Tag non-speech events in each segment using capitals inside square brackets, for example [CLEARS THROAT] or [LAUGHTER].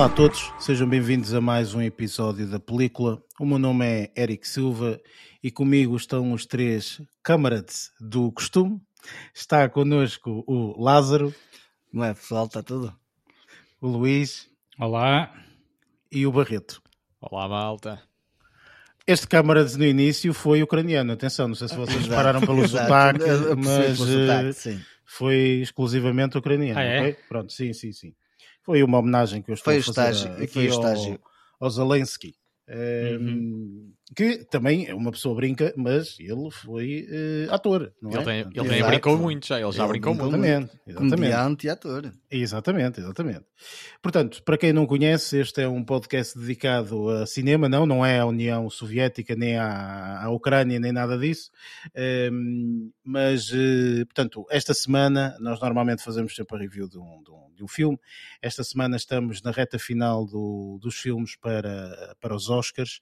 Olá a todos, sejam bem-vindos a mais um episódio da película. O meu nome é Eric Silva e comigo estão os três camaradas do costume. Está connosco o Lázaro. Não é, pessoal? Está tudo? O Luís. Olá. E o Barreto. Olá, malta. Este camaradas no início foi ucraniano, atenção, não sei se vocês repararam pelo sotaque, mas sotaque, eh, foi exclusivamente ucraniano. Ah, é? okay? Pronto, sim, sim, sim. Foi uma homenagem que eu estou foi a fazer estágio, aqui foi ao, estágio. ao Zelensky. Uhum. Que também uma pessoa brinca, mas ele foi uh, ator. Não ele é? tem, ele também brincou muito já, ele já Ele brincou muito. Exatamente, exatamente. Comediante e ator. Exatamente, exatamente. Portanto, para quem não conhece, este é um podcast dedicado a cinema, não, não é à União Soviética, nem à, à Ucrânia, nem nada disso. Um, mas, uh, portanto, esta semana, nós normalmente fazemos sempre a review de um, de um, um filme. Esta semana estamos na reta final do, dos filmes para, para os Oscars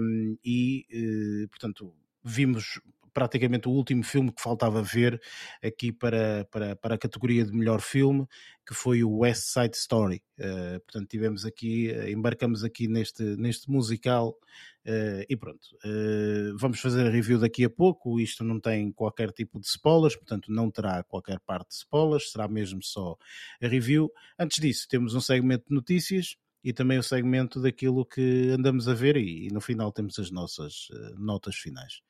um, e, uh, portanto, vimos praticamente o último filme que faltava ver aqui para, para, para a categoria de melhor filme, que foi o West Side Story. Uh, portanto, tivemos aqui, uh, embarcamos aqui neste, neste musical uh, e pronto. vamos fazer a review daqui a pouco. Isto não tem qualquer tipo de spoilers, portanto, não terá qualquer parte de spoilers, será mesmo só a review. Antes disso, temos um segmento de notícias e também o segmento daquilo que andamos a ver e, e no final temos as nossas uh, notas finais.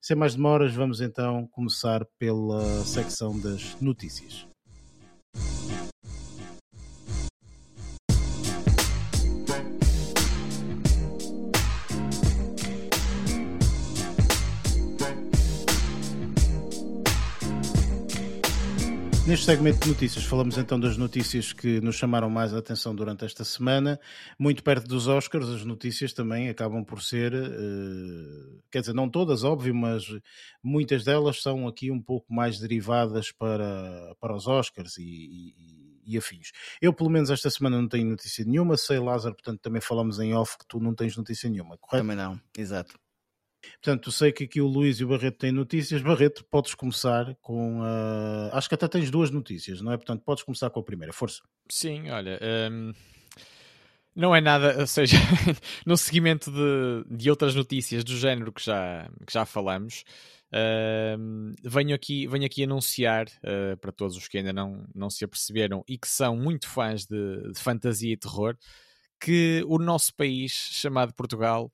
Sem mais demoras, vamos então começar pela secção das notícias. Neste segmento de notícias, falamos então das notícias que nos chamaram mais a atenção durante esta semana. Muito perto dos Oscars, as notícias também acabam por ser, uh, quer dizer, não todas, óbvio, mas muitas delas são aqui um pouco mais derivadas para, para os Oscars e, e, e afins. Eu, pelo menos, esta semana não tenho notícia nenhuma. Sei, Lázaro, portanto, também falamos em off que tu não tens notícia nenhuma, correto? Também não, exato. Portanto, sei que aqui o Luís e o Barreto têm notícias. Barreto, podes começar com. Uh... Acho que até tens duas notícias, não é? Portanto, podes começar com a primeira. Força. Sim, olha. Um... Não é nada, ou seja, [LAUGHS] no seguimento de, de outras notícias do género que já, que já falamos, uh, venho, aqui, venho aqui anunciar uh, para todos os que ainda não, não se aperceberam e que são muito fãs de, de fantasia e terror, que o nosso país, chamado Portugal,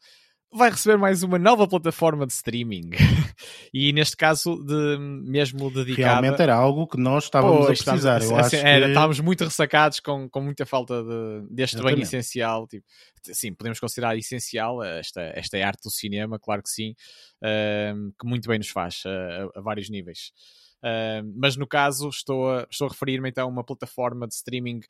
vai receber mais uma nova plataforma de streaming. [LAUGHS] e neste caso, de, mesmo dedicada. Realmente era algo que nós estávamos pois, a precisar. Estávamos, eu acho era, que... Estávamos muito ressacados com, com muita falta de, deste Exatamente. bem essencial. Tipo, sim, podemos considerar essencial esta, esta arte do cinema, claro que sim, uh, que muito bem nos faz uh, a, a, vários níveis. Uh, mas no caso estou a, estou a referir-me então a uma plataforma de streaming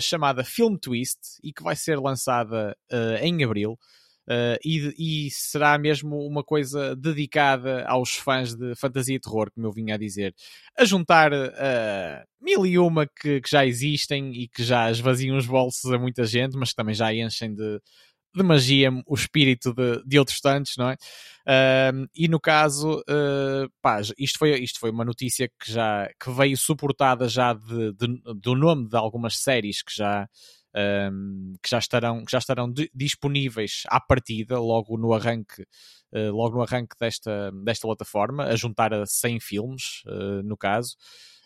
chamada Film Twist e que vai ser lançada em abril. Uh, e, e, será mesmo uma coisa dedicada aos fãs de fantasia e terror, como eu vinha a dizer, a juntar uh, mil e uma que, que, já existem e que já esvaziam os bolsos a muita gente, mas que também já enchem de, de magia o espírito de, de outros tantos, não é? Uh, e no caso, pá, isto, foi, isto foi uma notícia que já que veio suportada já de, de, do nome de algumas séries que já um, que já estarão, que já estarão disponíveis à partida, logo no arranque, uh, logo no arranque desta, desta plataforma, a juntar a 100 filmes, uh, no caso.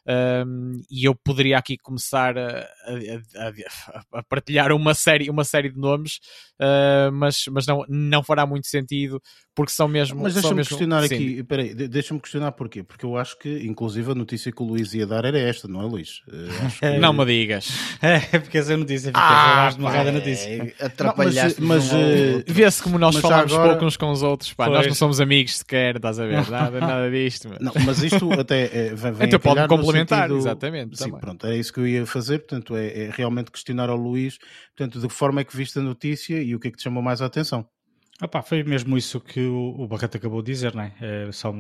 Um, e eu poderia aqui começar a, a, a, a, partilhar uma série, uma série de nomes, uh, mas, mas não, não fará muito sentido porque são mesmo. Mas deixa-me mesmo... questionar Sim. aqui, peraí, deixa-me questionar porquê? Porque eu acho que, inclusive, a notícia que o Luís ia dar era esta, não é, Luís? Que... [LAUGHS] Não me digas. [LAUGHS] É, porque essa notícia fica ah, notícia. É, atrapalhaste. mas, mas uh, vê-se como nós falamos agora... pouco uns com os outros, pá, nós não somos amigos sequer, estás a ver? Nada, [LAUGHS] nada disto. Não, mas isto até é, vem então pode complementar, sentido... exatamente. Sim, também. pronto, era isso que eu ia fazer, portanto, é, é realmente questionar ao Luís, portanto, de que forma é que viste a notícia e o que é que te chamou mais a atenção. Opa, foi mesmo isso que o, o Barreto acabou de dizer, não é? é só,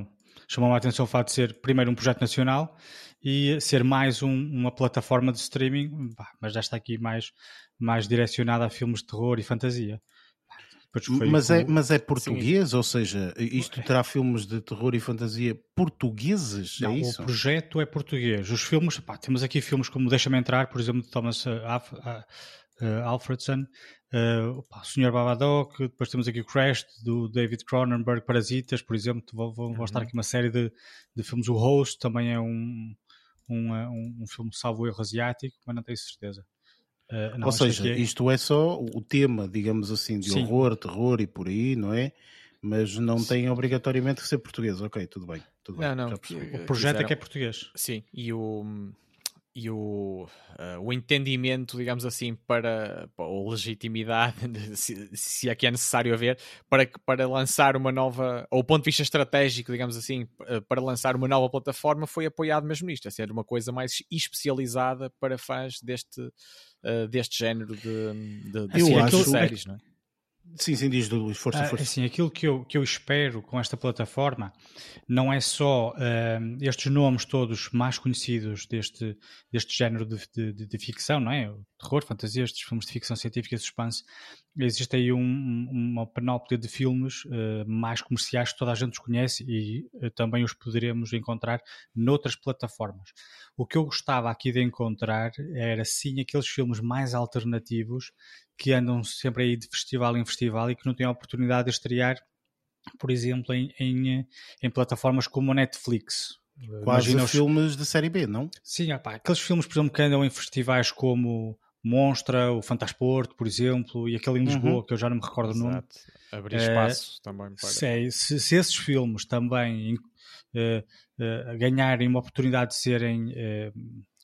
chamou a atenção o fato de ser, primeiro, um projeto nacional e ser mais um, uma plataforma de streaming, mas já está aqui mais, mais direcionada a filmes de terror e fantasia. Mas é, mas é português, Sim. ou seja, isto terá filmes de terror e fantasia portugueses? Não, é isso? o projeto é português. Os filmes, pá, temos aqui filmes como Deixa-me Entrar, por exemplo, de Thomas uh, uh, Alfredson, uh, o Sr. Babadook, depois temos aqui o Crash do David Cronenberg, Parasitas, por exemplo, vou, vou uhum. mostrar aqui uma série de, de filmes. O Host também é um, um, um, um filme, salvo erro, asiático, mas não tenho certeza. Uh, não, Ou seja, é... isto é só o tema, digamos assim, de Sim. horror, terror e por aí, não é? Mas não Sim. tem obrigatoriamente que ser português. Ok, tudo bem. Tudo não, bem, não. O projeto é que é português. Sim, e o e o, uh, o entendimento, digamos assim, para, para a legitimidade, [LAUGHS] se, se é que é necessário haver, para, para lançar uma nova, ou o ponto de vista estratégico, digamos assim, uh, para lançar uma nova plataforma, foi apoiado mesmo nisto, a ser uma coisa mais especializada para fãs deste, uh, deste género de, de, de, de assim, séries, não é? Sim, sim, diz Luís, força, ah, força. Assim, aquilo que eu, que eu espero com esta plataforma não é só uh, estes nomes todos mais conhecidos deste, deste género de, de, de, ficção, não é? terror, fantasia, estes filmes de ficção científica e suspense. Existe aí um, uma panóplia de filmes uh, mais comerciais que toda a gente os conhece e uh, também os poderemos encontrar noutras plataformas. O que eu gostava aqui de encontrar era sim aqueles filmes mais alternativos que andam sempre aí de festival em festival e que não têm a oportunidade de estrear, por exemplo, em, em, em plataformas como a Netflix. Quase Imagina os filmes de série B, não? Sim, opa, aqueles filmes, por exemplo, que andam em festivais como Monstra, o Fantasporto, por exemplo, e aquele em Lisboa, uhum. que eu já não me recordo Exato. o nome. Abrir espaço uh, também para. Se, se, se, esses filmes também uh, uh, ganharem uma oportunidade de serem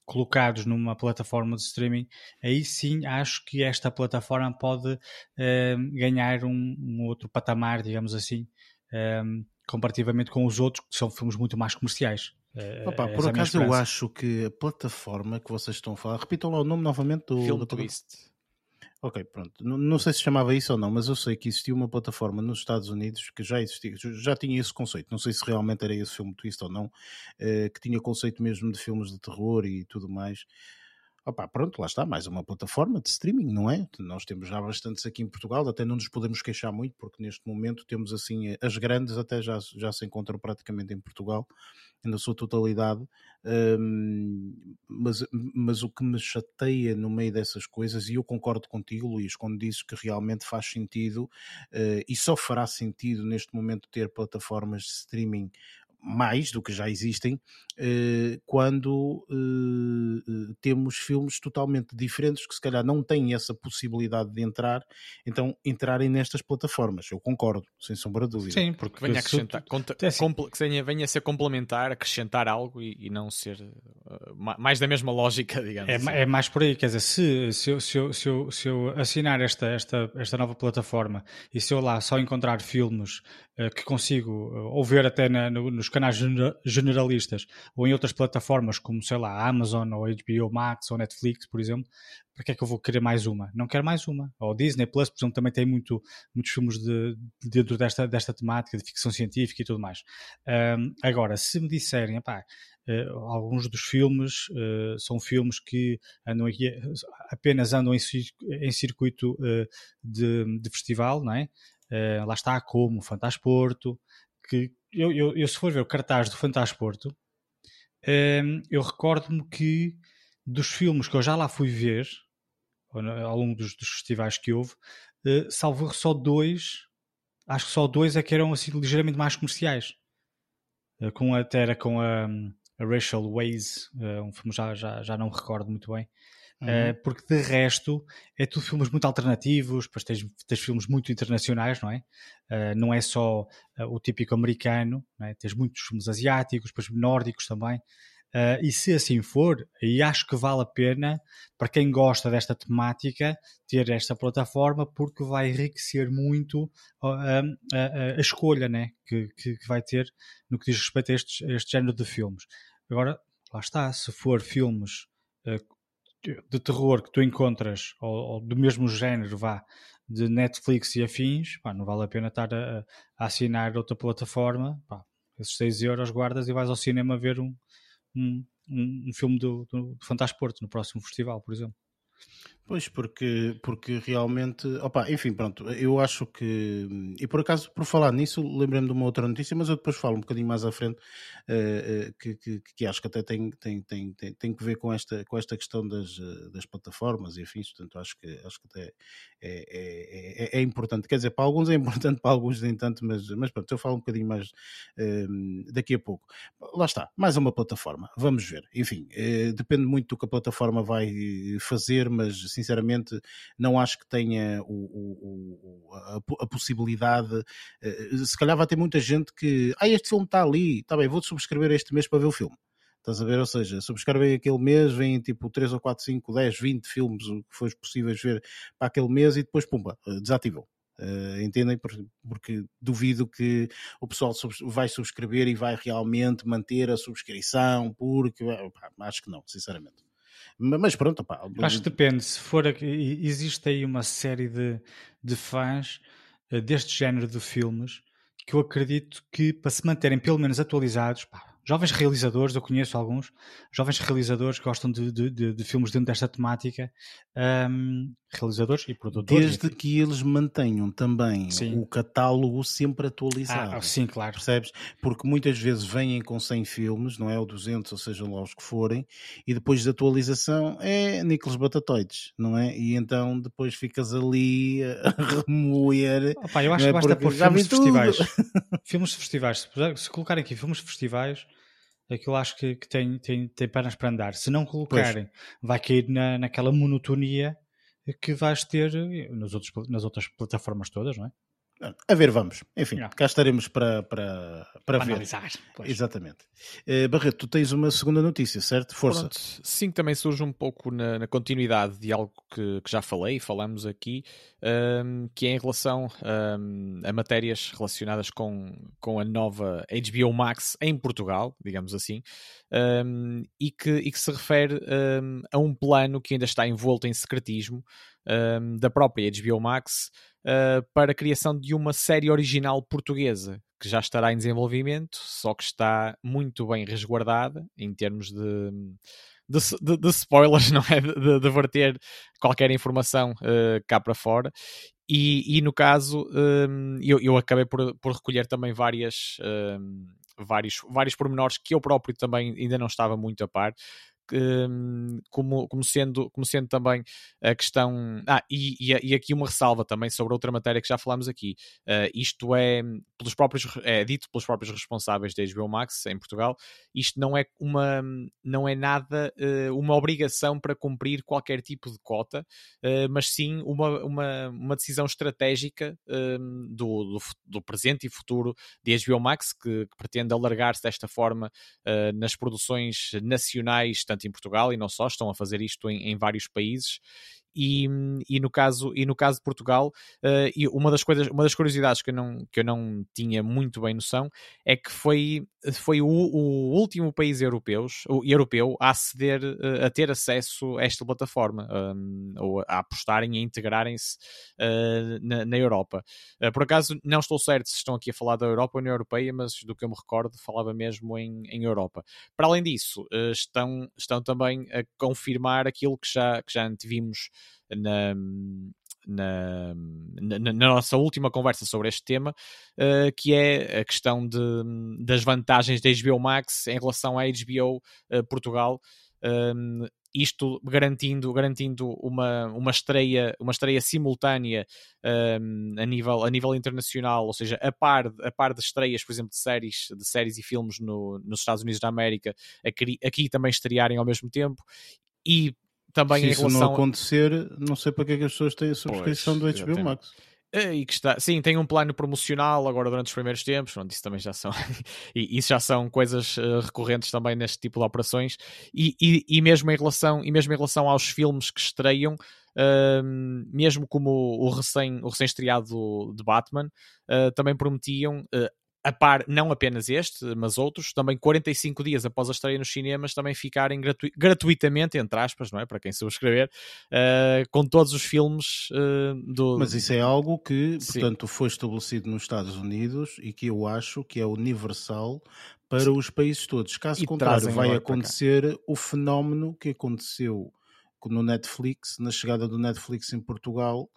colocados numa plataforma de streaming, aí sim acho que esta plataforma pode ganhar um, um, outro patamar, digamos assim, comparativamente com os outros, que são filmes muito mais comerciais. É, Opa, por acaso eu acho que a plataforma que vocês estão a falar, repitam lá o nome novamente do. Film Twist. Ok, pronto. Não, não, sei se chamava isso ou não, mas eu sei que existia uma plataforma nos Estados Unidos que já existia, já tinha esse conceito. Não sei se realmente era esse filme Twist ou não, eh, que tinha conceito mesmo de filmes de terror e tudo mais. Opa, pronto, lá está, mais uma plataforma de streaming, não é? Nós temos já bastantes aqui em Portugal, até não nos podemos queixar muito, porque neste momento temos assim, as grandes até já, já se encontram praticamente em Portugal, na sua totalidade, um, mas, mas o que me chateia no meio dessas coisas, e eu concordo contigo, Luís, quando dizes que realmente faz sentido, uh, e só fará sentido neste momento ter plataformas de streaming mais do que já existem, eh, quando eh, eh, temos filmes totalmente diferentes que se calhar não têm essa possibilidade de entrar, então entrarem nestas plataformas. Eu concordo, sem sombra de dúvida. Sim, porque venha, acrescentar, conta, é assim. venha, ser complementar, acrescentar algo e, e não ser uh, mais da mesma lógica, digamos. É, assim. é mais por aí, quer dizer, se, se, eu, se, eu, se, eu, se eu assinar esta, esta, esta nova plataforma e se eu lá só encontrar filmes uh, que consigo uh, ou ver até na, no, nos canais generalistas ou em outras plataformas como, sei lá, Amazon ou HBO Max ou Netflix, por exemplo, para que é que eu vou querer mais uma? Não quero mais uma. Ou Disney Plus, por exemplo, também tem muito, muitos filmes de, de dentro desta, desta temática de ficção científica e tudo mais. Um, agora, se me disserem, pá, uh, alguns dos filmes uh, são filmes que andam aqui, apenas andam em, em circuito uh, de, de, festival, não é? lá está, como Fantasporto, que eu, eu, eu, se for ver o cartaz do Fantasporto, um, eu recordo-me que dos filmes que eu já lá fui ver, ao longo dos, dos festivais que houve, uh, salvo só dois, acho que só dois é que eram assim ligeiramente mais comerciais. Uh, com até era com a, a Rachel Weisz, uh, um filme já, já, já não me recordo muito bem. Uh, porque de resto é tudo filmes muito alternativos, depois tens, tens filmes muito internacionais, não é? Uh, não é só uh, o típico americano, é? tens muitos filmes asiáticos, depois nórdicos também. e se assim for, aí acho que vale a pena para quem gosta desta temática ter esta plataforma, porque vai enriquecer muito a, a, a escolha né? que, que, que, vai ter no que diz respeito a, estes, a este género de filmes. Agora, lá está, se for filmes de terror que tu encontras, ou, ou, do mesmo género, vá, de Netflix e afins, pá, não vale a pena estar a, a assinar outra plataforma, pá, esses 6 euros guardas e vais ao cinema ver um, um, um, filme do, do, do no próximo festival, por exemplo. Pois, porque, porque realmente, opa, enfim, pronto, eu acho que, e por acaso, por falar nisso, lembrei-me de uma outra notícia, mas eu depois falo um bocadinho mais à frente, uh, uh, que, que, que, acho que até tem, tem, tem, tem, tem que ver com esta, com esta questão das, das plataformas e afins, portanto, acho que, acho que até é, é, é, é, importante, quer dizer, para alguns é importante, [LAUGHS] para alguns nem tanto, mas, mas pronto, eu falo um bocadinho mais uh, daqui a pouco. Lá está, mais uma plataforma, vamos ver, enfim, depende muito do que a plataforma vai fazer, mas sinceramente não acho que tenha o, o, a, a, possibilidade. Eh, se calhar vai ter muita gente que, ah, este filme está ali, está bem, vou subscrever este mês para ver o filme. Estás a ver? Ou seja, subscrevem aquele mês, vêm tipo 3 ou 4, 5, 10, 20 filmes, o que foi possível ver para aquele mês e depois, pumba, eh, desativam. Uh, entendem? Porque duvido que o pessoal vai subscrever e vai realmente manter a subscrição, porque acho que não, sinceramente. Mas pronto, pá. Acho que depende. Se for. Existe aí uma série de, de fãs uh, deste género de filmes que eu acredito que para se manterem pelo menos atualizados, pá, jovens realizadores, eu conheço alguns, jovens realizadores que gostam de, de, de, de filmes dentro desta temática, um, realizadores e produtores. Desde que eles mantenham também sim. o catálogo sempre atualizado. Ah, sim, claro. Percebes? Porque muitas vezes vêm com 100 filmes, não é? Ou 200, ou seja lá os que forem, e depois da atualização é Nicolas Batatoides, não é? E então depois ficas ali a [LAUGHS] remoer. Opa, eu acho é? que basta pôr [LAUGHS] filmes de festivais. filmes de festivais. Se colocarem aqui filmes de festivais aquilo acho que, que tem, tem, tem pernas para andar. Se não colocarem, pois. vai cair na, naquela monotonia que vais ter nas, outros, nas outras plataformas todas, não é? A ver, vamos. Enfim, não. cá estaremos para, para, para, para ver. analisar. Pois. Exatamente. Uh, Barreto, tu tens uma segunda notícia, certo? Força. Pronto. Sim, também surge um pouco na, na continuidade de algo que, que, já falei, falamos aqui, um, ehm, que é em relação um, ehm, a matérias relacionadas com, com a nova HBO Max em Portugal, digamos assim, um, ehm, e, que, e que se refere a um plano que ainda está envolto em secretismo da própria HBO Max uh, para a criação de uma série original portuguesa que já estará em desenvolvimento, só que está muito bem resguardada em termos de, de, de, de spoilers, [LAUGHS] não é? De, de verter qualquer informação uh, cá para fora. E, e no caso, um, eu, eu acabei por, por recolher também várias. Um, vários, vários pormenores que eu próprio também ainda não estava muito a par, Hum, como, como, sendo, como sendo também a questão. Ah, e, e, aqui uma ressalva também sobre outra matéria que já falámos aqui. Uh, isto é, pelos próprios, é dito pelos próprios responsáveis da HBO Max em Portugal, isto não é uma não é nada uh, uma obrigação para cumprir qualquer tipo de cota, uh, mas sim uma, uma, uma decisão estratégica hum, do, do, do, presente e futuro de HBO Max, que, que pretende alargar-se desta forma nas produções nacionais, tanto em Portugal e não só, estão a fazer isto em, em vários países. E, e, no caso e no caso de Portugal uh, uma das coisas uma das curiosidades que eu não que eu não tinha muito bem noção é que foi foi o, o último país europeu o, europeu a aceder uh, a ter acesso a esta plataforma um, ou a apostarem e integrarem-se uh, na, na, Europa. Por acaso não estou certo se estão aqui a falar da Europa ou União Europeia mas do que eu me recordo falava mesmo em, em Europa. Para além disso estão estão também a confirmar aquilo que já que já vimos na, na, na, na, nossa última conversa sobre este tema, uh, que é a questão de, das vantagens da HBO Max em relação à HBO uh, eh, Portugal. Um, isto garantindo, garantindo uma, uma, estreia, uma estreia simultânea um, a, nível, a nível internacional, ou seja, a par, a par de estreias, por exemplo, de séries, de séries e filmes no, nos Estados Unidos da América, aqui, aqui também estrearem ao mesmo tempo, e também Se em isso relação não acontecer, não sei para que, é que as pessoas têm a subscrição pois, do HBO Max. Eh, e que está, sim, tem um plano promocional agora durante os primeiros tempos, pronto, isso também já são [LAUGHS] e isso já são coisas uh, recorrentes também neste tipo de operações e, e, e, mesmo em relação e mesmo em relação aos filmes que estreiam uh, mesmo como o recém o recém estreado de Batman uh, também prometiam a par, não apenas este, mas outros, também 45 dias após a estreia nos cinemas, também ficarem gratu gratuitamente, entre aspas, não é? Para quem subscrever, uh, com todos os filmes uh, do. Mas isso é algo que, Sim. portanto, foi estabelecido nos Estados Unidos e que eu acho que é universal para Sim. os países todos. Caso e contrário, vai acontecer o fenómeno que aconteceu no Netflix, na chegada do Netflix em Portugal,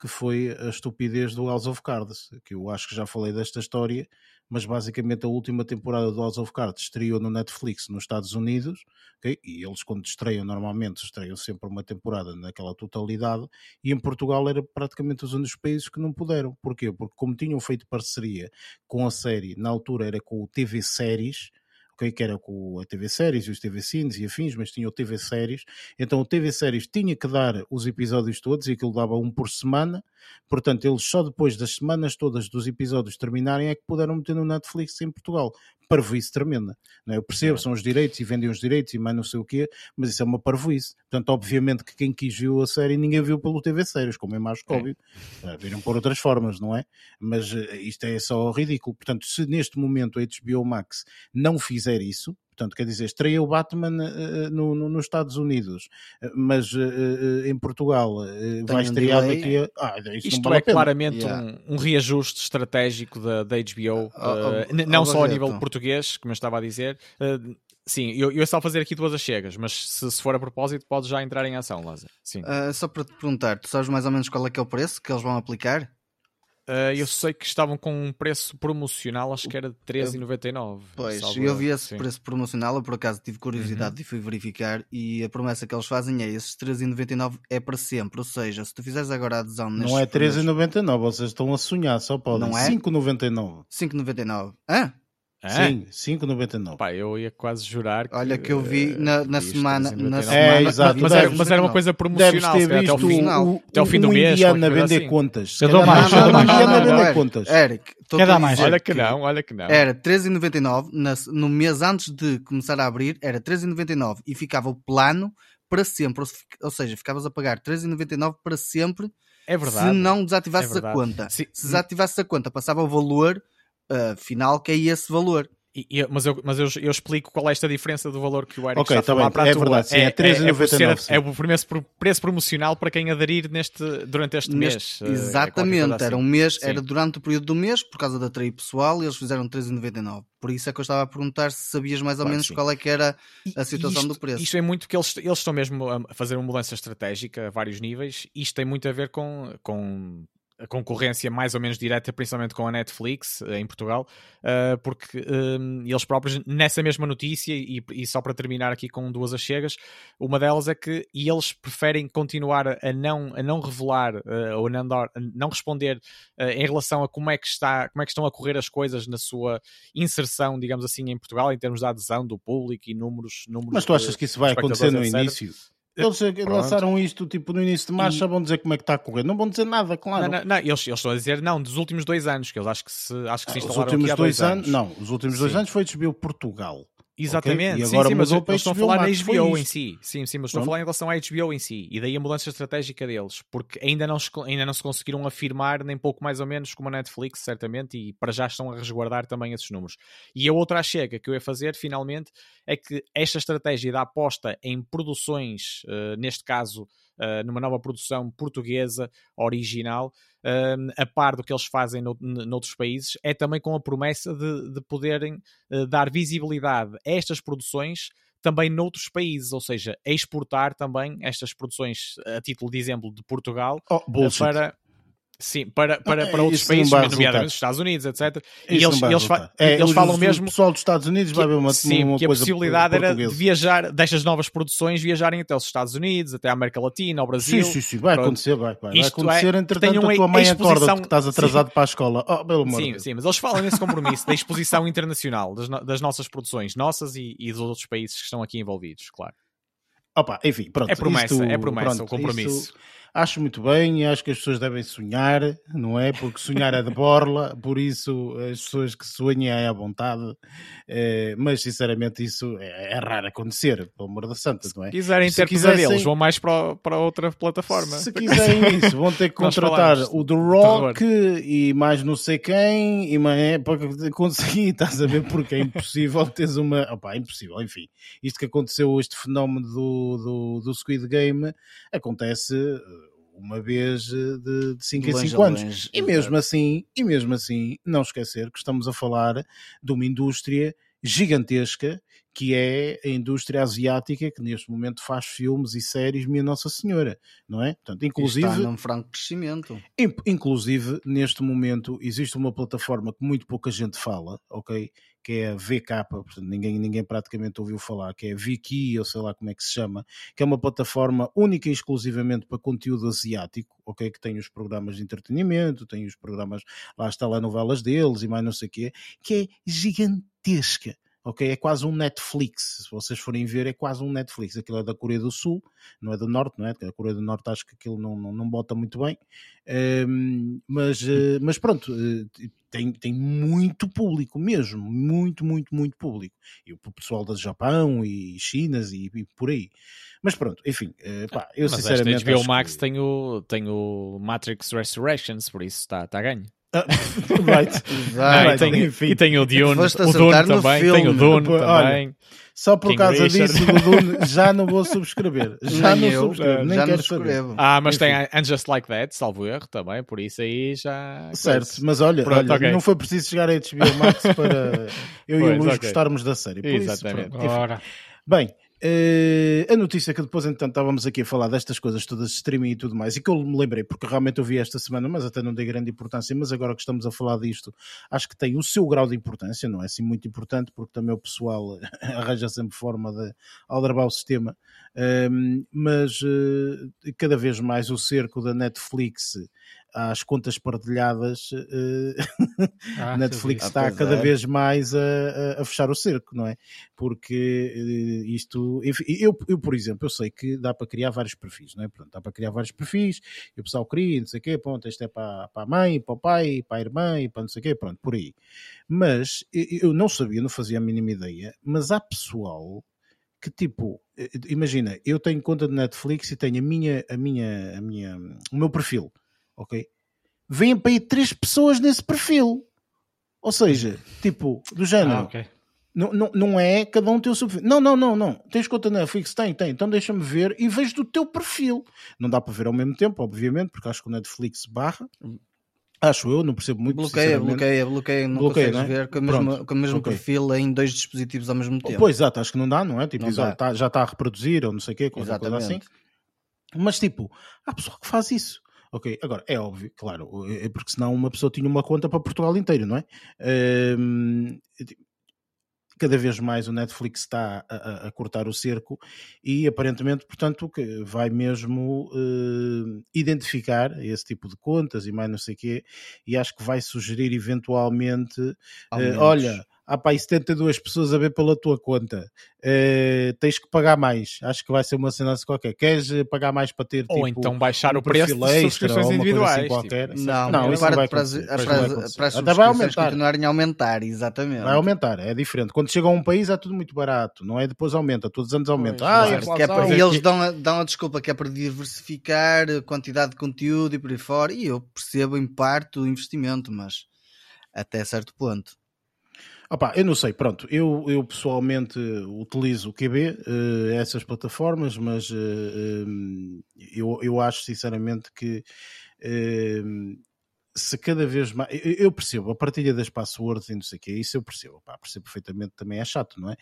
que foi a estupidez do House of Cards, que eu acho que já falei desta história, mas basicamente a última temporada do House of Cards estreou no Netflix nos Estados Unidos, okay? e eles quando estreiam normalmente estreiam sempre uma temporada naquela totalidade, e em Portugal era praticamente os únicos países que não puderam. Porquê? Porque como tinham feito parceria com a série, na altura era com o TV Séries, okay, que era com a TV Séries e os TV Cines e afins, mas tinha o TV Séries, então o TV Séries tinha que dar os episódios todos e aquilo dava um por semana, portanto eles só depois das semanas todas dos episódios terminarem é que puderam meter no Netflix em Portugal parvoíce tremenda. Não é? Eu percebo, são os direitos e vendem os direitos e mais não sei o quê, mas isso é uma parvoíce. Portanto, obviamente que quem quis viu a série ninguém viu pelo TV Séries, como é mais que óbvio. É. Viram por outras formas, não é? Mas uh, isto é só ridículo. Portanto, se neste momento a HBO Max não fizer isso, Portanto, quer dizer, estreia o Batman uh, no, no, nos Estados Unidos, mas uh, em Portugal vai estrear um daqui a. Ah, Isto vale é claramente yeah. um, um, reajuste estratégico da, da HBO, oh, oh, não oh, só a nível português, como eu estava a dizer. Sim, eu, eu só fazer aqui duas achegas, mas se, se for a propósito, pode já entrar em ação, Lázaro. Sim. só para te perguntar, tu sabes mais ou menos qual é que é o preço que eles vão aplicar? Uh, eu sei que estavam com um preço promocional, acho que era de 13,99. Pois, eu vi esse sim. preço promocional, eu por acaso tive curiosidade uhum. e fui verificar. E a promessa que eles fazem é: esses 13,99 é para sempre. Ou seja, se tu fizeres agora a adesão neste. Não é 13,99, vocês estão a sonhar, só podem. Não é? 5,99. 5,99. Hã? É? Sim, 5,99. Pá, eu ia quase jurar que, Olha que eu vi na, na semana, na semana. É, exato. Mas, era, mas era uma coisa promocional. Deves ter visto até o fim, o, até o fim do um mês. Indiana vender assim. contas. Eu dou mais. Eu dou mais. Indiana vender contas. Eric, Quer dar mais? Olha que não, olha que não. Era 13,99 no mês antes de começar a abrir, era 13,99 e ficava o plano para sempre. Ou seja, ficavas a pagar 13,99 para sempre. É verdade. Se não desativasses é a conta. Se desativasses a conta, passava o valor uh, final que é esse valor. E, mas eu, mas eu, eu, explico qual é esta diferença do valor que o Eric okay, está a falar para a é Verdade, sim, é, é, é, é, o preço, preço promocional para quem aderir neste, durante este neste, mês. Exatamente, assim. era um mês, sim. era durante o período do mês, por causa da TRI pessoal, e eles fizeram 13,99. Por isso é que eu estava a perguntar se sabias mais ou claro, menos sim. qual é que era a situação isto, do preço. Isto é muito que eles, eles estão mesmo a fazer uma mudança estratégica a vários níveis. Isto tem muito a ver com, com a concorrência mais ou menos direta, principalmente com a Netflix eh, em Portugal, uh, porque um, eles próprios, nessa mesma notícia, e, só para terminar aqui com duas achegas, uma delas é que eles preferem continuar a não, a não revelar uh, ou não, dar, não responder em relação a como é, que está, como é que estão a correr as coisas na sua inserção, digamos assim, em Portugal, em termos de adesão do público e números. números Mas tu achas que isso vai acontecer no início? Eles Pronto. lançaram isto tipo no início de março, e... vão dizer como é que está a correr. Não vão dizer nada, claro. Não, não, não. Eles, eles, estão a dizer não, dos últimos dois anos, que eles acho que se, acho que se instalaram os últimos dois, dois anos, anos. Não, os últimos dois anos foi desviou Portugal. Exatamente, okay? e agora sim, sim, mas eu, estou a falar na HBO em si. Sim, sim, mas estou a falar em relação à HBO em si. E daí a mudança estratégica deles, porque ainda não, ainda não se conseguiram afirmar, nem pouco mais ou menos como a Netflix, certamente, e para já estão a resguardar também esses números. E a outra chega que eu ia fazer, finalmente, é que esta estratégia da aposta em produções, uh, neste caso, uh, numa nova produção portuguesa, original, uh, a par do que eles fazem no, noutros países, é também com a promessa de, de poderem uh, dar visibilidade a estas produções também noutros países, ou seja, exportar também estas produções, a título de exemplo, de Portugal oh, para Sim, para, para, para outros países, nomeadamente os Estados Unidos, etc. E eles, eles, fa é, eles falam mesmo. O pessoal dos Estados Unidos vai ver uma, sim, uma que a possibilidade era de viajar, destas novas produções, viajarem até os Estados Unidos, até a América Latina, ao Brasil. Sim, sim, sim, vai Pronto. acontecer, vai. vai. vai acontecer, é, entretanto, a tua mãe exposição... acorda que estás atrasado sim. para a escola. Oh, pelo amor sim, sim, mas eles falam nesse compromisso da exposição internacional das, no das nossas produções, nossas e, e, dos outros países que estão aqui envolvidos, claro. Opa, enfim, pronto. É promessa, isto, é promessa, pronto, o compromisso. Isto, acho muito bem, acho que as pessoas devem sonhar, não é? Porque sonhar é de borla, por isso as pessoas que sonham é à vontade, é, mas sinceramente isso é, é, raro acontecer, pelo amor da santa, não é? Se quiserem ter pesadelos, vão mais para, para outra plataforma. Se quiserem [LAUGHS] isso, vão ter que contratar o The Rock e mais não sei quem, e é para conseguir, [LAUGHS] estás a ver? Porque é impossível teres uma. Opa, é impossível, enfim. Isto que aconteceu, este fenómeno do, do, do Squid Game, acontece uma vez eh, de, de 5 em 5 anos. Longe, e mesmo assim, e mesmo assim, não esquecer que estamos a falar de uma indústria gigantesca que é a indústria asiática que neste momento faz filmes e séries Minha Nossa Senhora, não é? Portanto, inclusive, está num franco crescimento. Inclusive, neste momento, existe uma plataforma que muito pouca gente fala, ok? Que é a VK, portanto, ninguém, ninguém praticamente ouviu falar, que é a Viki, ou sei lá como é que se chama, que é uma plataforma única e exclusivamente para conteúdo asiático, ok? Que tem os programas de entretenimento, tem os programas, lá está lá novelas deles e mais não sei o quê, que é gigantesca ok? É quase um Netflix, se vocês forem ver, é quase um Netflix. Aquilo é da Coreia do Sul, não é do Norte, não é? A Coreia do Norte acho que aquilo não, não, não bota muito bem, um, mas, uh, mas pronto, uh, tem, tem muito público mesmo, muito, muito, muito público. E o pessoal do Japão e Chinas e, e por aí. Mas pronto, enfim, uh, pá, eu mas sinceramente. Mas HBO Max que... tem, o, tem o Matrix Resurrections, por isso está tá a ganho. Uh, [LAUGHS] right. ah, e, tem, e tem o Dune, o Dune também, filme. tem o Dune também. Só por King causa Richard. disso do Dune já não vou subscrever. Já nem não eu, subscrevo, nem já quero saber. Ah, mas Enfim. tem And Just Like That, salvo erro também, por isso aí já... Certo, mas olha, Pronto, olha okay. não foi preciso chegar a HBO Max para [LAUGHS] eu pois, e o Luís okay. gostarmos da série. Por Exatamente. Isso, Ora. Bem, Uh, a notícia que depois, então, estávamos aqui a falar destas coisas todas, streaming e tudo mais, e que eu me lembrei, porque realmente eu vi esta semana, mas até não dei grande importância, mas agora que estamos a falar disto, acho que tem o seu grau de importância, não é assim muito importante, porque também o pessoal [LAUGHS] arranja sempre forma de aldrabar o sistema, uh, mas uh, cada vez mais o cerco da Netflix às contas partilhadas, uh, ah, [LAUGHS] Netflix está ah, cada é. vez mais a, a, fechar o cerco, não é? Porque uh, isto, enfim, eu, eu, por exemplo, eu sei que dá para criar vários perfis, não é? Pronto, dá para criar vários perfis, e o pessoal cria, não sei o quê, pronto, este é para, para a mãe, para o pai, para a irmã, e para não sei o quê, pronto, por aí. Mas eu não sabia, não fazia a mínima ideia, mas há pessoal que tipo, eh, imagina, eu tenho conta de Netflix e tenho a minha, a minha, a minha, o meu perfil ok? Vêm para aí três pessoas nesse perfil. Ou seja, tipo, do género. Ah, okay. Não, não, não é cada um tem o seu perfil. Não, não, não, não. Tens conta na Netflix? Tem, tem. Então deixa-me ver e vejo do teu perfil. Não dá para ver ao mesmo tempo, obviamente, porque acho que o Netflix barra. Acho eu, não percebo muito. Bloqueia, bloqueia, bloqueia, não bloqueia, consegues não é? ver com o mesmo, com o mesmo okay. perfil em dois dispositivos ao mesmo tempo. Pois, exato, acho que não dá, não é? Tipo, exato, tá, já está a reproduzir ou não sei o quê, coisa, coisa assim. Mas tipo, há pessoa que faz isso. Ok, agora é óbvio, claro, é, é porque senão uma pessoa tinha uma conta para Portugal inteiro, não é? Um, cada vez mais o Netflix está a, a, cortar o cerco e aparentemente, portanto, que vai mesmo identificar esse tipo de contas e mais não sei o quê, e acho que vai sugerir eventualmente, uh, olha há pá, 72 pessoas a ver pela tua conta, uh, tens que pagar mais. Acho que vai ser uma cena qualquer. Queres pagar mais para ter Ou tipo, então baixar um o preço das subscrições assim individuais. Assim qualquer. Tipo. Não, não, isso vai para, para, para, para as Até vai aumentar. continuarem a aumentar, exatamente. Vai aumentar, é diferente. Quando chega a um país é tudo muito barato, não é? Depois aumenta, todos os anos aumenta. Ah, é para, e eles dão a, dão a desculpa que é para diversificar a quantidade de conteúdo e por aí fora. E eu percebo em parte o investimento, mas até certo ponto. Opa, eu não sei, pronto, eu, eu pessoalmente utilizo o QB, uh, eh, essas plataformas, mas uh, eh, um, eu, eu acho sinceramente que uh, se cada vez mais. Eu percebo a partilha das passwords e não sei o que, isso eu percebo, pá, percebo perfeitamente também é chato, não é?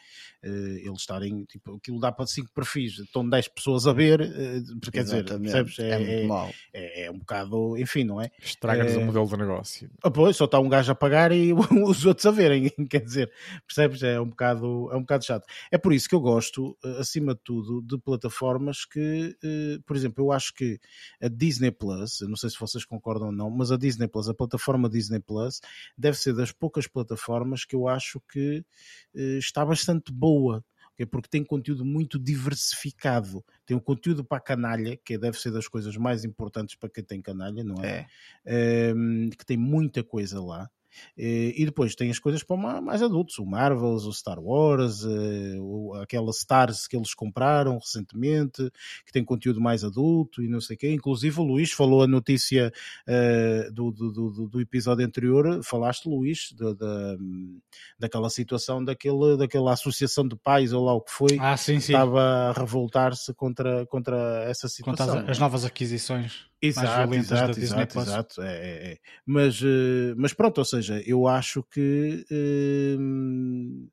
Uh, eles estarem, tipo, aquilo dá para 5 perfis, estão 10 pessoas a ver, uh, quer dizer, percebes? É, é, é, é, é, um bocado, enfim, não é? Estraga-nos o modelo de negócio. Ah, pois, só está um gajo a pagar e [LAUGHS] os outros a verem, [LAUGHS] quer dizer, percebes? É um bocado, é um bocado chato. É por isso que eu gosto, eh, acima de tudo, de plataformas que, uh, por exemplo, eu acho que a Disney Plus, não sei se vocês concordam ou não, mas a Disney Disney Plus, a plataforma Disney Plus, deve ser das poucas plataformas que eu acho que uh, está bastante boa. Porque tem conteúdo muito diversificado. Tem um conteúdo para a canalha, que deve ser das coisas mais importantes para quem tem canalha, não é? é. Um, que tem muita coisa lá. Eh, e depois tem as coisas para mais adultos, o Marvels, o Star Wars, eh, aquela Stars que eles compraram recentemente, que tem conteúdo mais adulto e não sei o quê. Inclusive o Luís falou a notícia uh, do, do, do, do, episódio anterior, falaste, Luís, da, da, daquela situação daquele, daquela associação de pais ou lá o que foi, ah, sim, sim. estava a revoltar-se contra, contra essa situação. Contra as, as novas aquisições. Exato, exato, exato, exato. É, é, é. Mas, uh, mas pronto, ou seja, eu acho que uh,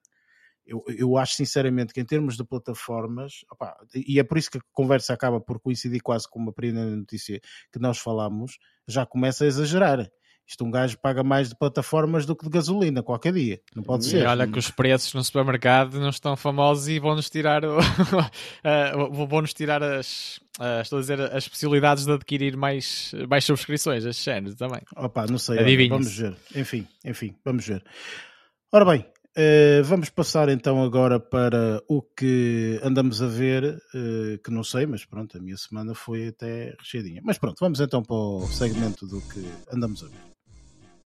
eu, eu acho sinceramente que em termos de plataformas, opa, e é por isso que a conversa acaba por coincidir quase com uma primeira notícia que nós falámos, já começa a exagerar. Isto um gajo paga mais de plataformas do que de gasolina qualquer dia. Não pode ser. E olha que os preços no supermercado não estão famosos e vão-nos tirar, o, [LAUGHS] uh, vão-nos tirar as, uh, estou a dizer, as possibilidades de adquirir mais, mais subscrições, este género também. Opa, não sei. Olha, vamos ver. Enfim, enfim, vamos ver. Ora bem, Uh, vamos passar então agora para o que andamos a ver, uh, que não sei, mas pronto, a minha semana foi até recheadinha. Mas pronto, vamos então para o segmento do que andamos a ver.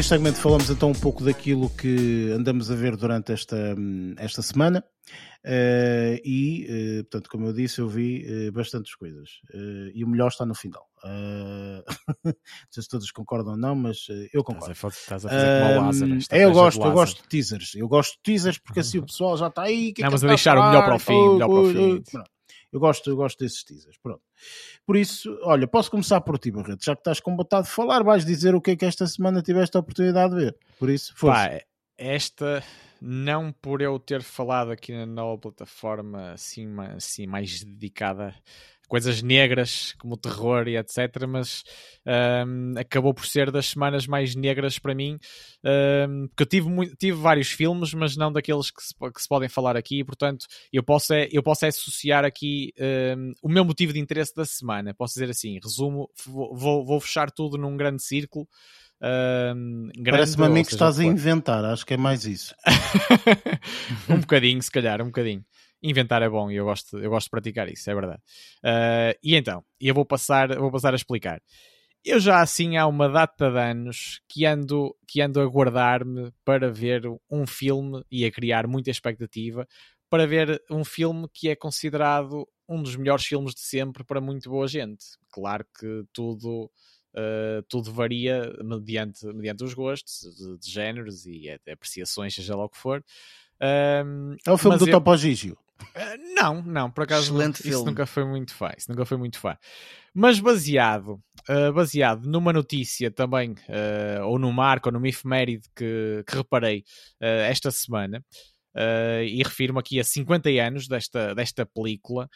Neste segmento falamos então um pouco daquilo que andamos a ver durante esta, esta semana uh, e, uh, portanto, como eu disse, eu vi uh, bastantes coisas e o melhor está no final. [LAUGHS] não sei se todos concordam ou não, mas eu concordo. Estás a, estás a fazer como o Lázaro. É, eu gosto, eu gosto de teasers. Eu gosto de teasers porque assim o pessoal já está aí. Que é não, é mas a deixar o melhor para o fim. Melhor para o fim. Eu gosto, eu gosto desses teasers. Pronto. Por isso, olha, posso começar por ti, Barreto. Já que estás com vontade de falar, vais dizer o que é que esta semana tiveste a oportunidade de ver. Por isso. Pá, esta, não por eu ter falado aqui na nova plataforma assim, assim mais dedicada coisas negras como o terror e etc. Mas um, acabou por ser das semanas mais negras para mim, um, porque eu tive, muito, tive vários filmes, mas não daqueles que se, que se podem falar aqui, portanto eu posso, é, eu posso é associar aqui um, o meu motivo de interesse da semana. Posso dizer assim, resumo, vou, vou fechar tudo num grande círculo. Um, Parece-me a mim que estás a inventar, acho que é mais isso. [LAUGHS] um bocadinho, se calhar, um bocadinho inventar é bom e eu gosto, eu gosto de praticar isso, é verdade. Uh, e então, eu vou passar, vou passar a explicar. Eu já assim há uma data de anos que ando, que ando a guardar-me para ver um filme e a criar muita expectativa para ver um filme que é considerado um dos melhores filmes de sempre para muito boa gente. Claro que tudo, uh, tudo varia mediante, mediante os gostos de, de géneros e apreciações, seja lá o que for. Um, é o filme do eu... Topo Gigio. Uh, não, não, por acaso Excelente isso filme. nunca foi muito fã. Isso nunca foi muito fã. Mas baseado, uh, baseado numa notícia também, uh, ou no marco, ou numa efeméride que, que reparei esta semana, e refiro-me aqui a 50 anos desta, desta película,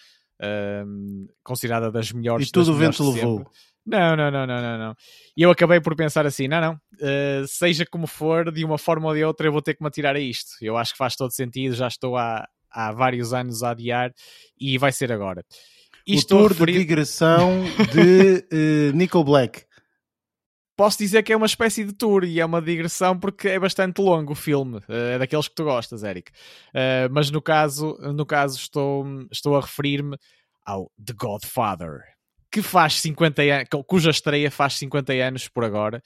considerada das melhores. E tudo o vento levou. Não, não, não, não, não, não. E eu acabei por pensar assim: não, não, uh, seja como for, de uma forma ou de outra, eu vou ter que me atirar a isto. Eu acho que faz todo sentido, já estou há, há vários anos a adiar e vai ser agora. Isto o tour referir... de digressão de [LAUGHS] uh, Nico Black. Posso dizer que é uma espécie de tour e é uma digressão porque é bastante longo o filme. Uh, é daqueles que tu gostas, Eric. Uh, mas no caso, no caso estou, estou a referir-me ao The Godfather que faz 50 anos, cuja estreia faz 50 anos por agora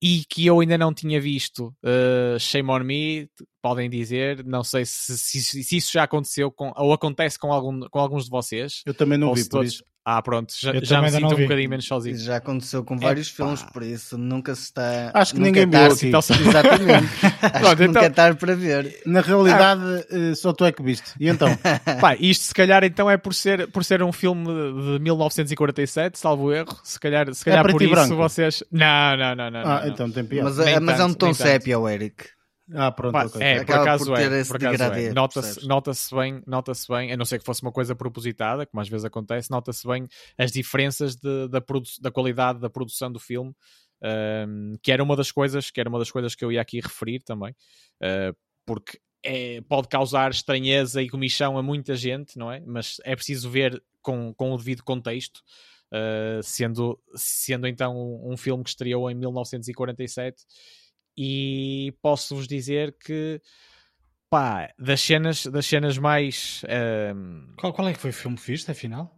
e que eu ainda não tinha visto. Uh, shame on me, podem dizer. Não sei se, se, se, isso já aconteceu com, ou acontece com, algum, com alguns de vocês. Eu também não vi, por todos, isso. Ah, pronto, já, já me sinto um bocadinho menos sozinho. Já aconteceu com vários filmes, por isso nunca se está. Acho que ninguém viu aqui. Então, [LAUGHS] exatamente. Acho pronto, que então... nunca estar para ver. Na realidade, ah. só tu é que viste. E então? [LAUGHS] Pá, isto se calhar então é por ser, por ser um filme de 1947, salvo erro. Se calhar, se calhar é por isso branco. vocês. Não, não, não, não. Ah, não, então tem piada. Mas, é, mas é um tom sépia, o Eric. Ah, pronto, Pá, okay. É, por acaso por é. Por acaso é. Nota-se nota bem, nota-se bem, a não ser que fosse uma coisa propositada, como às vezes acontece, nota-se bem as diferenças de, da, da qualidade da produção do filme, um, que era uma das coisas, que era uma das coisas que eu ia aqui referir também, uh, porque é, pode causar estranheza e comichão a muita gente, não é? Mas é preciso ver com, com o devido contexto. Uh, sendo, sendo então um, um filme que estreou em 1947 e posso-vos dizer que pá, das cenas, das cenas mais. Um... Qual, qual é que foi o filme que viste, afinal?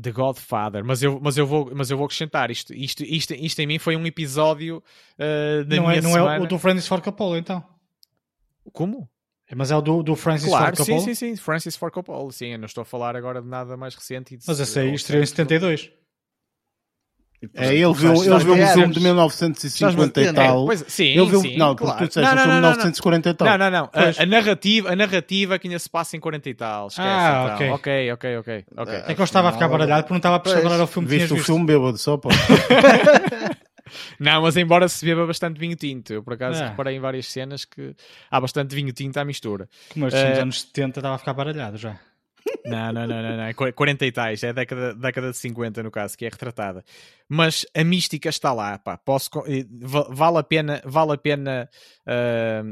The Godfather, mas eu, mas eu, vou, mas eu vou acrescentar isto, isto, isto, isto em mim foi um episódio uh, da não minha é, não semana. é o do Francis Ford Coppola, então? Como? É, mas é o do, do Francis claro, Ford Coppola? sim, sim, sim, Francis Ford Coppola, sim, eu não estou a falar agora de nada mais recente. mas esse aí estreou em 72. É, ele viu, ele viu um filme de 1950 e tal. Pois, sim, ele viu, sim, não, claro. porque tu disseste um filme de 1940 e tal. Não, não, não. A, a narrativa, a narrativa que ainda se passa em 40 e tal. Esquece, Ah, então. ok. ok, ok, ok. É que eu estava a ficar baralhado porque não estava a perceber o filme que Viste o filme bêbado só, pô. [LAUGHS] Não, mas embora se beba bastante vinho tinto, eu por acaso Ah. reparei em várias cenas que há bastante vinho tinto à mistura. Como assim, nos Eh, anos 70 estava a ficar baralhado já. Não, não, não, não, não. É qu- 40 e tais, é década, década de 50 no caso, que é retratada. Mas a mística está lá, pá. Posso, vale a pena, vale a pena,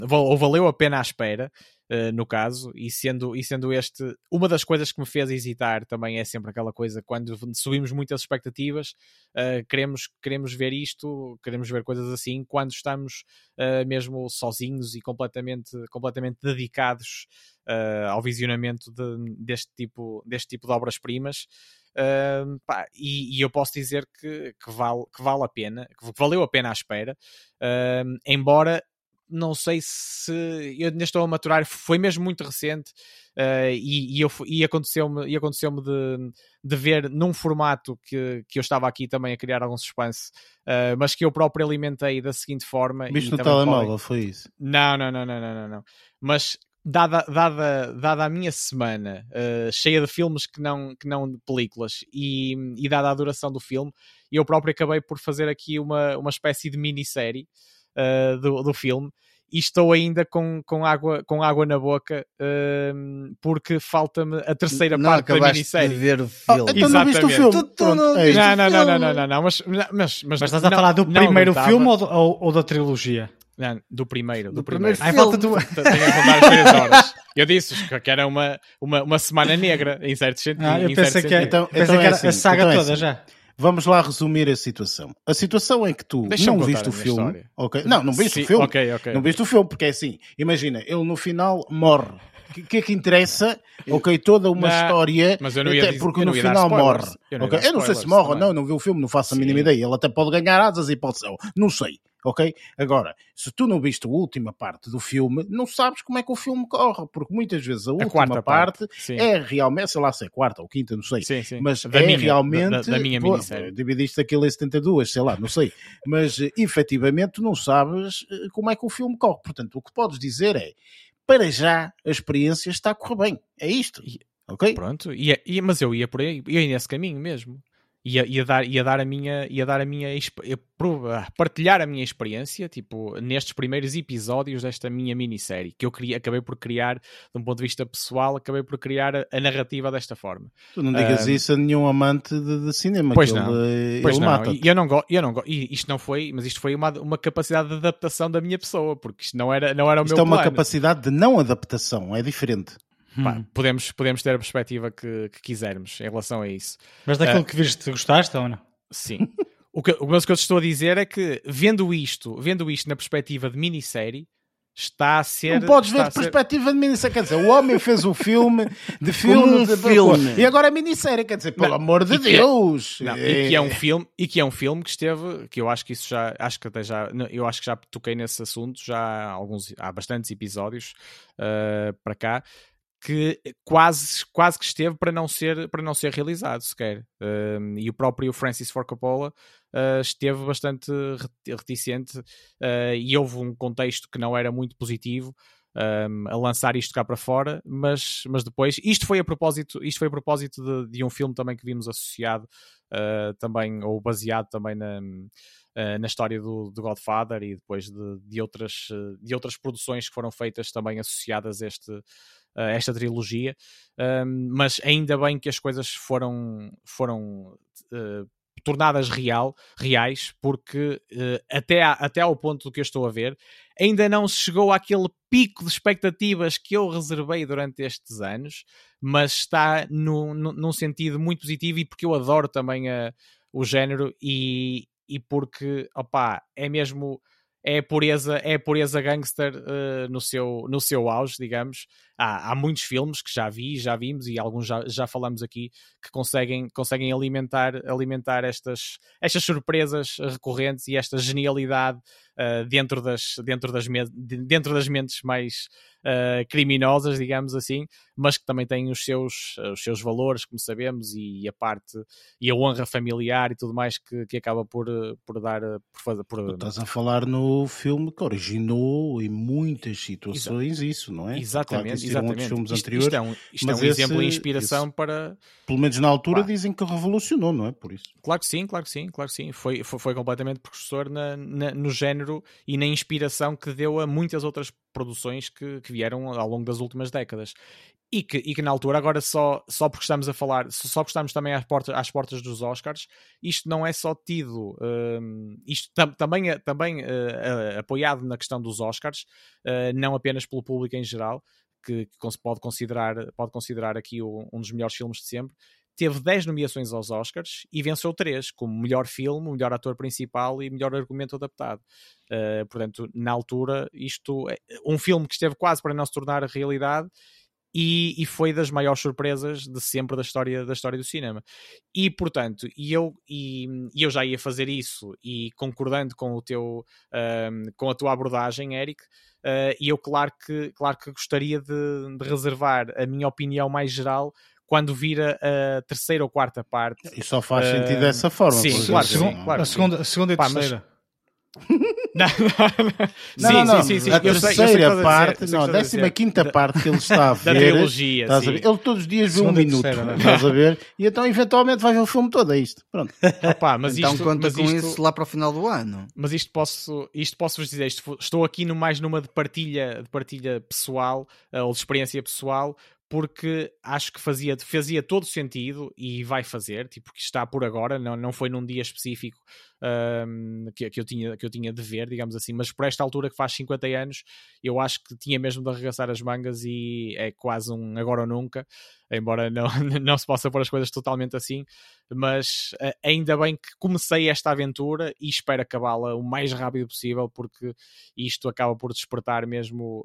val- ou valeu a pena à espera, ah, no caso, e sendo, e sendo este, uma das coisas que me fez hesitar também é sempre aquela coisa, quando subimos muitas expectativas, ah, queremos, queremos ver isto, queremos ver coisas assim, quando estamos ah, mesmo sozinhos e completamente, completamente dedicados uh, ao visionamento de- deste, tipo, deste tipo de obras-primas. Uh, pá, e, e eu posso dizer que, que, vale, que vale a pena, que valeu a pena à espera, Uh, embora não sei se eu ainda estou a maturar, foi mesmo muito recente uh, e, e, eu e aconteceu-me aconteceu de, de ver num formato que, que eu estava aqui também a criar algum suspense, uh, mas que eu próprio alimentei da seguinte forma. Viste no podem- telemóvel, foi isso. não, não, não, não, não, não, não. Mas dada, dada, dada a minha semana eh, cheia de filmes que não, que não de películas e, e dada a duração do filme, eu próprio acabei por fazer aqui uma, uma espécie de minissérie eh, do, do filme. E estou ainda com, com, água, com água na boca eh, porque falta-me a terceira não parte da minissérie. de ver o Ah, filme. então não viste o Exatamente. filme. Tu- tu Pronto, não é. Não, não, não, não, não, não, não, mas, mas, mas, Mas estás a não- falar do não primeiro aguentava. filme ou, do- ou- ou da trilogia? Não, do primeiro. Do, Do primeiro. primeiro Ai, falta filme. tu. [LAUGHS] Tenho a contar as três horas. Eu disse que- era uma, uma, uma semana negra, em certo sentido. Ah, eu pensei que, era- sentido. Então- pensei então que é era assim, a saga então é toda assim. já. Vamos lá resumir a situação. A situação é que tu não viste o filme. história. ok? Não, não viste Sim, o filme. Ok, ok. Não viste o filme, porque é assim, imagina, ele no final morre. O que, que é que interessa? Ok, toda uma Não, história, mas eu não ia até dizer- porque no final spoilers. morre. Eu não ia ok? dar Eu não sei se morre ou também. não, não vi o filme, não faço a Sim. mínima ideia. Ele até pode ganhar asas e pode ser. Não sei. Ok? Agora, se tu não viste a última parte do filme, não sabes como é que o filme corre, porque muitas vezes a A última parte, Sim. é realmente, sei lá se é quarta ou quinta, não sei. Sim, sim. Mas Da é minha, realmente. Da, da minha pô, minissérie. Dividiste aquilo em 72, sei lá, não sei. Mas eh, efetivamente tu não sabes eh, como é que o filme corre. Portanto, o que podes dizer é: para já a experiência está a correr bem. É isto. Ok? Pronto, ia, ia- mas eu ia por aí, ia nesse caminho mesmo. Ia, ia, dar, ia dar a minha, ia dar a minha, partilhar a minha experiência, tipo, nestes primeiros episódios desta minha minissérie, que eu queria, acabei por criar, de um ponto de vista pessoal, acabei por criar a, a narrativa desta forma. Tu não digas Ah, isso a nenhum amante de, de cinema. Pois que não. Ele, Pois ele não, mata. e eu não gosto, eu não gosto, e isto não foi, mas isto foi uma, uma capacidade de adaptação da minha pessoa, porque isto não era, não era o Isto meu é uma plano. capacidade de não adaptação, é diferente. Pá, Hum. podemos, podemos ter a perspectiva que, que quisermos em relação a isso. Mas daquilo Ah. que viste, gostaste ou não? Sim. O [LAUGHS] que, o que eu te estou a dizer é que, vendo isto, vendo isto na perspectiva de minissérie, está a ser. não podes ver de ser- perspectiva de minissérie. Quer dizer, o homem fez um filme de [LAUGHS] filme. um de- filme. E agora é minissérie. Quer dizer, pelo Não, amor de e que é- Deus. Não, e que é um filme e que é um filme que esteve que eu acho que isso já acho que até já eu acho que já toquei nesse assunto já há alguns há bastantes episódios ah, para cá que quase quase que esteve para não ser para não ser realizado sequer. Um, e o próprio Francis Ford Coppola ah, esteve bastante reti- reticente ah, e houve um contexto que não era muito positivo um, a lançar isto cá para fora, mas, mas depois isto foi a propósito, isto foi a propósito de, de um filme também que vimos associado uh, também, ou baseado também na, uh, na história do, do Godfather e depois de, de, outras, uh, de outras produções que foram feitas também associadas a este, esta trilogia, um, mas ainda bem que as coisas foram, foram uh, tornadas real, reais, porque uh, até, a, até ao ponto do que eu estou a ver, ainda não se chegou àquele pico de expectativas que eu reservei durante estes anos, mas está no, no, num sentido muito positivo e porque eu adoro também a, o género e, e porque, opá, é mesmo é a pureza, é a pureza gangster uh, no, seu, no seu auge, digamos. Há, há muitos filmes que já vi, já vimos e alguns já, já falamos aqui que conseguem, conseguem alimentar, alimentar estas, estas surpresas recorrentes e esta genialidade uh, dentro, das, dentro, das dentro das mentes mais uh, criminosas, digamos assim, mas que também têm os seus, os seus valores, como sabemos, e a parte e a honra familiar e tudo mais que, que acaba por, por dar. Por fazer, por... Tu estás a falar no filme que originou em muitas situações Exato. isso, não é? Exatamente, claro exatamente. filmes isto, anteriores, isto é um, isto é um esse, exemplo de inspiração esse, para. Pelo menos na altura dizem que revolucionou, não é? Por isso. Claro que sim, claro que sim, claro que sim. Foi, foi, foi completamente precursor na, na, no género e na inspiração que deu a muitas outras produções que, que vieram ao longo das últimas décadas. E que, e que na altura, agora só, só porque estamos a falar, só porque estamos também às portas, às portas dos Oscars, isto não é só tido, um, isto tam, também, também uh, uh, apoiado na questão dos Oscars, uh, não apenas pelo público em geral, que, que pode, considerar, pode considerar aqui o, um dos melhores filmes de sempre, teve 10 nomeações aos Oscars e venceu 3, como melhor filme, melhor ator principal e melhor argumento adaptado. Uh, portanto, na altura, isto é um filme que esteve quase para não se tornar realidade e, e, foi das maiores surpresas de sempre da história, da história do cinema. E, portanto, e eu, e, e eu já ia fazer isso e concordando com o teu, um, com a tua abordagem, Eric, uh, e eu claro que, claro que gostaria de, de reservar a minha opinião mais geral quando vira a terceira ou quarta parte. E só faz uh, sentido dessa forma. Sim, claro, sim, claro. A segunda, a segunda e Pá, terceira. Mas... não, não, não, não, sim, sim, sim. A terceira parte, não, a décima quinta parte que ele está a ver. da trilogia, estás a ver? Ele todos os dias vê um minuto, terceira, estás a ver? E então eventualmente vai ver o filme todo, é isto. Pronto. Opa, mas então isto, conta mas com isto, isso lá para o final do ano. Mas isto posso, isto posso vos dizer, isto, estou aqui no mais numa de partilha, de partilha pessoal, eh, ou de experiência pessoal, porque acho que fazia, fazia todo sentido e vai fazer, tipo, que está por agora, não, não foi num dia específico um, que, que, eu tinha, que eu tinha de ver, digamos assim, mas por esta altura que faz 50 anos, eu acho que tinha mesmo de arregaçar as mangas e é quase um agora ou nunca, embora não, [LAUGHS] não se possa pôr as coisas totalmente assim, mas ainda bem que comecei esta aventura e espero acabá-la o mais rápido possível, porque isto acaba por despertar mesmo.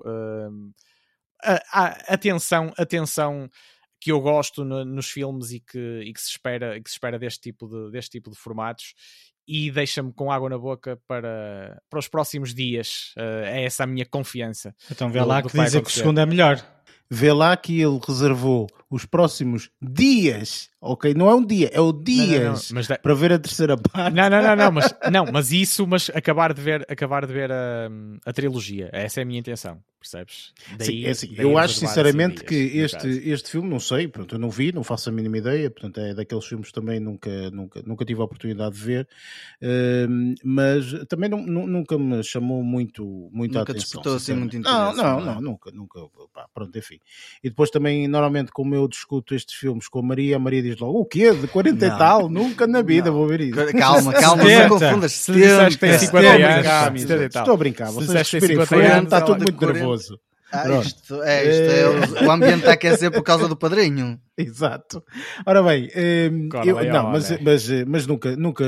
A, a atenção, atenção que eu gosto no, nos filmes e que, e que, se espera, que se espera deste tipo de, deste tipo de formatos e deixa-me com água na boca para, para os próximos dias. Uh, é essa a minha confiança. Então vê do, lá do que dizem que o segundo é melhor. Vê lá que ele reservou os próximos dias, ok? Não é um dia, é o dias não, não, não, para ver a terceira parte. Não, não, não, não, mas, não, mas isso, mas acabar de ver, acabar de ver a, a trilogia. Essa é a minha intenção percebes? Daí, Sim, é assim, eu acho sinceramente que este, este filme, não sei, pronto, eu não vi, não faço a mínima ideia, portanto é daqueles filmes também nunca, nunca, nunca tive a oportunidade de ver, uh, mas também não, nunca me chamou muito, muito nunca a atenção. despertou assim muito interesse. Não, não, não, não, nunca, nunca, pá, pronto, enfim. E depois também, normalmente, como eu discuto estes filmes com a Maria, a Maria diz logo, o quê? De 40 não. e tal? Nunca na vida não. vou ver isso. Calma, calma, não confundas. Se disseste que tem 50 anos, estou a brincar, vocês respirem está tudo muito nervoso Ah, isto, é, isto é, o, o ambiente está a aquecer por causa do padrinho. [LAUGHS] Exato. Ora bem, hum, eu, não, mas, mas, mas nunca, nunca,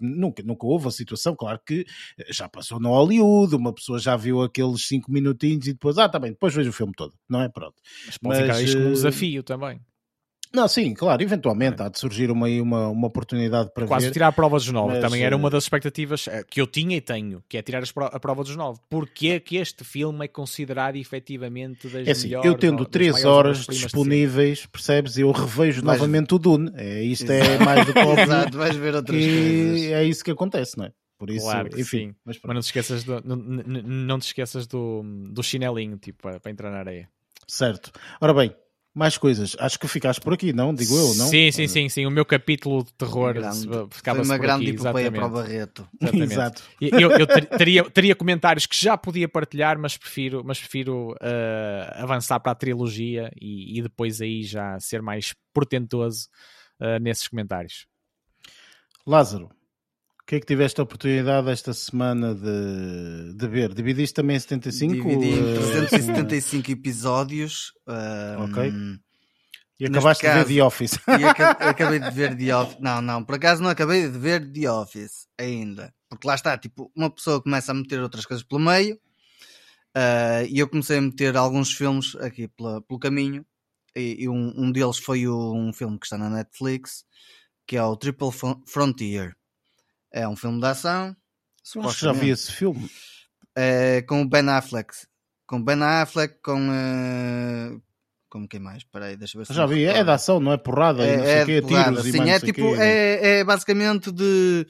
nunca, nunca houve a situação. Claro que já passou no Hollywood, uma pessoa já viu aqueles 5 minutinhos e depois, ah, tá bem, depois vejo o filme todo, não é? Pronto. Mas pode mas, ficar isto como um eh, desafio também. Não, sim, claro, eventualmente é. há de surgir uma, uma, uma oportunidade para Quase ver. tirar a prova dos nove, mas, também era uma eh, das expectativas eh, que eu tinha e tenho, que é tirar a prova dos nove. Porque é que este filme é considerado efetivamente das é assim, melhores... Eu tendo três horas disponíveis, percebes, eu revejo vais... novamente o Dune. É, isto é mais do que [LAUGHS] óbvio. Exato, vais ver outras coisas. É isso que acontece, não é? Por isso, claro enfim. Sim. Mas, mas, não te esqueças, do, não, não te esqueças do, do chinelinho, tipo, para, para entrar na areia. Certo. Ora bem, mais coisas. Acho que ficaste por aqui, não? Digo eu, não? Sim, sim, sim, sim. O meu capítulo de terror ficava Foi uma grande aqui, epopeia para o Barreto. [LAUGHS] Exatamente. Exato. Eu, eu teria, teria comentários que já podia partilhar, mas prefiro, mas prefiro uh, avançar para a trilogia e, e, depois aí já ser mais portentoso uh, nesses comentários. Lázaro, o que é que tiveste a oportunidade esta semana de, de ver? Dividiste também em 75? Dividi em 375 uh... episódios. Uh, ok. E acabaste caso, de ver The Office. E [LAUGHS] acabei de ver The Office. Não, não, por acaso não acabei de ver The Office ainda. Porque lá está, tipo, uma pessoa começa a meter outras coisas pelo meio Uh, e eu comecei a meter alguns filmes aqui pela, pelo caminho. E, e um, um, deles foi o, um filme que está na Netflix, que é o Triple Frontier. É um filme de ação. Acho que já vi esse filme. É, com o Ben Affleck. Com Ben Affleck, com. Uh, como quem mais? Peraí, deixa eu ver se Já vi, é de ação, não é porrada, é, não sei é quê, porrada, tiros sim, é tipo, é, é basicamente de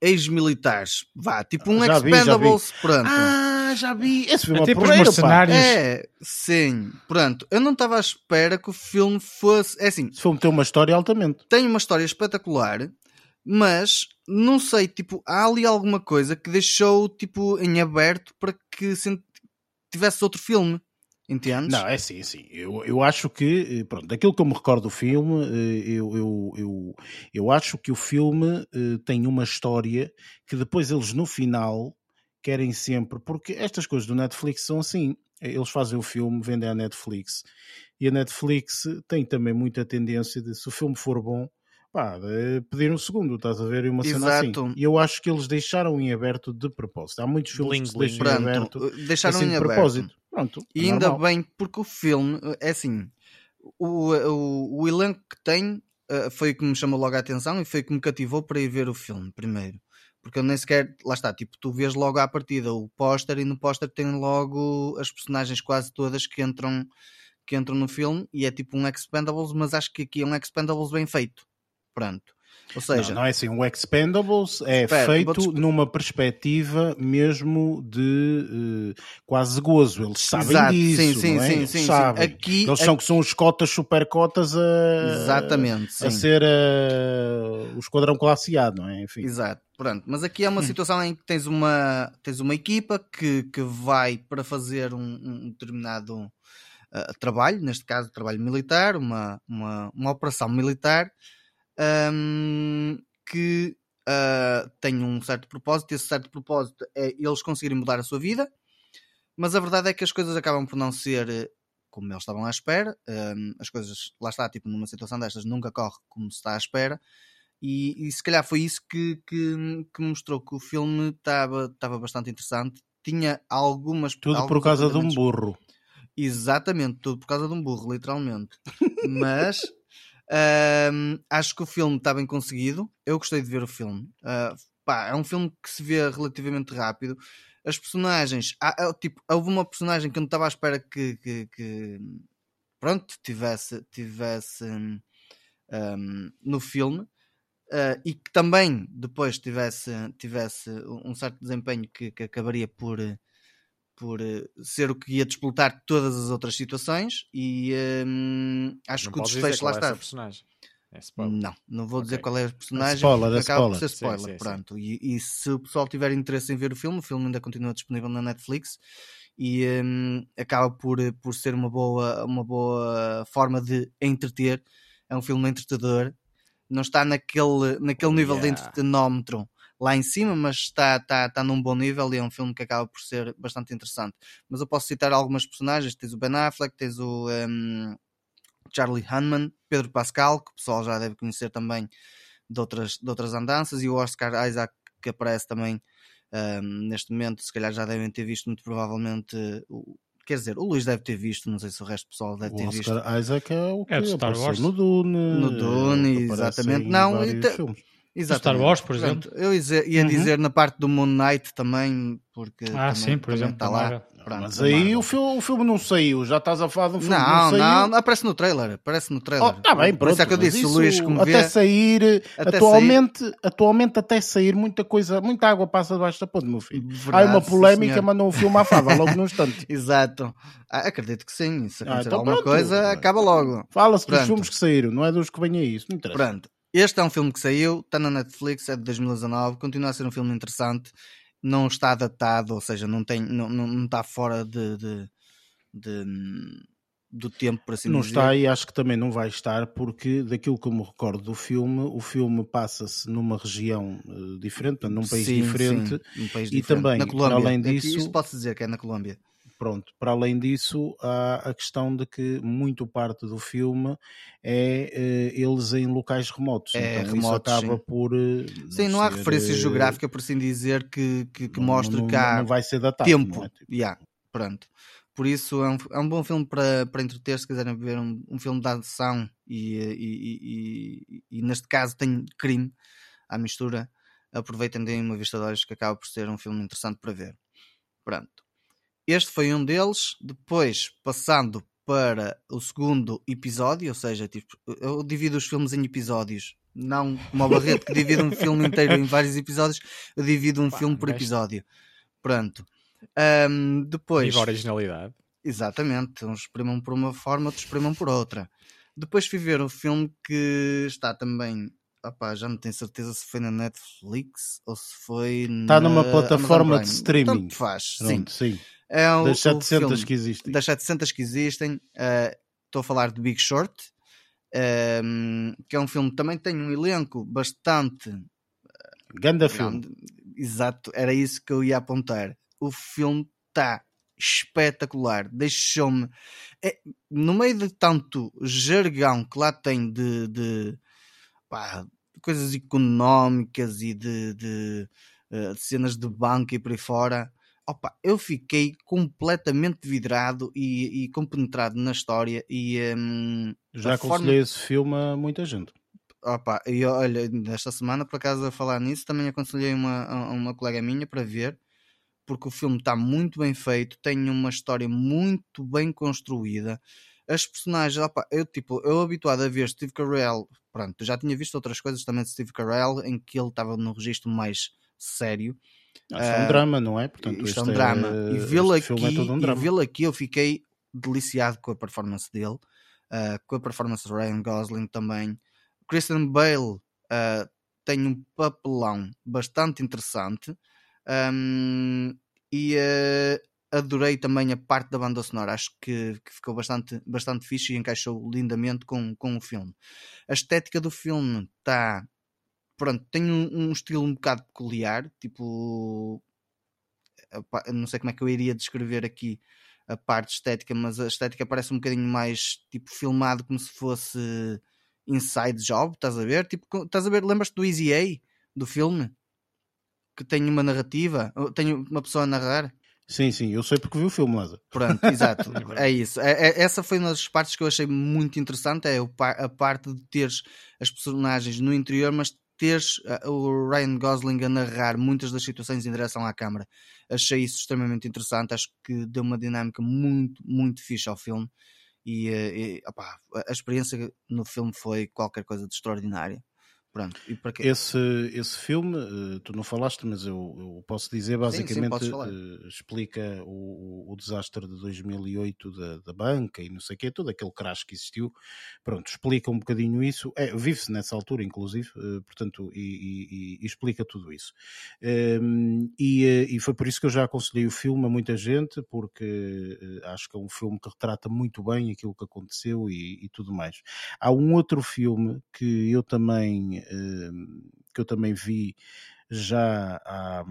ex-militares. Vá, tipo um já Expendables, vi, pronto. Ah, já vi. Esse filme é, é tipo porreiro, mercenários. É, sim. Pronto, eu não estava à espera que o filme fosse... É assim... Esse filme tem uma história altamente. Tem uma história espetacular, mas não sei, tipo, há ali alguma coisa que deixou, tipo, em aberto para que tivesse outro filme. Entendes? Não, é sim, sim. Eu, eu acho que, eh, pronto, daquilo que eu me recordo do filme, eh, eu, eu, eu, eu acho que o filme eh, tem uma história que depois eles no final querem sempre, porque estas coisas do Netflix são assim. Eles fazem o filme, vendem à Netflix. E a Netflix tem também muita tendência de, se o filme for bom, pá, pedir um segundo, estás a ver? Uma cena assim. Exato. assim. E eu acho que eles deixaram em aberto de propósito. Há muitos filmes Bling, que deixam Pronto, em aberto deixaram assim, em de aberto. propósito. Pronto, é e ainda normal. bem, porque o filme, é assim, o, o, o elenco que tem foi o que me chamou logo a atenção e foi o que me cativou para ir ver o filme primeiro. Porque eu nem sequer, lá está, tipo, tu vês logo à partida o póster e no póster tem logo as personagens quase todas que entram, que entram no filme e é tipo um Expendables, mas acho que aqui é um Expendables bem feito. Pronto. Ou seja, não, não é assim, o Expendables é espera, feito numa perspectiva mesmo de uh, quase gozo. Eles sabem Exato, disso, sim, sim, é? sim, Eles sim, sabem. Aqui, Eles são que são os cotas, super cotas a, Exatamente, a ser uh, o esquadrão classe A, não é? Enfim. Exato. Pronto, mas aqui é uma hum. situação em que tens uma, tens uma equipa que, que vai para fazer um, um determinado uh, trabalho, neste caso trabalho militar, uma, uma, uma operação militar, um, que uh, tem um certo propósito. Esse certo propósito é eles conseguirem mudar a sua vida, mas a verdade é que as coisas acabam por não ser como eles estavam à espera. Um, as coisas, lá está, tipo, numa situação destas, nunca corre como se está à espera. E, e se calhar foi isso que, que, que mostrou que o filme estava bastante interessante. Tinha algumas. Tudo por causa de um burro. Exatamente, tudo por causa de um burro, literalmente. [LAUGHS] Mas acho que o filme está bem conseguido. Eu gostei de ver o filme. Uh, pá, é um filme que se vê relativamente rápido. As personagens, há, tipo, houve uma personagem que eu não estava à espera que, que, que pronto, tivesse, tivesse um, no filme. Uh, e que também depois tivesse, tivesse um certo desempenho que, que acabaria por, por uh, ser o que ia despoltar todas as outras situações e um, acho não que o desfecho lá é está. Personagem. É não, não vou dizer okay. qual é a personagem. É spoiler, é acaba spoiler. por ser spoiler. Sim, sim, pronto. Sim. E, e, se o pessoal tiver interesse em ver o filme, o filme ainda continua disponível na Netflix e um, acaba por, por ser uma boa, uma boa forma de entreter. É um filme entretador. Não está naquele, naquele oh, nível yeah. de entretenómetro lá em cima, mas está, está, está num bom nível e é um filme que acaba por ser bastante interessante. Mas eu posso citar algumas personagens: tens o Ben Affleck, tens o um, Charlie Hunman, Pedro Pascal, que o pessoal já deve conhecer também de outras, de outras andanças, e o Oscar Isaac, que aparece também um, neste momento. Se calhar já devem ter visto, muito provavelmente. O, Quer dizer, o Luís deve ter visto, não sei se o resto do pessoal deve o ter Oscar visto. Isaac é o que é Star Wars. no Dune. No Dune, exatamente. Não, e te, Exatamente. Star Wars, por exemplo. Pronto, eu ia, uhum. dizer na parte do Moon Knight também, porque ah, também, sim, por exemplo, está lá. Pronto, mas aí o filme, o filme não saiu, já estás a falar de um filme não, não Não, não, aparece no trailer, aparece no trailer. Oh, tá bem, pronto. Por isso é que eu disse, o Luís, como até vê, sair, até atualmente, sair... atualmente até sair muita coisa, muita água passa debaixo da ponte, meu filho. Verdade, Há uma polémica, mandou um filme à fava logo num instante. [LAUGHS] Exato. Ah, acredito que sim, se acontecer ah, então alguma pronto. coisa, acaba logo. Fala-se dos filmes que saíram, não é dos que vêm aí, isso não interessa. Pronto. Este é um filme que saiu, está na Netflix, é de 2019, continua a ser um filme interessante, não está datado, ou seja, não, tem, não, não, não está fora de, de, de do tempo, para assim Não dizer. está e acho que também não vai estar, porque daquilo que eu me recordo do filme, o filme passa-se numa região uh, diferente, num país sim, diferente, sim, um país e diferente. também, na Colômbia. além disso... Isso pode-se dizer que é na Colômbia. Pronto, para além disso, há a questão de que muito parte do filme é uh, eles em locais remotos. É, então remotos, isso acaba sim. por. Uh, sim, não, há referência uh, geográfica, por assim dizer, que, que, que não, mostre não, que há não vai ser datado, tempo. É? Tipo, yeah. Pronto. Por isso é um, é um bom filme para, para entreter se quiserem ver um, um filme de ação e, e, e, e, neste caso tem crime à mistura. Aproveitem deem uma vista de olhos que acaba por ser um filme interessante para ver. Pronto. Este foi um deles. Depois, passando para o segundo episódio, ou seja, tipo, eu divido os filmes em episódios, não uma barrete que divide um filme inteiro em vários episódios, eu divido um Pá, filme por episódio. Pronto. Um, depois. Viva a originalidade. Exatamente. Uns exprimam por uma forma, outros exprimam por outra. Depois fui ver um filme que está também. Opá, já não tenho certeza se foi na Netflix ou se foi Está na... numa plataforma de streaming. Tanto faz, Pronto, sim. sim. É o, das 700 que existem. Das 700 que existem. Uh, estou a falar de Big Short, uh, que é um filme que também tem um elenco bastante. Uh, Ganda filme. Exato, era isso que eu ia apontar o filme está espetacular. Deixou-me. É, no meio de tanto jargão que lá tem de, de pá, coisas económicas e de, de, uh, de, cenas de banco e por aí fora. Opa, eu fiquei completamente vidrado e, e compenetrado na história e um, já aconselhei forma... esse filme a muita gente. Opa, e olha, nesta semana, por acaso, a falar nisso, também aconselhei uma, uma colega minha para ver porque o filme está muito bem feito, tem uma história muito bem construída. As personagens, opa, eu tipo, eu habituado a ver Steve Carell, pronto, já tinha visto outras coisas também de Steve Carell, em que ele estava no registro mais sério. Isto é um uh, drama, não é? Portanto, isto é um drama. É, e vê-lo aqui, é um vê aqui, eu fiquei deliciado com a performance dele, uh, com a performance de Ryan Gosling também. Christian Bale uh, tem um papelão bastante interessante. Um, e uh, adorei também a parte da banda sonora, acho que, que, ficou bastante, bastante fixe e encaixou lindamente com, com o filme. A estética do filme está. Pronto, tem um, um, estilo um bocado peculiar, tipo. Não sei como é que eu iria descrever aqui a parte estética, mas a estética parece um bocadinho mais tipo filmado como se fosse inside job, estás a ver? Tipo, estás a ver, lembras-te do Easy A do filme? que tem uma narrativa, tem uma pessoa a narrar. Sim, sim, eu sei porque vi o filme, Lázaro. Pronto, [LAUGHS] exato. é isso. É, é, essa foi uma das partes que eu achei muito interessante, é a parte de teres as personagens no interior, mas teres uh, o Ryan Gosling a narrar muitas das situações em direção à câmara. Achei isso extremamente interessante, acho que deu uma dinâmica muito, muito fixe ao filme. E, uh, e opa, a experiência no filme foi qualquer coisa de extraordinária. Pronto, e para quê? Esse, esse filme, uh, tu não falaste, mas eu, eu posso dizer, basicamente sim, sim, uh, explica o, o, desastre de 2008 da, da, banca e não sei o quê, todo aquele crash que existiu. Pronto, explica um bocadinho isso. É, Vive-se nessa altura, inclusive, uh, portanto, e, e, e, explica tudo isso. Ehm, e, foi por isso que eu já aconselhei o filme a muita gente, porque acho que é um filme que retrata muito bem aquilo que aconteceu e, tudo mais. Há um outro filme que eu também que eu também vi já há,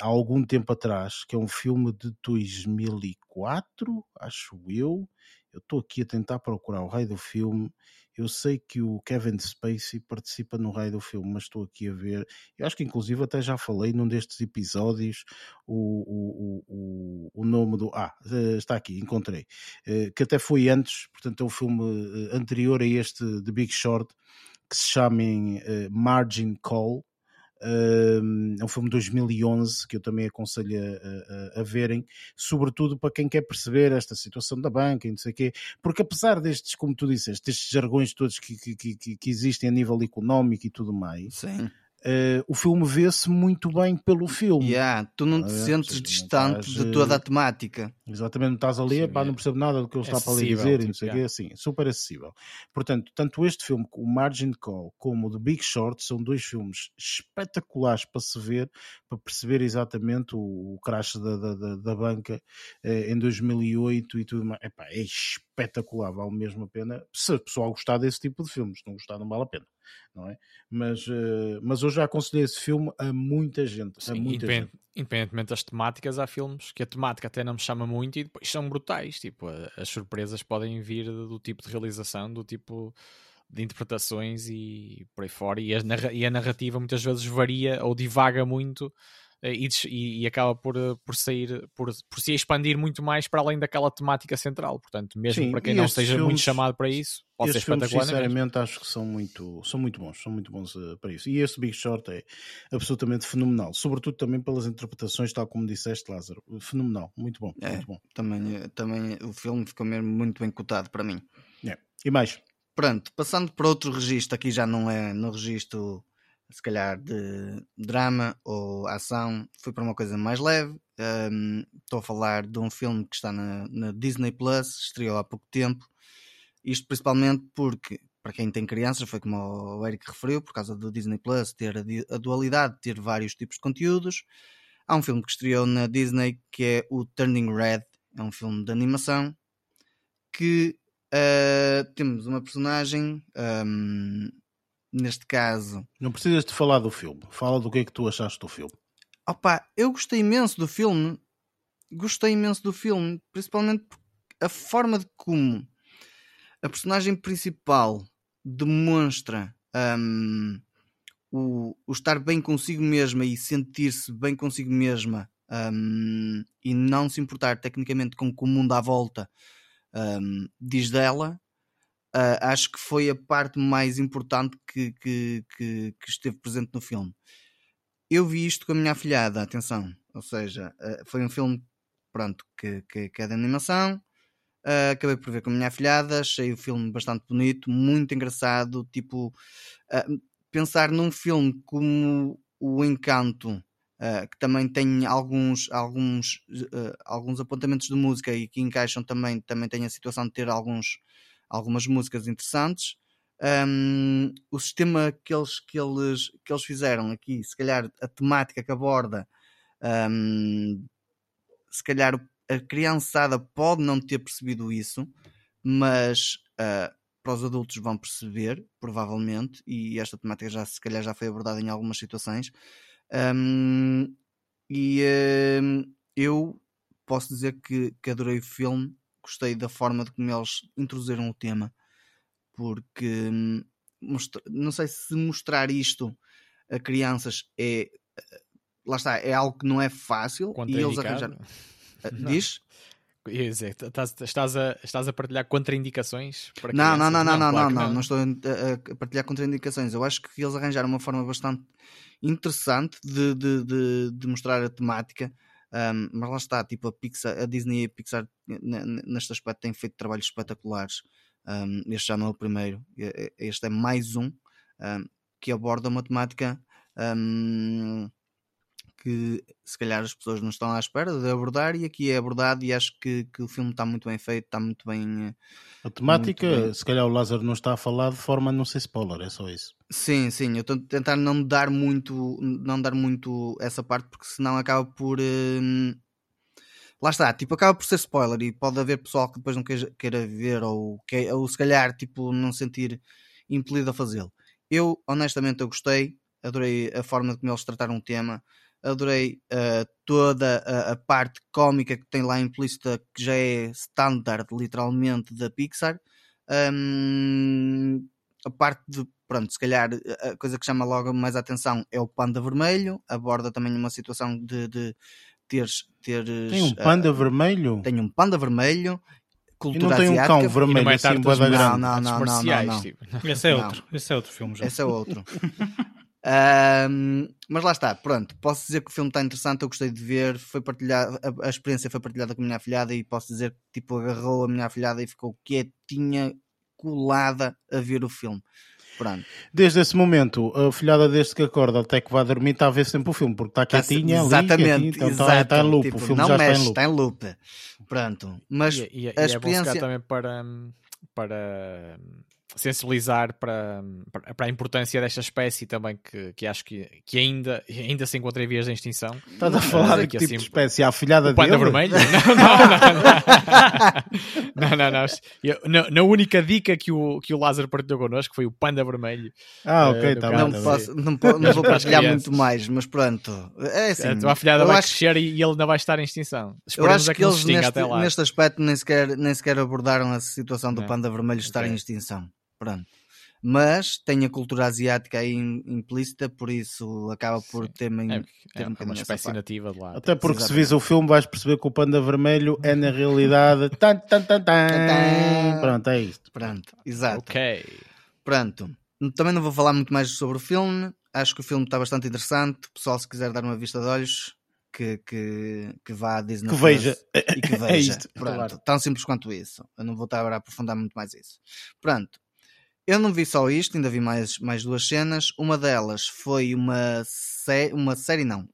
há algum tempo atrás, que é um filme de 2004, acho eu. Eu estou aqui a tentar procurar o raio do filme. Eu sei que o Kevin Spacey participa no raio do filme, mas estou aqui a ver. Eu acho que inclusive até já falei num destes episódios o, o, o, o nome do. Ah, eh, está aqui, encontrei. Eh, que até foi antes, portanto é um filme eh, anterior a este de Big Short, que se chamem uh, Margin Call. Uh, é um filme de 2011 que eu também aconselho a, a, a, verem, sobretudo para quem quer perceber esta situação da banca e não sei o quê, porque apesar destes, como tu disseste, destes jargões todos que, que, que, que existem a nível económico e tudo mais, Sim. Uh, o filme vê-se muito bem pelo filme. Yeah, tu não te sentes seja, distante estás, de toda a temática. Exatamente, não estás ali, sim, pá, não percebo nada do que ele está para ali dizer, tipo, não sei o quê, assim, super acessível. Portanto, tanto este filme, o Margin Call, como o The Big Short, são dois filmes espetaculares para se ver, para perceber exatamente o, o crash da, da, da, da banca eh, em 2008 e tudo mais. Epá, é espetacular, vale mesmo a pena. Se o pessoal gostar desse tipo de filmes, não gostar, não vale a pena não é? Mas, uh, mas eu já aconselhei esse filme a muita gente. Sim, a muita gente. Independentemente das temáticas, há filmes que a temática até não me chama muito e depois são brutais. Tipo, as surpresas podem vir do tipo de realização, do tipo de interpretações e por aí fora. E a narrativa muitas vezes varia ou divaga muito e, e, acaba por, por sair, por, por se expandir muito mais para além daquela temática central. Portanto, mesmo Sim, para quem não esteja filmes, muito chamado para isso, pode ser espetacular. Sinceramente, acho que são muito, são muito bons, são muito bons uh, para isso. E este Big Short é absolutamente fenomenal, sobretudo também pelas interpretações, tal como disseste, Lázaro. Fenomenal, muito bom, é, muito bom. Também, também o filme ficou mesmo muito bem cotado para mim. É. E mais? Pronto, passando para outro registro, aqui já não é no registro se calhar de drama ou ação, fui para uma coisa mais leve. Um, estou a falar de um filme que está na, na, Disney Plus, estreou há pouco tempo. Isto principalmente porque, para quem tem crianças, foi como o Eric referiu, por causa do Disney Plus ter a, a dualidade de ter vários tipos de conteúdos. Há um filme que estreou na Disney que é o Turning Red, é um filme de animação que uh, temos uma personagem um, neste caso. Não precisas de falar do filme, fala do que é que tu achaste do filme. Opa, eu gostei imenso do filme, gostei imenso do filme, principalmente a forma de como a personagem principal demonstra um, o, o, estar bem consigo mesma e sentir-se bem consigo mesma um, e não se importar tecnicamente com o que o mundo à volta um, diz dela uh, acho que foi a parte mais importante que, que, que, que, esteve presente no filme. Eu vi isto com a minha afilhada, atenção, ou seja, uh, foi um filme pronto, que, é de animação. Uh, acabei por ver com a minha afilhada, achei o filme bastante bonito, muito engraçado. Tipo, pensar num filme como O Encanto, que também tem alguns, alguns, alguns apontamentos de música e que encaixam também, também tem a situação de ter alguns, algumas músicas interessantes. Um, o sistema que eles, que, eles, que eles fizeram aqui, se calhar a temática que aborda, um, se calhar a criançada pode não ter percebido isso, mas uh, para os adultos vão perceber, provavelmente, e esta temática já se calhar já foi abordada em algumas situações. Um, e uh, eu posso dizer que, que adorei o filme gostei da forma de como eles introduziram o tema, porque hum, não sei se mostrar isto a crianças é lá está, é algo que não é fácil e eles arranjaram. [LAUGHS] Eh, diz? Dizer, estás, estás, a, estás a partilhar contraindicações para não, não, não, não, não, não, não, não, estou a, partilhar contraindicações. Eu acho que eles arranjaram uma forma bastante interessante de, de, de, de mostrar a temática um, mas lá está, tipo a, Pixar, a Disney e a Pixar neste aspecto têm feito trabalhos espetaculares. Um, este já não é o primeiro, este é mais um, um que aborda uma temática que se calhar as pessoas não estão à espera de abordar e aqui é abordado e acho que, que o filme está muito bem feito, está muito bem. A temática, bem... se calhar o Lázaro não está a falar de forma a não ser spoiler, é só isso. Sim, sim, eu estou a tentar não dar muito, não dar muito essa parte porque senão acaba por. Hum... Lá está, tipo, acaba por ser spoiler e pode haver pessoal que depois não queira, queira ver ou, que, ou se calhar tipo, não sentir impelido a fazê-lo. Eu, honestamente, eu gostei, adorei a forma como eles trataram o tema adorei uh, toda a, a, parte cómica que tem lá implícita, que já é standard, literalmente, da Pixar. Um, a parte de, pronto, se calhar a coisa que chama logo mais a atenção é o panda vermelho, aborda também uma situação de, de teres, teres. Tem um panda uh, vermelho? Tem um panda vermelho. Cultura e não tem asiática. um cão vermelho não assim, não, não, não, não, não, não. Tipo. Esse é outro, esse é outro filme já. Esse é outro. [LAUGHS] Um, mas lá está, pronto. Posso dizer que o filme está interessante, eu gostei de ver. Foi partilhado, a, a, experiência foi partilhada com a minha afilhada e posso dizer que tipo, agarrou a minha afilhada e ficou quietinha, colada a ver o filme. Pronto. Desde esse momento, a filhada desde que acorda até que vai dormir está a ver sempre o filme, porque está quietinha está, Exatamente, ali, quietinha, então está, está, em loop, tipo, o filme não já mexe, está em loop. Está em loop. Pronto. Mas e, e, a e experiência... é também para, para sensibilizar para, para, a importância desta espécie também, que, que acho que, que ainda, ainda se encontra em vias de extinção. Estás a falar de que tipo assim, de espécie? A afilhada o panda dele? vermelho? Não, não, não. [LAUGHS] não, não, não. Eu, na, na, única dica que o, que o Lázaro partilhou connosco foi o panda vermelho. Ah, ok, está uh, tá não, posso, não, não vou [LAUGHS] partilhar muito mais, mas pronto. É assim, a tua afilhada vai acho... crescer e ele ainda vai estar em extinção. Esperemos eu acho que, que eles neste, neste aspecto nem sequer, nem sequer abordaram a situação do não, panda vermelho estar okay. em extinção. Pronto. mas tem a cultura asiática aí implícita, por isso acaba por ter, é, ter é, um uma espécie nativa de lá. Até porque se vis o filme vais perceber que o panda vermelho é na realidade [LAUGHS] tan, tan, tan, tan. pronto, é isto. Pronto, exato. Ok. Pronto. Também não vou falar muito mais sobre o filme. Acho que o filme está bastante interessante. O pessoal, se quiser dar uma vista de olhos, que, que, que vá à Disney que veja. e que [LAUGHS] veja. É isto, Pronto, claro. tão simples quanto isso. Eu não vou estar a aprofundar muito mais isso. Pronto. Eu não vi só isto, ainda vi mais, mais duas cenas. Uma delas foi uma, sé uma série, não.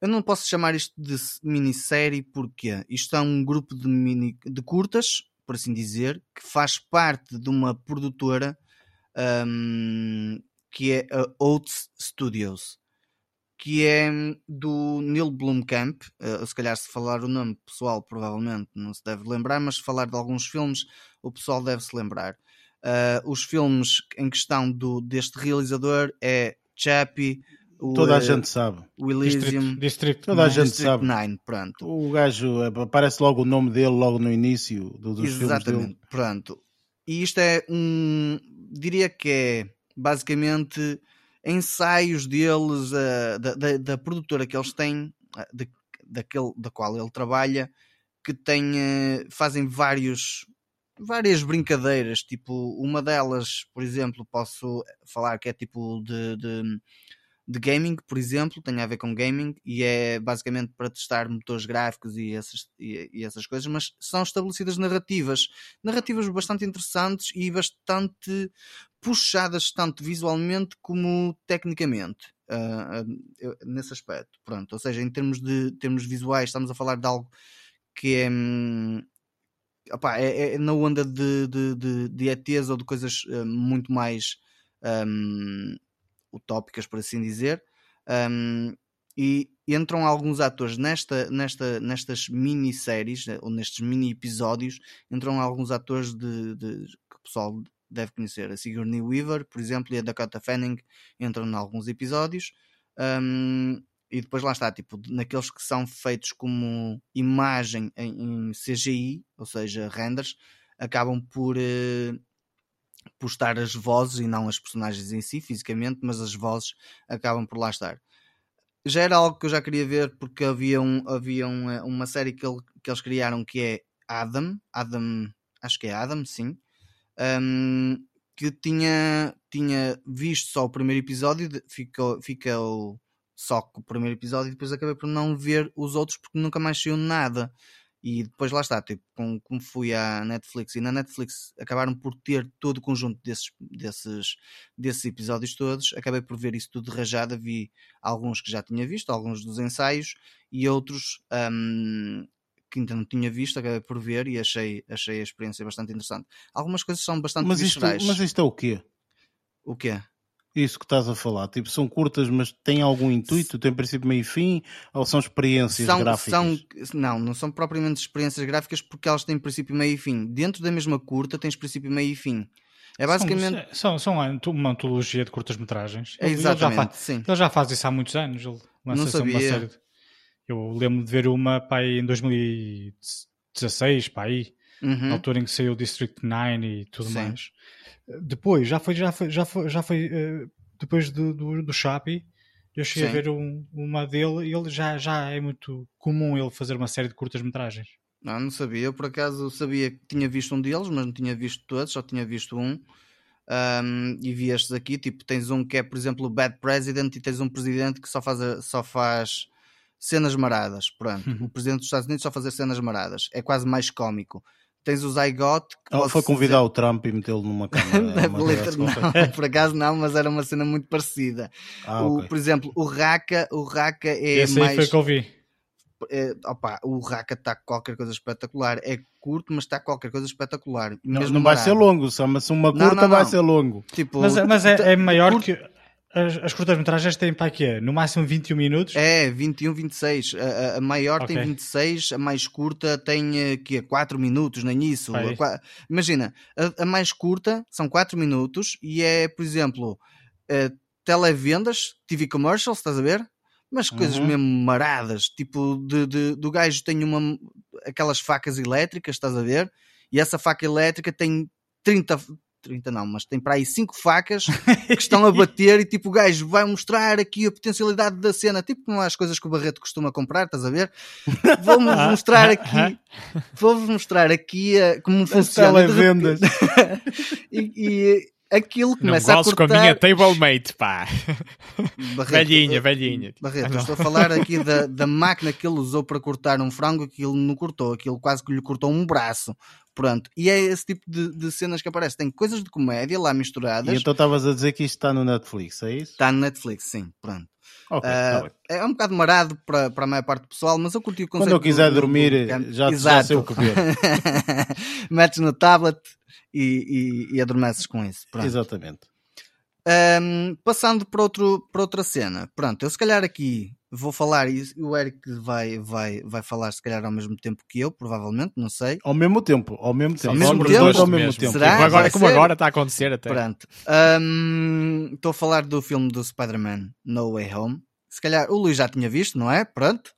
Eu não posso chamar isto de minissérie porque isto é um grupo de, mini, de curtas, por assim dizer, que faz parte de uma produtora um, que é a Oats Studios, que é do Neil Blomkamp. Uh, se calhar, se falar o nome pessoal, provavelmente não se deve lembrar, mas se falar de alguns filmes, o pessoal deve se lembrar. Uh, os filmes em questão do, deste realizador é Chappie. O, Toda a gente sabe. O Elysium. District, District Toda a gente District sabe. 9, pronto. O gajo, aparece logo o nome dele logo no início do, dos Exatamente, filmes dele. pronto. E isto é um... Diria que é basicamente ensaios deles, uh, da, da, da, produtora que eles têm, uh, de, daquele, da qual ele trabalha, que tem, uh, fazem vários, várias brincadeiras. Tipo, uma delas, por exemplo, posso falar que é tipo de, de de gaming, por exemplo, tem a ver com gaming e é basicamente para testar motores gráficos e essas, e, e, essas coisas, mas são estabelecidas narrativas, narrativas bastante interessantes e bastante puxadas tanto visualmente como tecnicamente. Uh, uh, nesse aspecto, pronto, ou seja, em termos de termos visuais, estamos a falar de algo que é, é, é, na onda de, de, de, de ETs ou de coisas uh, muito mais um, utópicas, por assim dizer. Um, e entram alguns atores nesta, nesta, nestas minisséries, eh, ou nestes mini episódios, entram alguns atores de, de, que o pessoal deve conhecer. A Sigourney Weaver, por exemplo, e a Dakota Fanning entram em alguns episódios. Um, e depois lá está, tipo, naqueles que são feitos como imagem em, em CGI, ou seja, renders, acabam por uh, postar as vozes e não as personagens em si, fisicamente, mas as vozes acabam por lá estar. Já era algo que eu já queria ver porque havia, um, havia um, eh, uma série que, ele, que eles criaram que é Adam, Adam, acho que é Adam, sim, um, que tinha, tinha visto só o primeiro episódio, ficou, ficou só com o primeiro episódio e depois acabei por não ver os outros porque nunca mais saiu nada. E depois lá está, tipo, com, como fui à Netflix e na Netflix acabaram por ter todo o conjunto desses, desses, desses episódios todos, acabei por ver isso tudo rajado, vi alguns que já tinha visto, alguns dos ensaios e outros um, que ainda não tinha visto, acabei por ver e achei, achei a experiência bastante interessante. Algumas coisas são bastante mas isto, mas isto é o quê? O quê? Isso que estás a falar, tipo, são curtas, mas têm algum intuito? Tem princípio, meio e fim? Ou são experiências são, gráficas? São, não, não são propriamente experiências gráficas porque elas têm princípio, meio e fim. Dentro da mesma curta tens princípio, meio e fim. É basicamente. São, são, são uma antologia de curtas-metragens. É exatamente, ele já, sim. ele já faz isso há muitos anos. Ele não sabia. Uma série de... Eu lembro de ver uma pá, em 2016, pá, aí, uhum. na altura em que saiu o District 9 e tudo sim. mais. Depois, já foi, já foi, já foi, já foi uh, depois do, do, do Chapi, eu cheguei Sim. a ver um, uma dele e ele já, já é muito comum ele fazer uma série de curtas-metragens. Não, não sabia. Eu por acaso sabia que tinha visto um deles, mas não tinha visto todos, só tinha visto um. Um, e vi estes aqui, tipo, tens um que é, por exemplo, o Bad President e tens um presidente que só faz, só faz cenas maradas. Pronto, o presidente dos Estados Unidos só fazer cenas maradas. É quase mais cómico. Tens o Zygote. Ela foi convidar o Trump e metê-lo numa [LAUGHS] câmara. não, por acaso não, mas era uma cena muito parecida. Ah, o, okay. Por exemplo, o Raka, o Raka é Esse mais. Aí foi que eu vi. É, opa, o Raka está qualquer coisa espetacular. É curto, mas está qualquer coisa espetacular. Não, não vai ser longo, se uma curta não, não, vai ser longo. Tipo, mas, mas é, é maior curto... que as, as curtas-metragens têm para quê? No máximo 21 minutos? É, 21, 26. A, a maior okay. tem 26, a mais curta tem eh, que 4 minutos, nem isso. A, imagina, a, mais curta são 4 minutos e é, por exemplo, uh, televendas, TV commercials, estás a ver? Mas coisas uhum. mesmo maradas, tipo de, de, do gajo tem uma aquelas facas elétricas, estás a ver? E essa faca elétrica tem 30, 30 não, mas tem para aí 5 facas que estão a bater e tipo o gajo vai mostrar aqui a potencialidade da cena, tipo como as coisas que o Barreto costuma comprar, estás a ver? Vou-vos mostrar aqui, vou-vos mostrar aqui uh, como funciona. Televendas. [LAUGHS] e, e aquilo Não começa a gozes com cortar. a minha tablemate, pá. Barreto, velhinha, eh, velhinha. Barreto, Ah, não. estou a falar aqui da, da máquina que ele usou para cortar um frango, aquilo não cortou, aquilo quase que lhe cortou um braço. Pronto, e é esse tipo de, de cenas que aparecem. Tem coisas de comédia lá E misturadas. então estavas a dizer que isto está no Netflix, é isso? Está no Netflix, sim, pronto. Ok, Ah, tá é um bocado marado para, para a maior parte do pessoal, mas eu curti o conceito. Quando eu quiser do- do- dormir, do- já, já sei o que ver. [LAUGHS] Metes no tablet e, e, e adormeces com isso. Pronto. Exatamente. Ahm, passando para, outro, para outra cena. Pronto, eu se calhar aqui vou falar e o Eric vai, vai, vai falar se calhar ao mesmo tempo que eu, provavelmente, não sei. Ao mesmo tempo, ao mesmo tempo. Ao mesmo tempo? dois ao mesmo Mesmo. tempo. Será? Como agora, como ser? agora está a acontecer até. Pronto. Ahm, Estou a falar do filme do Spider-Man No Way Home. Se calhar o Luís já tinha visto, não é? Pronto.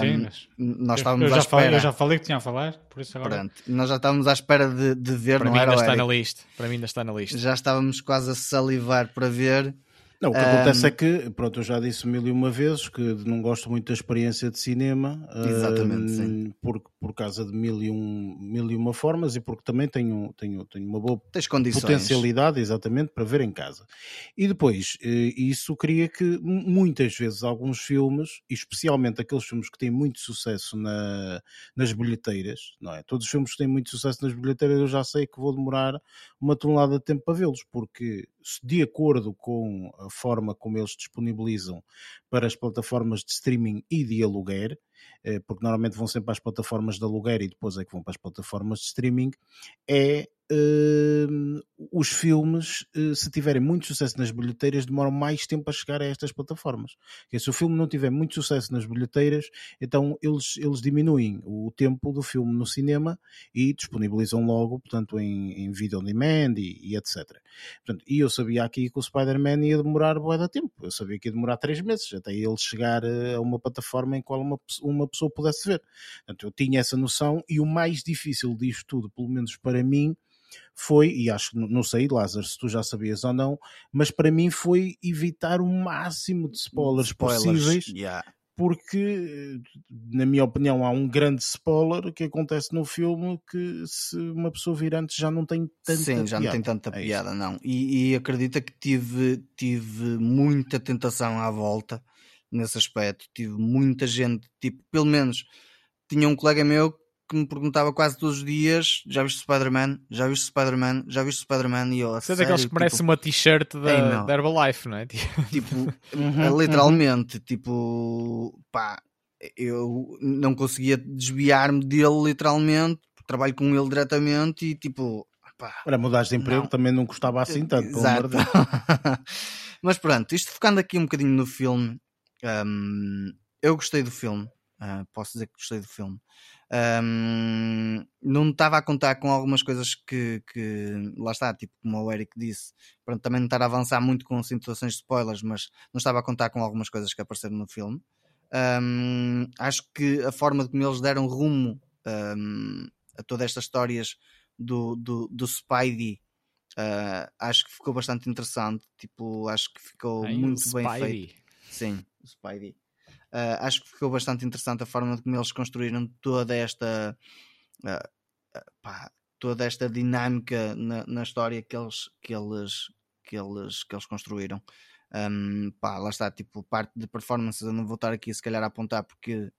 Sim, mas nós estávamos eu à já falei, espera. eu já falei que tinha a falar, por isso agora. Pronto, nós já estávamos à espera de, de ver, Para mim ainda está Eric? na lista. Para mim ainda está na lista. Já estávamos quase a salivar para ver. Não, o que Ahm, acontece é que, pronto, eu já disse mil e uma vezes que não gosto muito da experiência de cinema. Exatamente, ahm, sim. Por, por causa de mil e, um, mil e uma formas e porque também tenho, tenho, tenho uma boa potencialidade, exatamente, para ver em casa. E depois, eh, isso cria que mu- muitas vezes alguns filmes, especialmente aqueles filmes que têm muito sucesso na- nas bilheteiras, não é? Todos os filmes que têm muito sucesso nas bilheteiras eu já sei que vou demorar uma tonelada de tempo para vê-los, porque se de acordo com a forma como eles disponibilizam para as plataformas de streaming e de aluguer, porque normalmente vão sempre às plataformas de aluguer e depois é que vão para as plataformas de streaming, é hum, os filmes, eh, se tiverem muito sucesso nas bilheteiras, demoram mais tempo a chegar a estas plataformas. Porque se o filme não tiver muito sucesso nas bilheteiras, então eles, eles diminuem o tempo do filme no cinema e disponibilizam logo, portanto, em, em video on demand e, e etc. Portanto, e eu sabia aqui que o Spider-Man ia demorar bué de tempo. Eu sabia que ia demorar três meses até ele chegar eh, a uma plataforma em qual uma, uma pessoa pudesse ver. Portanto, eu tinha essa noção e o mais difícil disto tudo, pelo menos para mim, foi, e acho que não- sei, Lázaro, se tu já sabias ou não, mas para mim foi evitar o máximo de spoilers, possíveis, yeah. porque, na minha opinião, há um grande spoiler que acontece no filme que se uma pessoa vir antes já não tem tanta Sim, já não piada. tem tanta É isso. piada, não. E, e acredita que tive, tive muita tentação à volta nesse aspecto. Tive muita gente, tipo, pelo menos tinha um colega meu que me perguntava quase todos os dias: já viste Spider-Man? Já viste Spider-Man? Já viste Spider-Man? E eu, Você é daqueles que sério, merece tipo, uma t-shirt da, da Herbalife, não é? tipo, [LAUGHS] Uhum, literalmente, tipo, pá, eu não conseguia desviar-me dele literalmente, trabalho com ele diretamente e tipo, pá, Ora, mudares de emprego Não. também não custava assim tanto, pelo amor Exato. de Deus. [LAUGHS] Mas pronto, isto focando aqui um bocadinho no filme, hum, eu gostei do filme, ah, posso dizer que gostei do filme. Hum, não estava a contar com algumas coisas que, que lá está, tipo como o Eric disse, para também não estar a avançar muito com situações de spoilers, mas não estava a contar com algumas coisas que apareceram no filme. Hum, acho que a forma como eles deram rumo hum, a todas estas histórias do, do, do Spidey Uh, acho que ficou bastante interessante. Tipo, acho que ficou Ai, muito bem feito. Sim, o Spidey. Uh, acho que ficou bastante interessante a forma como eles construíram toda esta uh, pá, toda esta dinâmica na, na história que eles, que eles, que eles, que eles construíram. Um, pá, lá está, tipo, parte de performances, eu não vou estar aqui se calhar a apontar porque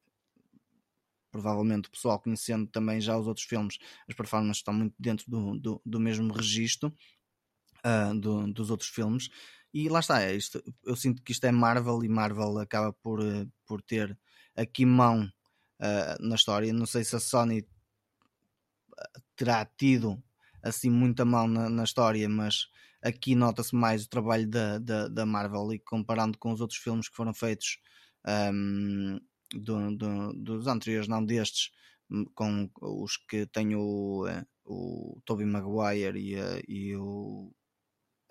provavelmente o pessoal conhecendo também já os outros filmes, as performances estão muito dentro do, do, do mesmo registro uh, do, dos outros filmes. E lá está, é isto, eu sinto que isto é Marvel e Marvel acaba por, uh, por ter aqui mão uh, na história. Não sei se a Sony terá tido assim muita mão na, na história, mas aqui nota-se mais o trabalho da, da, da, Marvel e comparando com os outros filmes que foram feitos um, do, do, dos anteriores, não destes, com os que tem o, o Tobey Maguire e, e o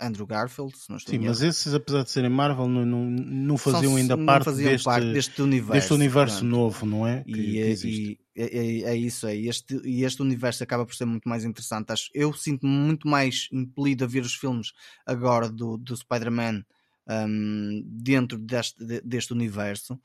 Andrew Garfield, se não estou Sim, mas esses, apesar de serem Marvel, não, não, não faziam ainda não parte, faziam deste, parte deste universo. deste universo novo, não é? Que, E, que é- e é, é- é isso aí. Este, e este universo acaba por ser muito mais interessante. Acho, eu sinto-me muito mais impelido a ver os filmes agora do, do Spider-Man hum, dentro deste, de- deste universo.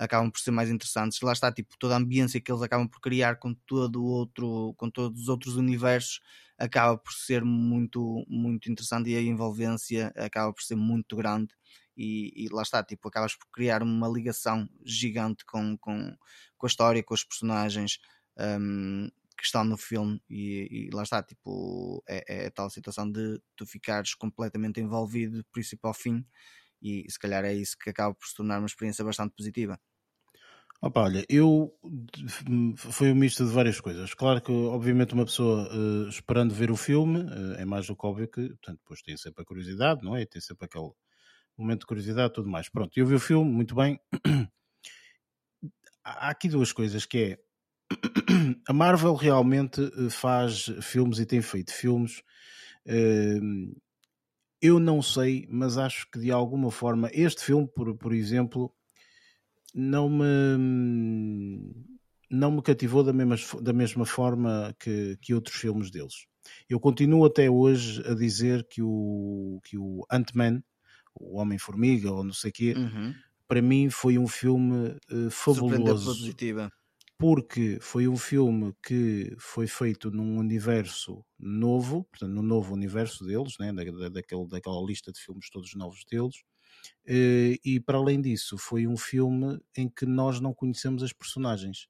Acabam por ser mais interessantes. Lá está, tipo, toda a ambiência que eles acabam por criar com todo outro, com todos os outros universos acaba por ser muito, muito interessante e a envolvência acaba por ser muito grande. E, e lá está, tipo, acabas por criar uma ligação gigante com, com, com a história, com os personagens hum, que estão no filme e, e lá está, tipo, é, é a tal situação de tu ficares completamente envolvido do princípio ao fim e se calhar é isso que acaba por se tornar uma experiência bastante positiva. Opa, olha, eu foi um misto de várias coisas. Claro que, obviamente, uma pessoa eh, esperando ver o filme eh, é mais do que óbvio que, portanto, depois tem sempre a curiosidade, não é? Tem sempre aquele momento de curiosidade tudo mais. Pronto, eu vi o filme, muito bem. [CLEARS THROAT] Há aqui duas coisas que é [CLEARS THROAT] a Marvel realmente eh, faz filmes e tem feito filmes. eh, eu não sei, mas acho que de alguma forma este filme, por, por exemplo, não me não me cativou da mesma, da mesma forma que, que outros filmes deles. Eu continuo até hoje a dizer que o, que o Ant-Man, o Homem-Formiga, ou não sei o quê, Uhum. para mim foi um filme pela fabuloso positiva. porque foi um filme que foi feito num universo novo, portanto, no novo universo deles, né, da, da- daquele, daquela lista de filmes todos novos deles, e para além disso, foi um filme em que nós não conhecemos as personagens.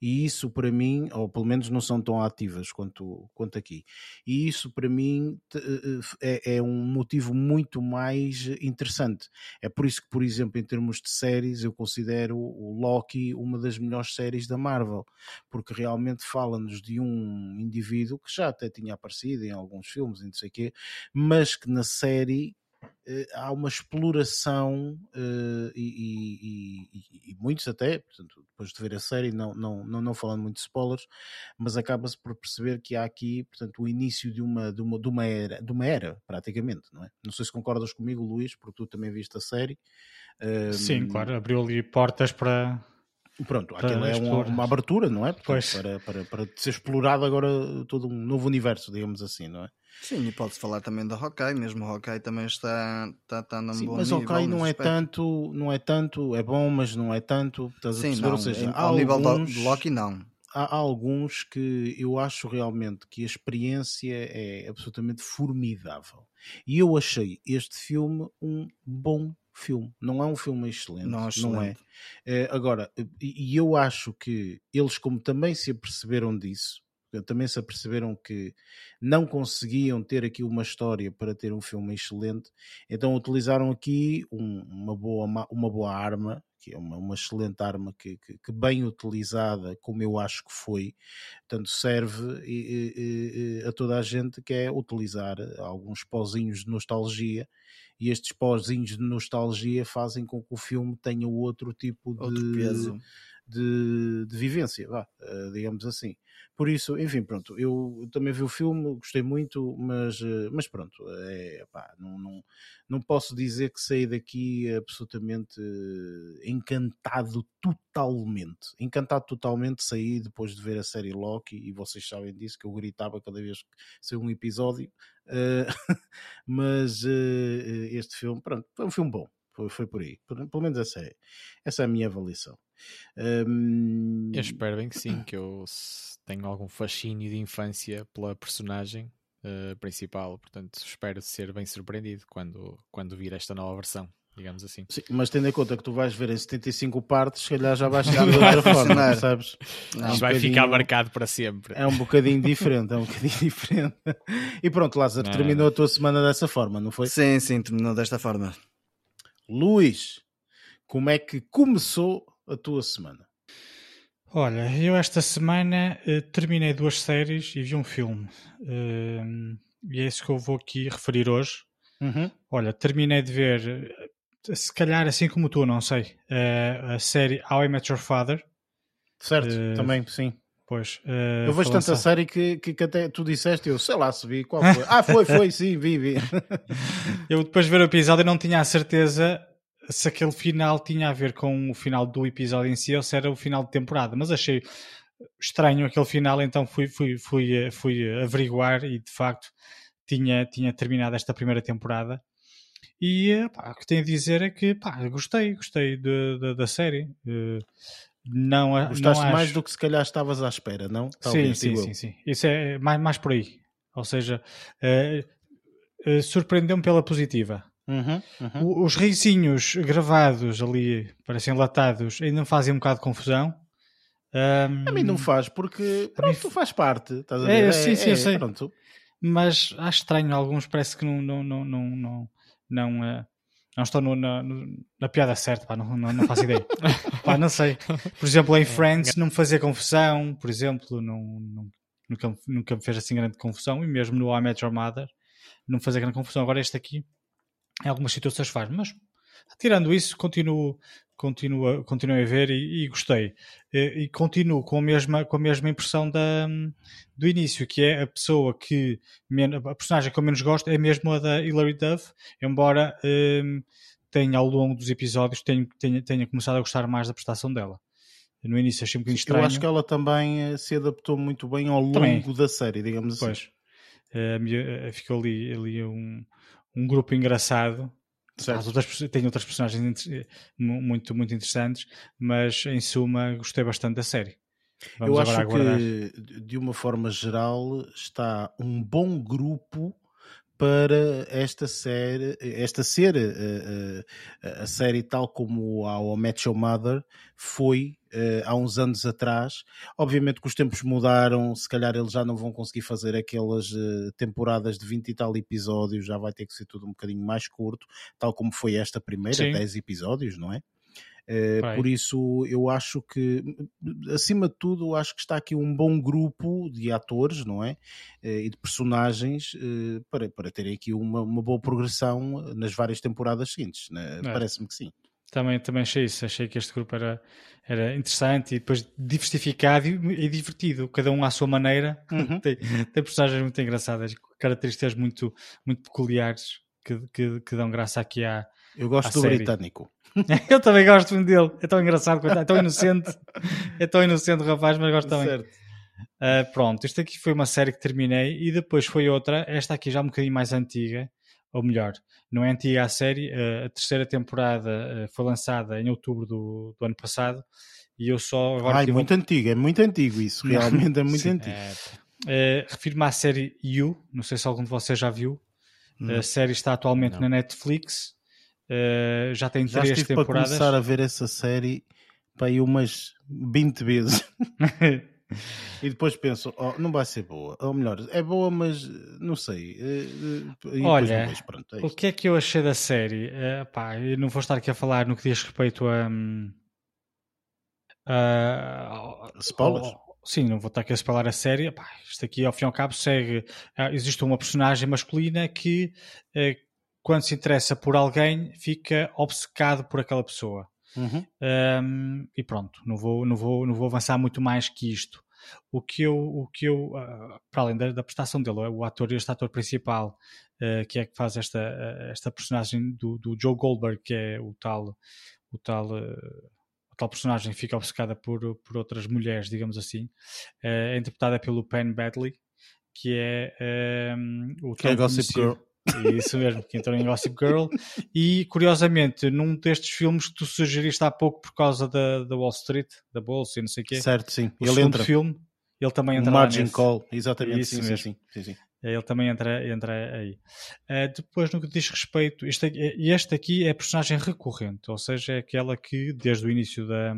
E isso para mim, ou pelo menos não são tão ativas quanto, quanto aqui. E isso para mim te- eh, é, é um motivo muito mais interessante. É por isso que, por exemplo, em termos de séries, eu considero o Loki uma das melhores séries da Marvel, porque realmente fala-nos de um indivíduo que já até tinha aparecido em alguns filmes e não sei o quê, mas que na série eh, há uma exploração eh, e, e- e- e muitos até, portanto, depois de ver a série, não, não, não, não falando muito de spoilers, mas acaba-se por perceber que há aqui, portanto, o início de uma, de uma, de uma era, de uma era, praticamente, não é? Não sei se concordas comigo, Luís, porque tu também viste a série. Sim, Hum, claro, abriu ali portas para. Pronto, aquilo é uma, uma abertura, não é? Portanto, Pois. para, para, para ser explorado agora todo um novo universo, digamos assim, não é? Sim, e pode-se falar também da Hawkeye, mesmo o Hawkeye também está, está, está num Sim, bom mas nível. ok, não nesse é aspecto. tanto, não é tanto, é bom, mas não é tanto. Estás a Sim, perceber? não, Ou seja, em- há ao nível do- alguns, do Loki não. há, há alguns que eu acho realmente que a experiência é absolutamente formidável. E eu achei este filme um bom filme. Não é um filme excelente, Não, não, é. excelente. Eh, agora, e e eu acho que eles, como também se aperceberam disso, também se aperceberam que não conseguiam ter aqui uma história para ter um filme excelente, então utilizaram aqui um- uma, boa, ma- uma boa arma, que é uma, uma excelente arma que, que- que bem utilizada, como eu acho que foi, portanto serve e- e- e- a toda a gente que é utilizar alguns pozinhos de nostalgia e estes pozinhos de nostalgia fazem com que o filme tenha outro tipo de, Outro peso. De, de vivência, vá, eh, digamos assim. Por isso, enfim, pronto, eu também vi o filme, gostei muito, mas, eh, mas pronto, é, pá, não, não, não posso dizer que saí daqui absolutamente encantado totalmente. Encantado totalmente saí depois de ver a série Loki, e vocês sabem disso, que eu gritava cada vez que saiu um episódio, eh, [LAUGHS] mas eh, este filme, pronto, foi um filme bom. Foi, foi por aí, pelo menos essa é, essa é a minha avaliação. Hum, Eu espero bem que sim, que eu tenho algum fascínio de infância pela personagem eh, principal, portanto espero ser bem surpreendido quando, quando vir esta nova versão, digamos assim. Sim, mas tendo em conta que tu vais ver em 75 partes, se calhar já vais chegar [LAUGHS] de outra forma, sabes? Não, É um Isto vai ficar marcado para sempre. É um bocadinho diferente, é um bocadinho [LAUGHS] diferente. E pronto, Lázaro, Não. terminou a tua semana dessa forma, não foi? Sim, sim, terminou desta forma. Luís, como é que começou a tua semana? Olha, eu esta semana eh, terminei duas séries e vi um filme. Ehm, e é isso que eu vou aqui referir hoje. Uhum. Olha, terminei de ver, eh, se calhar assim como tu, não sei, eh, a série How I Met Your Father. Certo, também, sim. Pois, uh, eu vejo tanta série que, que, que, até tu disseste, eu sei lá se vi, qual [LAUGHS] foi? ah, foi, foi, sim, vi, vi. eu depois de ver o episódio não tinha a certeza se aquele final tinha a ver com o final do episódio em si ou se era o final de temporada, mas achei estranho aquele final, então fui, fui, fui, fui averiguar e de facto tinha, tinha terminado esta primeira temporada. E pá, o que tenho a dizer é que pá, gostei, gostei de, de, da série. Uh, não, Gostaste não mais acho... do que se calhar estavas à espera, não? Talvez, sim, sim, sim, sim, Isso é mais, mais por aí. Ou seja, uh, uh, surpreendeu-me pela positiva. Uhum, uhum. Os risinhos gravados ali, parecem latados, ainda me fazem um bocado de confusão. Um... A mim não faz, porque pronto, mim... faz parte. Estás a ver? É, é, sim, sim, é, sei. Pronto. Mas acho estranho, alguns parece que não, não, não, não, não, não, uh, não estão no, na, na, piada certa, pá, não, não, não faço ideia. [LAUGHS] pá, não sei. Por exemplo, em Friends não me fazia confusão, por exemplo, não, não, nunca, nunca me fez assim grande confusão, e mesmo no I Met Your Mother não me fazia grande confusão. Agora este aqui, em algumas situações faz, mas tirando isso, continuo, continuo, continuo a ver e, e gostei. E, e, continuo com a mesma, com a mesma impressão da, do início, que é a pessoa que, a personagem que eu menos gosto é mesmo a da Hilary Duff, embora um, tenha ao longo dos episódios tenha, tenha, tenha começado a gostar mais da prestação dela. No início achei um bocadinho estranho. Eu acho que ela também eh, se adaptou muito bem ao longo também. da série, digamos assim. Pois. Uh, ficou ali, ali um, um grupo engraçado Outras, tem outras personagens muito, muito interessantes, mas em suma gostei bastante da série. Vamos Eu acho que, de uma forma geral, está um bom grupo para esta série, esta ser a, eh, a, eh, a série tal como a o Match Your Mother foi uh, há uns anos atrás. Obviamente que os tempos mudaram, se calhar eles já não vão conseguir fazer aquelas uh, temporadas de 20 e tal episódios, já vai ter que ser tudo um bocadinho mais curto, tal como foi esta primeira, Sim. 10 episódios, não é? Uh, por isso, eu acho que, acima de tudo, acho que está aqui um bom grupo de atores, não é? Uh, e de personagens uh, para, para terem aqui uma, uma boa progressão nas várias temporadas seguintes. Né? É. Parece-me que sim. Também, também achei isso, achei que este grupo era, era interessante e depois diversificado e, e divertido, cada um à sua maneira. [LAUGHS] Uhum. tem, tem personagens muito engraçadas, características muito, muito peculiares que, que, que dão graça aqui à. Eu gosto do série. britânico. [LAUGHS] Eu também gosto muito dele. É tão engraçado, é tão inocente. É tão inocente o rapaz, mas gosto também. Certo. Uh, pronto, isto aqui foi uma série que terminei e depois foi outra, esta aqui já um bocadinho mais antiga, ou melhor, não é antiga a série, uh, a terceira temporada uh, foi lançada em outubro do, do ano passado e eu só agora. Ai, muito um... antigo, é muito antigo isso, [LAUGHS] realmente é muito antigo. É, refiro-me à série You, não sei se algum de vocês já viu. Hum. A série está atualmente não. na Netflix Uh, já tem já três temporadas. para começar a ver essa série para aí umas 20 vezes. [LAUGHS] e depois penso, oh, não vai ser boa. Ou melhor, é boa, mas não sei. E Olha, vejo, pronto, é o que é que eu achei da série? Uh, pá, não vou estar aqui a falar no que diz respeito a. Um, uh, Spoilers? Sim, não vou estar aqui a spoiler a série. Pá, isto aqui, ao fim e ao cabo, segue. Uh, existe uma personagem masculina que quando se interessa por alguém, fica obcecado por aquela pessoa. Uhum. Um, e pronto, não vou, não, vou, não vou avançar muito mais que isto. O que eu, o que eu uh, para além da, da, prestação dele, o ator, este ator principal, uh, que é que faz esta, uh, esta personagem do, do, Joe Goldberg, que é o tal, o tal, o tal personagem que fica obcecada por, por outras mulheres, digamos assim, é interpretada pelo Penn Badley, que é um, o que é Gossip Girl. Isso mesmo, que entrou em Gossip Girl. E curiosamente, num destes filmes que tu sugeriste há pouco por causa da, da Wall Street, da Bolsa e não sei o quê. Certo, sim. O ele entra. filme, ele também entra Margin Call, exatamente. Isso sim, mesmo. Sim, sim, sim, é, Ele também entra, entra aí. Uh, depois, no que diz respeito, este, este aqui é a personagem recorrente, ou seja, é aquela que, desde o início da,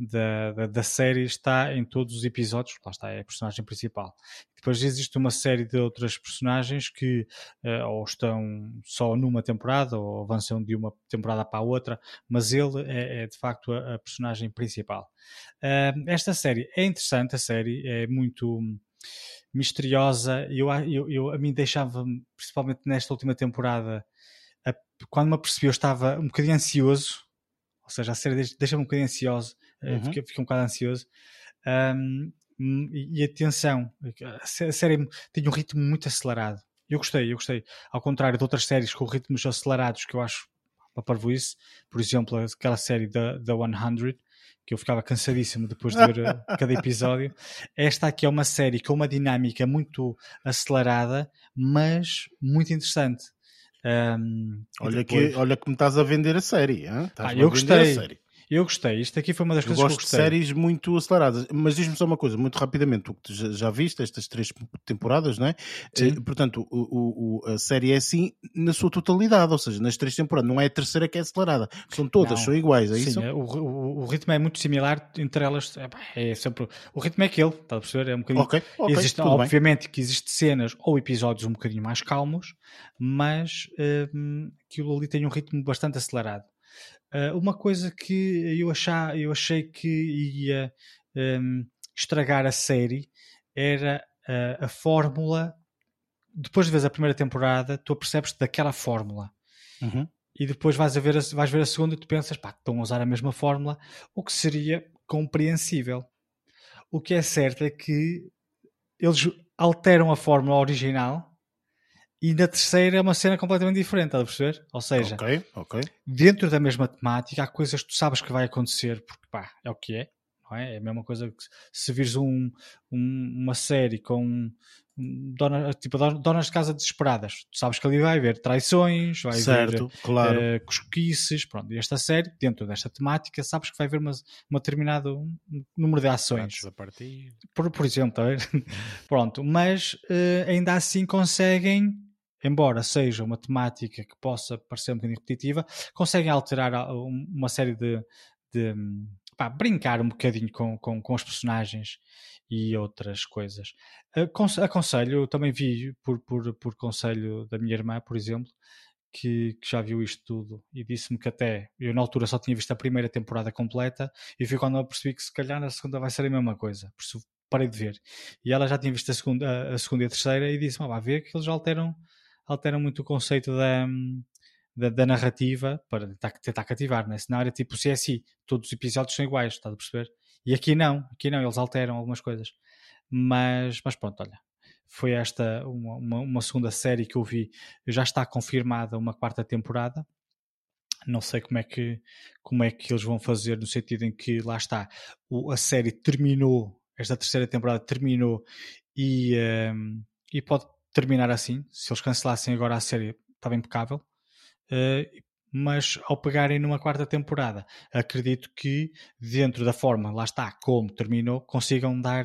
da, da, da, série está em todos os episódios, lá está, é a personagem principal. Depois existe uma série de outras personagens que uh, ou estão só numa temporada ou avançam de uma temporada para a outra, mas ele é, é de facto a, a personagem principal. Uh, esta série é interessante, a série é muito misteriosa. Eu, eu, eu a mim deixava, principalmente nesta última temporada, a, quando me apercebi, eu estava um bocadinho ansioso. Ou seja, a série deixa-me um bocadinho ansioso uhum. fiquei, fiquei, um bocado ansioso. Um, e, e atenção, a série tinha um ritmo muito acelerado. Eu gostei, eu gostei. Ao contrário de outras séries com ritmos acelerados que eu acho para parvoíce, por exemplo, aquela série da, da 100, que eu ficava cansadíssimo depois de ver eh, [LAUGHS] cada episódio. Esta aqui é uma série com uma dinâmica muito acelerada, mas muito interessante. Um, olha, depois... que, olha que me estás a vender a série. Hein? Ah, eu gostei. Eu gostei. Isto aqui foi uma das eu coisas gosto que eu gostei. de séries muito aceleradas. Mas diz-me só uma coisa, muito rapidamente. Tu já, viste estas três temporadas, não é? Eh, portanto, o, o, a série é assim na sua totalidade, ou seja, nas três temporadas. Não é a terceira que é acelerada. São todas, não. são iguais, é Sim, isso? É, o, o, o, ritmo é muito similar entre elas. É, é sempre, o ritmo é aquele, está a perceber? É um bocadinho. Okay, okay, existe, obviamente bem. que existem cenas ou episódios um bocadinho mais calmos, mas hum, aquilo ali tem um ritmo bastante acelerado. Uh, uma coisa que eu, achar, eu achei que ia um, estragar a série era uh, a fórmula. Depois de ver a primeira temporada, tu percebes daquela fórmula. Uhum. E depois vais, a ver a, vais ver a segunda e tu pensas, pá, estão a usar a mesma fórmula, o que seria compreensível. O que é certo é que eles alteram a fórmula original e na terceira é uma cena completamente diferente, estás a perceber? Ou seja, okay, okay. dentro da mesma temática há coisas que tu sabes que vai acontecer, porque pá, é o que é, não é? É a mesma coisa que se vires um, um, uma série com dona, tipo, donas de casa desesperadas. Tu sabes que ali vai haver traições, vai certo, haver claro. uh, cosquices, pronto. E esta série, dentro desta temática, sabes que vai haver uma, uma determinado número de ações. Por, por exemplo, tá [LAUGHS] pronto. Mas uh, ainda assim conseguem embora seja uma temática que possa parecer um bocadinho repetitiva, conseguem alterar uma série de, de pá, brincar um bocadinho com, com, com os personagens e outras coisas. Aconselho, eu também vi por, por, por conselho da minha irmã, por exemplo, que, que, já viu isto tudo e disse-me que até eu na altura só tinha visto a primeira temporada completa e foi quando eu percebi que se calhar a segunda vai ser a mesma coisa. Por isso parei de ver. E ela já tinha visto a segunda, a segunda e a terceira e disse-me: ah, vai ver que eles alteram alteram muito o conceito da, da, da narrativa para tentar, tentar cativar, né? senão era tipo CSI, todos os episódios são iguais, estás a perceber? E aqui não, aqui não, eles alteram algumas coisas. Mas, mas pronto, olha, foi esta uma, uma, uma, segunda série que eu vi, já está confirmada uma quarta temporada. Não sei como é que como é que eles vão fazer no sentido em que lá está o, a série terminou, esta terceira temporada terminou e, um, e pode terminar assim. Se eles cancelassem agora a série, estava impecável. Uh, mas ao pegarem numa quarta temporada, acredito que dentro da forma, lá está, como terminou, consigam dar,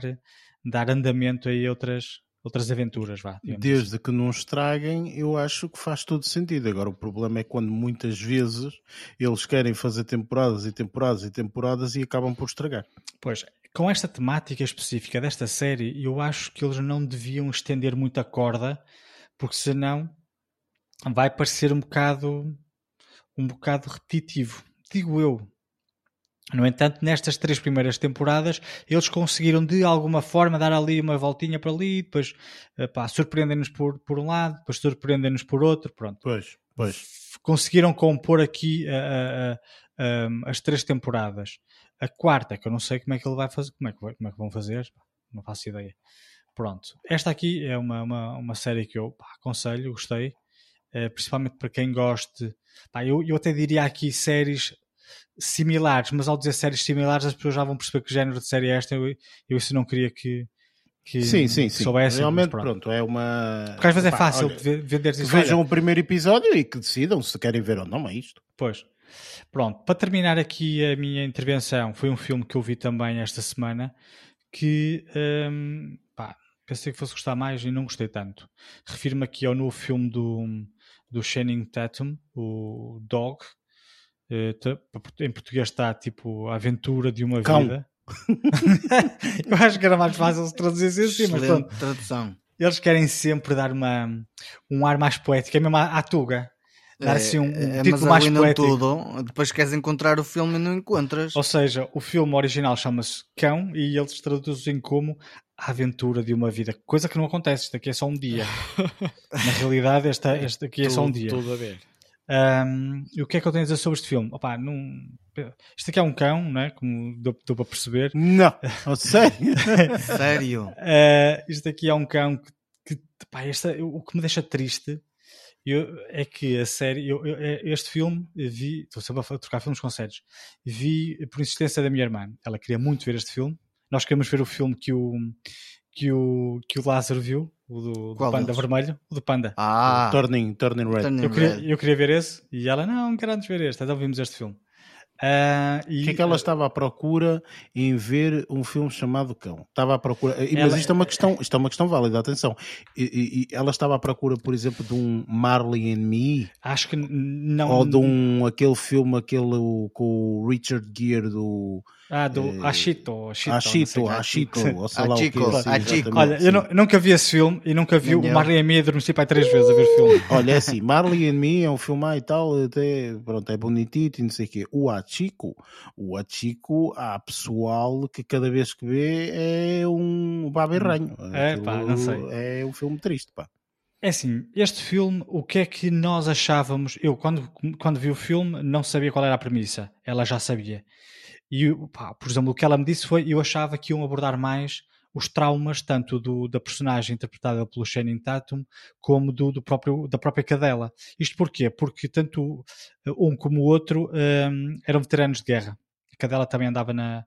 dar andamento a outras, outras aventuras. Vá, Desde assim. que não estraguem, eu acho que faz todo sentido. Agora, o problema é quando muitas vezes eles querem fazer temporadas e temporadas e temporadas e acabam por estragar. Pois, com esta temática específica desta série, eu acho que eles não deviam estender muito a corda, porque senão vai parecer um bocado um bocado repetitivo, digo eu. No entanto, nestas três primeiras temporadas, eles conseguiram de alguma forma dar ali uma voltinha para ali, depois surpreendem-nos por, por um lado, depois surpreendem-nos por outro, pronto. Pois, pois. Conseguiram compor aqui as três temporadas. A quarta, que eu não sei como é que ele vai fazer, como é que, vai, como é que vão fazer, não faço ideia. Pronto. Esta aqui é uma, uma, uma série que eu pá, aconselho, gostei. É, principalmente para quem goste. Pá, eu, eu até diria aqui séries similares, mas ao dizer séries similares as pessoas já vão perceber que género de série é esta. Eu, eu isso não queria que, que, sim, sim, sim. soubessem. Realmente, pronto. pronto. é uma. Porque às vezes é fácil olha, vender Que vejam o primeiro episódio e que decidam se querem ver ou não, é isto. Pois. Pronto, para terminar aqui a minha intervenção, foi um filme que eu vi também esta semana que hum, pá, pensei que fosse gostar mais e não gostei tanto. Refiro-me aqui ao novo filme do, do Channing Tatum, o Dog. Eh, em português está tipo A Aventura de uma Cão. Vida. [LAUGHS] eu acho que era mais fácil se traduzir assim, mas pronto. tradução. Eles querem sempre dar uma, um ar mais poético, é mesmo à, à Tuga dar assim um, é, título mais poético. tudo, depois queres encontrar o filme e não encontras. Ou seja, o filme original chama-se Cão e eles traduzem como a aventura de uma vida, coisa que não acontece, isto aqui é só um dia. [LAUGHS] Na realidade, esta, este aqui é só um dia. Tudo a ver. Um, e o que é que eu tenho a dizer sobre este filme? Opa, não... Isto aqui é um cão, não é? Como deu, deu para perceber. Não, [LAUGHS] oh, sério? Sério? Uh, [LAUGHS] isto aqui é um cão que, que pá, este, o que me deixa triste eu, é que a série, eu, eu, é, este filme, vi, estou sempre a trocar filmes com séries, vi por insistência da minha irmã. Ela queria muito ver este filme. Nós queremos ver o filme que o, que o, que o Lázaro viu, o do, do Panda deles? Vermelho, o do Panda. Ah, Turning, Turning Red. Turning eu, queria, Red. eu queria ver esse e ela, não, quero antes ver este. Então vimos este filme. Uh, e, o que é que ela estava à procura em ver um filme chamado Cão? Estava à procura, mas ela... isto é uma questão, isto é uma questão válida, atenção. E, e, ela estava à procura, por exemplo, de um Marley and Me? Acho que não. Ou de um aquele filme, aquele com o Richard Gere do ah, do eh, Ashito. Ashito, Ashito, [LAUGHS] ou sei lá o que é. Olha, eu, não, nunca vi esse filme e nunca vi o Marley and Me adormeci para três vezes a ver o filme. [LAUGHS] Olha, é assim, Marley and Me é um filme e tal, até, pronto, é bonitito e não sei o quê. O Achiko, o Achiko, há pessoal que cada vez que vê é um baberranho. É, pá, não sei. É um filme triste, pá. É assim, este filme, o que é que nós achávamos? Eu, quando, quando vi o filme, não sabia qual era a premissa. Ela já sabia. E, pá, por exemplo, o que ela me disse foi: eu achava que iam abordar mais os traumas, tanto do, da personagem interpretada pelo Channing Tatum, como do, do, próprio, da própria cadela. Isto porquê? Porque tanto um como o outro um, eram veteranos de guerra. A cadela também andava na.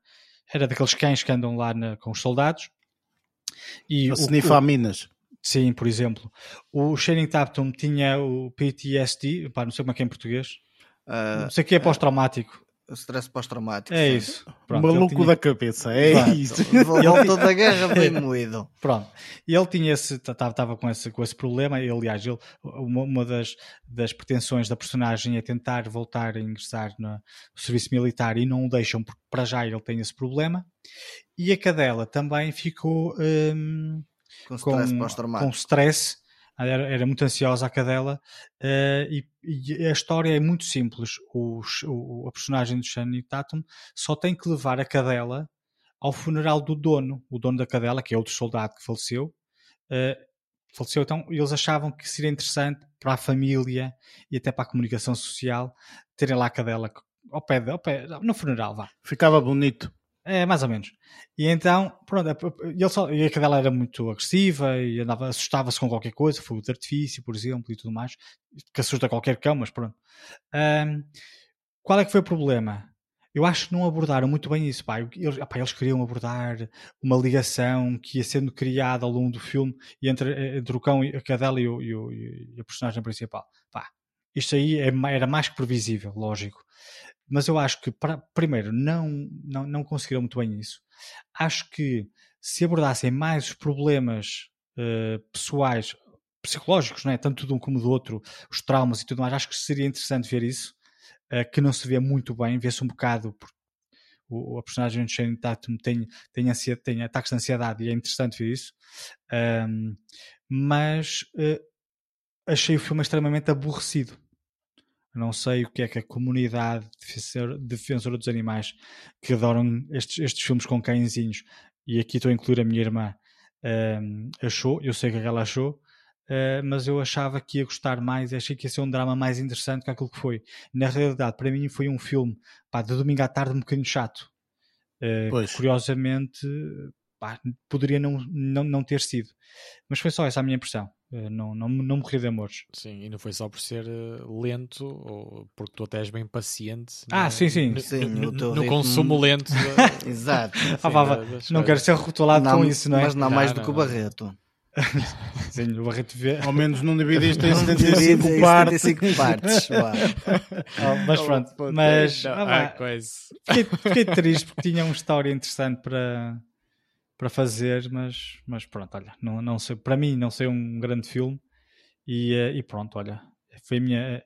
Era daqueles cães que andam lá na, com os soldados. E a minas. Sim, por exemplo. O Channing Tatum tinha o PTSD, pá, não sei como é que é em português. Uh, não sei o que é pós-traumático stress pós-traumático. É isso. Pronto, Maluco tinha... da cabeça, é Exato. isso. [LAUGHS] Voltou da guerra bem [LAUGHS] moído. Pronto. E ele tinha esse, estava com esse, com esse problema. E, aliás, ele, uma, uma das, das pretensões da personagem é tentar voltar a ingressar no serviço militar e não o deixam, porque para já ele tem esse problema. E a cadela também ficou um, com stress pós-traumático. Com stress era, era muito ansiosa a cadela uh, e, e, a história é muito simples. O, o, a personagem de Shani Tatum só tem que levar a cadela ao funeral do dono, o dono da cadela, que é outro soldado que faleceu. Uh, faleceu, então eles achavam que seria interessante para a família e até para a comunicação social terem lá a cadela ao pé, ao pé no funeral, vá. Ficava bonito. É, mais ou menos. E então, pronto, ele só, e a cadela era muito agressiva e andava, assustava-se com qualquer coisa, fogo de artifício, por exemplo, e tudo mais, que assusta qualquer cão, mas pronto. Um, qual é que foi o problema? Eu acho que não abordaram muito bem isso. Pá. Eles, pá, eles queriam abordar uma ligação que ia sendo criada ao longo do filme entre, entre o cão, a cadela e, o, e, o, e a personagem principal. Pá, isto aí é, era mais que previsível, lógico mas eu acho que, primeiro, não, não, não conseguiram muito bem isso. Acho que se abordassem mais os problemas uh, pessoais, psicológicos, não é? tanto de um como do outro, os traumas e tudo mais, acho que seria interessante ver isso, uh, que não se vê muito bem, vê-se um bocado, porque o, a personagem de Shane Tatum tem, tem, ansiedade, tem ataques de ansiedade e é interessante ver isso, um, mas uh, achei o filme extremamente aborrecido não sei o que é que a comunidade defensora dos animais que adoram estes, estes filmes com cãezinhos, e aqui estou a incluir a minha irmã, um, achou. Eu sei o que é ela achou, uh, mas eu achava que ia gostar mais. Achei que ia ser um drama mais interessante que aquilo que foi. Na realidade, para mim, foi um filme pá, de domingo à tarde um bocadinho chato. Uh, curiosamente, pá, poderia não, não, não ter sido. Mas foi só essa a minha impressão. Eh, não, não, não morri de amores. Sim, e não foi só por ser uh, lento, ou porque tu até és bem paciente. Ah, no, sim, sim. No, sim, no, no, no consumo lento. [LAUGHS] Da... Exato. Ah. Não quero ser rotulado não, com isso, não é? Mas não, não mais do que o Barreto. [LAUGHS] Sim, o Barreto vê. Ao menos não dividiste em 75 partes. 75 partes. oh, [LAUGHS] mas pronto, mas ah, ah, fiquei, fiquei triste porque tinha uma história interessante para, para fazer, mas, mas pronto, olha, não, não sei, para mim não sei um grande filme e, eh, e pronto, olha, foi a minha, eh,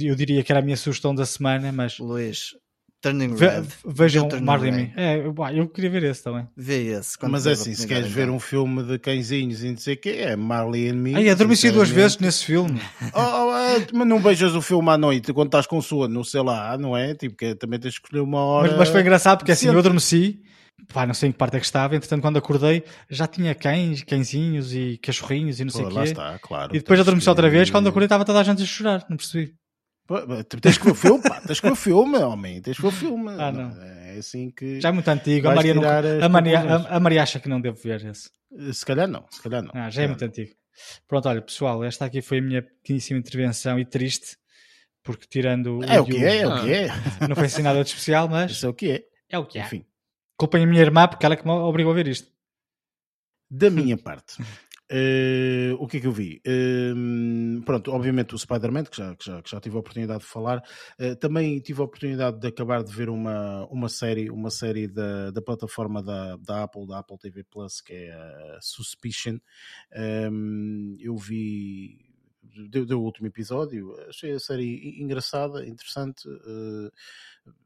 eu diria que era a minha sugestão da semana, mas Luís, Turning Red. Ve, vejam Marley É, eu queria ver esse também. Vê esse. Mas é assim, se queres ver um filme de cãezinhos e não sei o que, é Marley and Me. Ai, adormeci duas vezes nesse filme. [LAUGHS] oh, oh, mas não vejas o filme à noite quando estás com sono, sei lá, não é? Tipo, que também tens que escolher uma hora. Mas, mas foi engraçado porque assim, eu adormeci pá, não sei em que parte é que estava, entretanto quando acordei já tinha cães, cãezinhos e cachorrinhos e não sei o quê. Está, claro, e depois adormeci que... outra vez, quando acordei estava toda a gente a chorar, não percebi. Tens que ver o filme, pá, tens que ver o filme, homem, tens que ver o filme. Ah, não. É assim que. Já é muito antigo, a Maria, não, a, Maria, a, a, Maria acha que não devo ver esse. Se calhar não, se calhar não. Ah, já é muito antigo. Pronto, olha, pessoal, esta aqui foi a minha pequeníssima intervenção e triste, porque tirando. É o, o que é, é o que é. Não foi assim nada de especial, mas. Isso é o que é. É o que é. Enfim. Culpem a minha irmã, porque ela é que me obrigou a ver isto. Da minha parte, Uh, o que é que eu vi? Uh, pronto, obviamente o Spider-Man, que já, que, já, que já tive a oportunidade de falar, uh, também tive a oportunidade de acabar de ver uma, uma série, uma série da, da plataforma da, da Apple, da Apple TV Plus, que é a Suspicion. Eu vi. Deu, deu, o último episódio, achei a série engraçada, interessante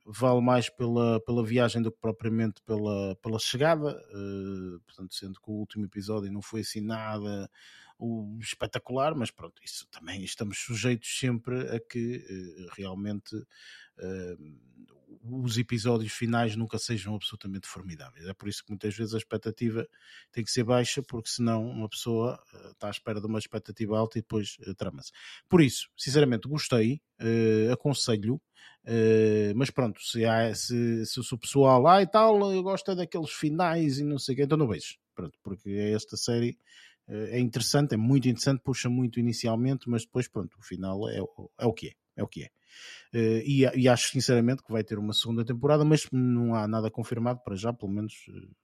vale mais pela, pela viagem do que propriamente pela, pela chegada, uh, portanto, sendo que o último episódio não foi assim nada o espetacular, mas pronto, isso também estamos sujeitos sempre a que uh, realmente uh, os episódios finais nunca sejam absolutamente formidáveis. É por isso que muitas vezes a expectativa tem que ser baixa, porque senão uma pessoa uh, está à espera de uma expectativa alta e depois trama-se. Por isso, sinceramente, gostei, aconselho Uh, mas pronto, se, há, se, se, o pessoal lá e tal gosta daqueles finais e não sei o que, então não vejo. Pronto, porque esta série é interessante, é muito interessante, puxa muito inicialmente, mas depois, pronto, o final é, é o que é. É o que é. Uh, e, e, acho sinceramente que vai ter uma segunda temporada, mas não há nada confirmado para já, pelo menos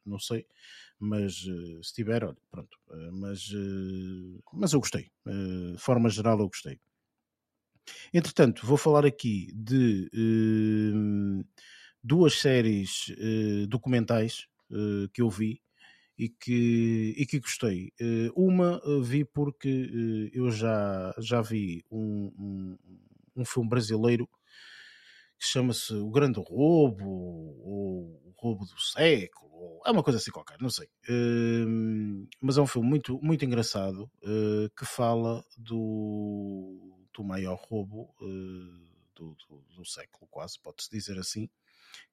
não sei. Mas se tiver, olha, pronto. mas, mas eu gostei. de forma geral, eu gostei. Entretanto, vou falar aqui de uh, duas séries uh, documentais uh, que eu vi e que, e que gostei. uma vi porque eu já, já vi um, um filme brasileiro que chama-se O Grande Roubo ou O Roubo do Século, é uma coisa assim qualquer, não sei. Uh, mas é um filme muito, muito engraçado uh, que fala do do maior roubo uh, do, do, do, século, quase, pode-se dizer assim,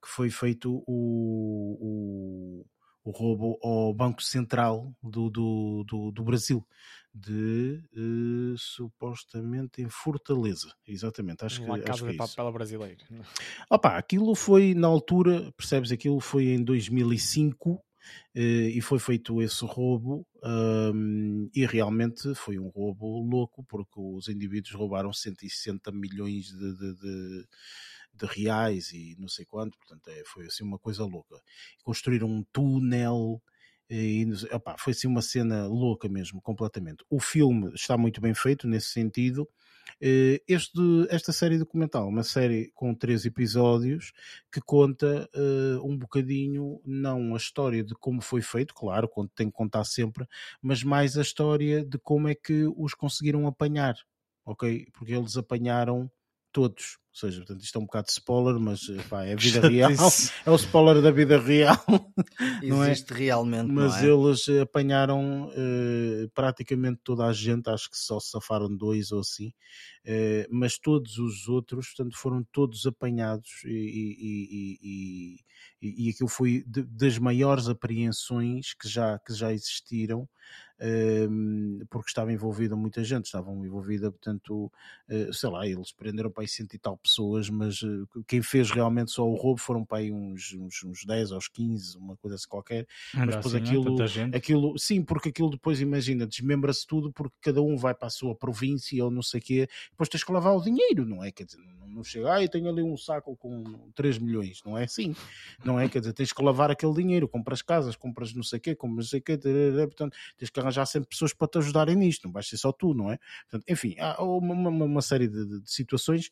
que foi feito o, o, o roubo ao Banco Central do, do, do, do Brasil, de uh, supostamente em Fortaleza, exatamente. Acho Uma que, casa acho de é papel brasileiro. Opa, aquilo foi na altura, percebes? Aquilo foi em 2005 eh, e foi feito esse roubo um, e realmente foi um roubo louco porque os indivíduos roubaram 160 milhões de, de, de, de reais e não sei quanto, portanto é, foi assim uma coisa louca. Construíram um túnel e, opa, foi assim uma cena louca mesmo, completamente. O filme está muito bem feito nesse sentido eh, este, esta série documental, uma série com três episódios que conta uh, um bocadinho, não a história de como foi feito, claro, tem que contar sempre, mas mais a história de como é que os conseguiram apanhar, ok? Porque eles apanharam todos. Ou seja, portanto, isto é um bocado de spoiler, mas pá, é a vida [LAUGHS] real. é o spoiler da vida real. [LAUGHS] não é? Existe é? realmente. Mas é? eles apanharam uh, praticamente toda a gente, acho que só safaram dois ou assim, uh, mas todos os outros, portanto, foram todos apanhados e, e, e, e, e aquilo foi de, das maiores apreensões que já, que já existiram porque estava envolvida muita gente, estavam envolvida, portanto, eh, sei lá, eles prenderam para aí cento e tal pessoas, mas eh, quem fez realmente só o roubo foram para aí uns, uns, uns 10 aos 15, uma coisa assim qualquer, mas depois assim, aquilo, aquilo, sim, porque aquilo depois, imagina, desmembra-se tudo porque cada um vai para a sua província ou não sei o quê, depois tens que lavar o dinheiro, não é? Quer dizer, não, não chega, ah, eu tenho ali um saco com 3 milhões, não é assim, não é? Quer dizer, tens que lavar aquele dinheiro, compras casas, compras não sei o quê, compras não sei o quê, portanto, tens que arranjar sempre pessoas para te ajudarem nisto, não vais ser só tu, não é? Portanto, enfim, há uma, uma, uma série de, de, de, situações.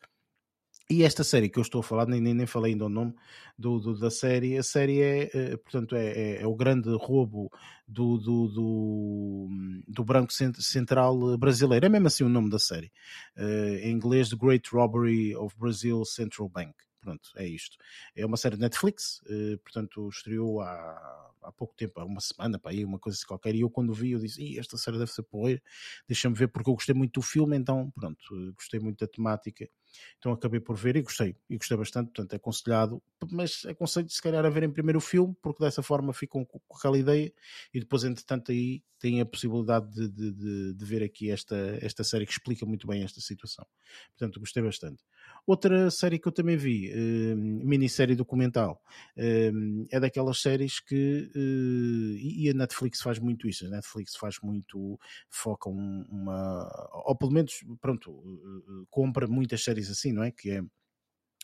E esta série que eu estou a falar, nem, nem, nem falei ainda o nome do, do da série, a série é, é portanto, é, é, é, o grande roubo do, do, do, do Branco Central brasileiro, é mesmo assim o nome da série. Uh, em inglês, The Great Robbery of Brazil Central Bank. Pronto, é isto. É uma série de Netflix, uh, portanto, estreou há há pouco tempo, há uma semana, para aí, uma coisa assim qualquer, e eu quando vi, eu disse, esta série deve ser porreira, deixa-me ver, porque eu gostei muito do filme, então, pronto, gostei muito da temática, então acabei por ver e gostei, e gostei bastante, portanto é aconselhado, mas aconselho se calhar a verem primeiro o filme, porque dessa forma ficam com aquela ideia, e depois entretanto aí têm a possibilidade de, de, de, de ver aqui esta, esta série que explica muito bem esta situação. Portanto, gostei bastante. Outra série que eu também vi, uh, minissérie documental, uh, é daquelas séries que. Uh, e a Netflix faz muito isso. A Netflix faz muito. foca um, uma. ou pelo menos, pronto, compra muitas séries assim, não é? Que é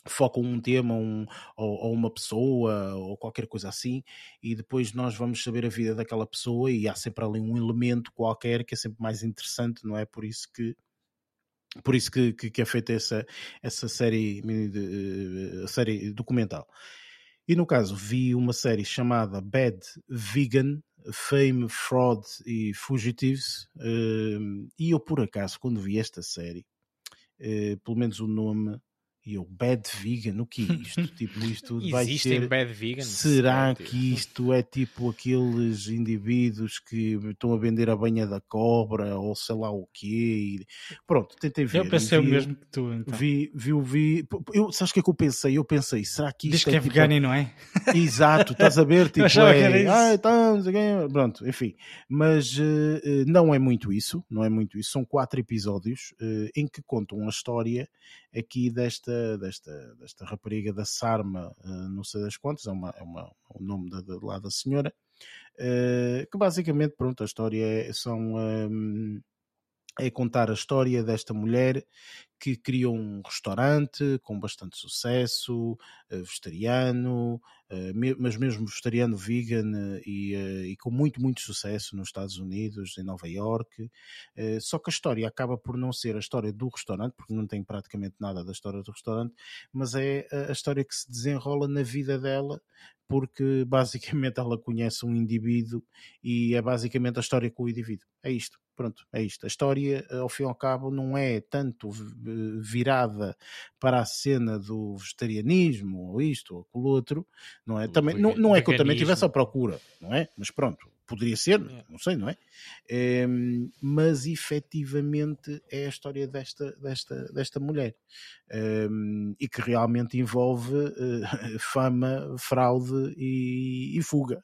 focam um tema um, ou, ou, uma pessoa ou qualquer coisa assim e depois nós vamos saber a vida daquela pessoa e há sempre ali um elemento qualquer que é sempre mais interessante, não é? Por isso que por isso que, que, que é feita essa, essa série, uh, série documental. E no caso, vi uma série chamada Bad Vegan, Fame, Fraud e Fugitives. Uh, e eu, por acaso, quando vi esta série, uh, pelo menos o nome e eu, bad vegan, o que é isto? [LAUGHS] tipo, isto vai Existem ser... bad vegan? Será que isto é tipo aqueles indivíduos que estão a vender a banha da cobra ou sei lá o quê? Pronto, tentei ver. Eu pensei vi, o mesmo que tu, então. Vi, vi, vi. Eu, sabes o que é que eu pensei? Eu pensei, será que isto Diz que é, é tipo... vegano e não é? [LAUGHS] Exato, estás a ver? [LAUGHS] Tipo, é... Ah, então, pronto, enfim. Mas uh, não é muito isso, não é muito isso. São quatro episódios uh, em que contam a história aqui desta, desta, desta rapariga da Sarma, uh, não sei das quantas, é, uma, é uma, o nome da, lá da senhora, uh, que basicamente, pronto, a história é, são. Um, é contar a história desta mulher que criou um restaurante com bastante sucesso, vegetariano, mas mesmo vegetariano, vegan e, e, com muito, muito sucesso nos Estados Unidos, em Nova York. Só que a história acaba por não ser a história do restaurante, porque não tem praticamente nada da história do restaurante, mas é a história que se desenrola na vida dela, porque [LAUGHS] basicamente ela conhece um indivíduo e é basicamente a história com o indivíduo. É isto. Pronto, é isto. A história, ao fim e ao cabo, não é tanto virada para a cena do vegetarianismo, ou isto, ou aquilo outro, não é? Também, não, não é que eu também tivesse à procura, não é? Mas pronto, poderia ser, não sei, não é? é mas efetivamente é a história desta, desta, desta mulher é, e que realmente envolve uh, [LAUGHS] fama, fraude e, e fuga.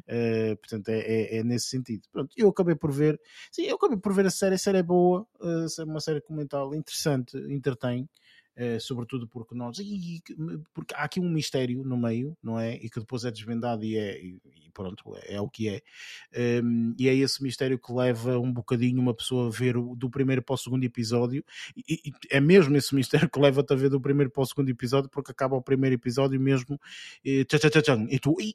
Uh, portanto, é, é, é, nesse sentido. Pronto, eu acabei por ver, sim, eu acabei por ver a série, a série é boa, uh, é uma série documental interessante, entretém. Uh, sobretudo porque nós e, porque há aqui um mistério no meio, não é? E que depois é desvendado e é e, e pronto, é, é, o que é. Um, e é esse mistério que leva um bocadinho uma pessoa a ver o, do primeiro para o segundo episódio, e, e, é mesmo esse mistério que leva-te a ver do primeiro para o segundo episódio, porque acaba o primeiro episódio mesmo e, tchá, tchá, tchá, e tu, e,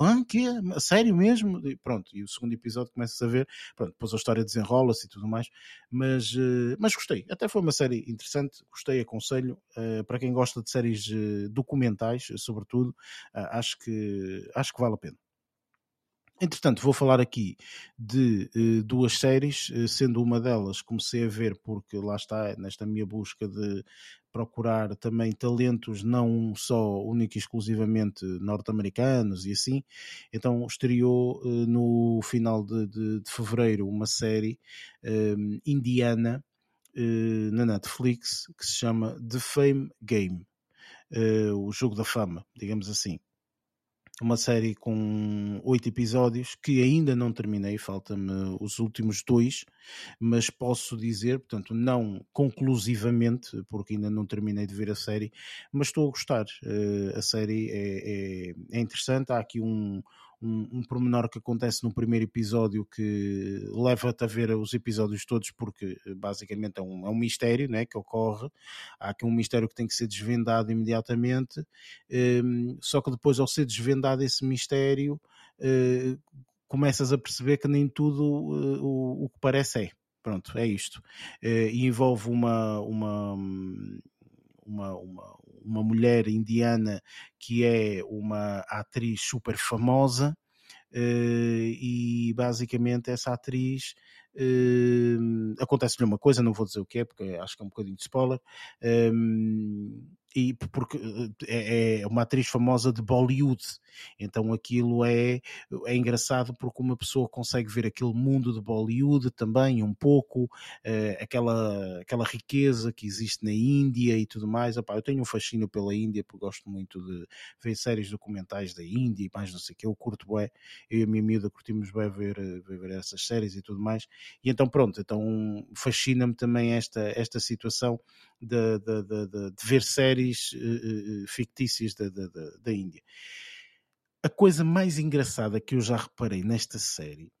ah, que é? Sério mesmo? E pronto, e o segundo episódio começas a ver, pronto, depois a história desenrola-se e tudo mais, mas, uh, mas gostei, até foi uma série interessante, gostei, aconselho, uh, para quem gosta de séries uh, documentais, sobretudo, acho, que, acho que vale a pena. Entretanto, vou falar aqui de uh, duas séries, sendo uma delas comecei a ver porque lá está, nesta minha busca de procurar também talentos não só única e exclusivamente norte-americanos e assim, então estreou no final de, de, de, fevereiro uma série ehm, indiana na Netflix que se chama The Fame Game, o jogo da fama, digamos assim uma série com oito episódios que ainda não terminei, falta-me os últimos dois, mas posso dizer, portanto, não conclusivamente, porque ainda não terminei de ver a série, mas estou a gostar. Uh, a série é, é, é, interessante, há aqui um, um, um pormenor que acontece no primeiro episódio que leva-te a ver os episódios todos porque eh, basicamente é um, é um mistério né, que ocorre, há aqui um mistério que tem que ser desvendado imediatamente, um, ehm, só que depois ao ser desvendado esse mistério uh, começas a perceber que nem tudo uh, o, o que parece é. Pronto, é isto. Uh, e envolve uma, uma, uma, uma, uma mulher indiana que é uma atriz super famosa uh, e basicamente essa atriz uh, acontece-lhe uma coisa, não vou dizer o que é porque acho que é um bocadinho de spoiler. Um, e porque é, é uma atriz famosa de Bollywood, então aquilo é, é engraçado porque uma pessoa consegue ver aquele mundo de Bollywood também um pouco, aquela, aquela riqueza que existe na Índia e tudo mais. Epá, eu tenho um fascínio pela Índia porque gosto muito de ver séries documentais da Índia e mais não sei o que, eu curto bem, eu e a minha miúda curtimos bem ver, ver essas séries e tudo mais, e então pronto, então fascina-me também esta, esta situação de, de, de, de, ver séries uh, fictícias da, da, da Índia. A coisa mais engraçada que eu já reparei nesta série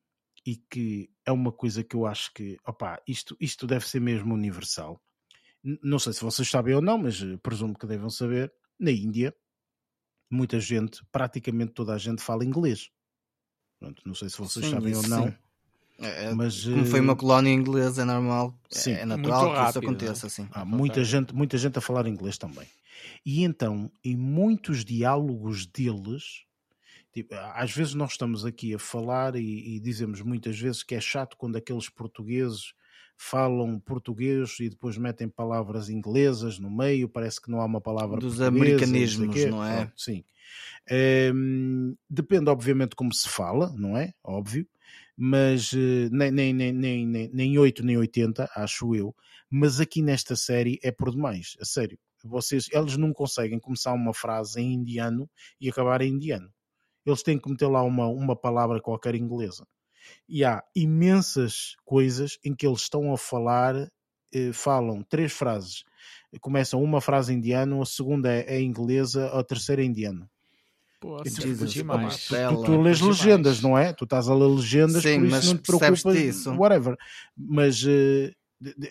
e que é uma coisa que eu acho que, opá, isto, isto deve ser mesmo universal. Não sei se vocês sabem ou não, mas presumo que devem saber. Na Índia, muita gente, praticamente toda a gente fala inglês. Pronto, não sei se vocês sim, sabem ou não. Sim. É, é, mas, como foi uma eh, colónia inglesa, é normal, sim, é natural rápido, que isso aconteça. Assim. Há muita gente, muita gente a falar inglês também. E então, em muitos diálogos deles, tipo, às vezes nós estamos aqui a falar e, e, dizemos muitas vezes que é chato quando aqueles portugueses falam português e depois metem palavras inglesas no meio, parece que não há uma palavra Dos americanismos, não é? Pronto, sim. Um, depende, obviamente, como se fala, não é? Óbvio mas eh, nem, nem, nem, nem, nem 8 nem 80, acho eu. Mas aqui nesta série é por demais, a sério. Vocês, eles não conseguem começar uma frase em indiano e acabar em indiano. Eles têm que meter lá uma, uma palavra qualquer inglesa. E há imensas coisas em que eles estão a falar, eh, falam três frases. Começam uma frase em indiano, a segunda é, é inglesa, a terceira é indiana Pô, Jesus, demais. Tu, tu, lês legendas, não é? Tu estás a ler legendas, Sim, por isso não te preocupas, disso. whatever. Mas uh,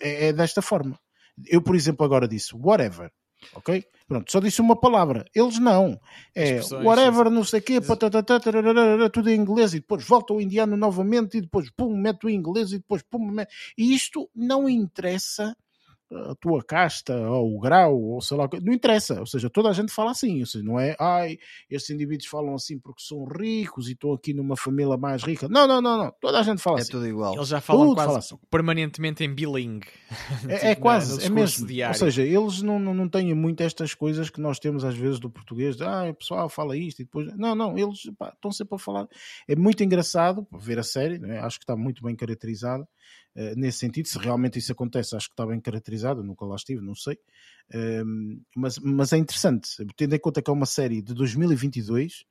é, é desta forma. Eu, por exemplo, agora disse whatever, ok? Pronto, só disse uma palavra. Eles não. É whatever, não sei o quê, tudo em inglês e depois volta o indiano novamente e depois pum, mete o inglês e depois pum, mete... E isto não interessa a tua casta ou o grau ou sei lá, não interessa, ou seja, toda a gente fala assim, ou seja, não é, ai, estes indivíduos falam assim porque são ricos e estão aqui numa família mais rica. Não, não, não, não, toda a gente fala é assim. É tudo igual. Eles já falam tudo quase fala assim. permanentemente em billing. É, [LAUGHS] tipo, é quase, é mesmo. Diário. Ou seja, eles não, não, não têm muito estas coisas que nós temos às vezes do português, de, ah, o pessoal fala isto e depois, não, não, eles pá, estão sempre a falar. É muito engraçado ver a série, é? acho que está muito bem caracterizado eh, nesse sentido. Se realmente isso acontece, acho que está bem caracterizado, nunca lá estive, não sei. Uh, mas, mas é interessante, tendo em conta que é uma série de 2022.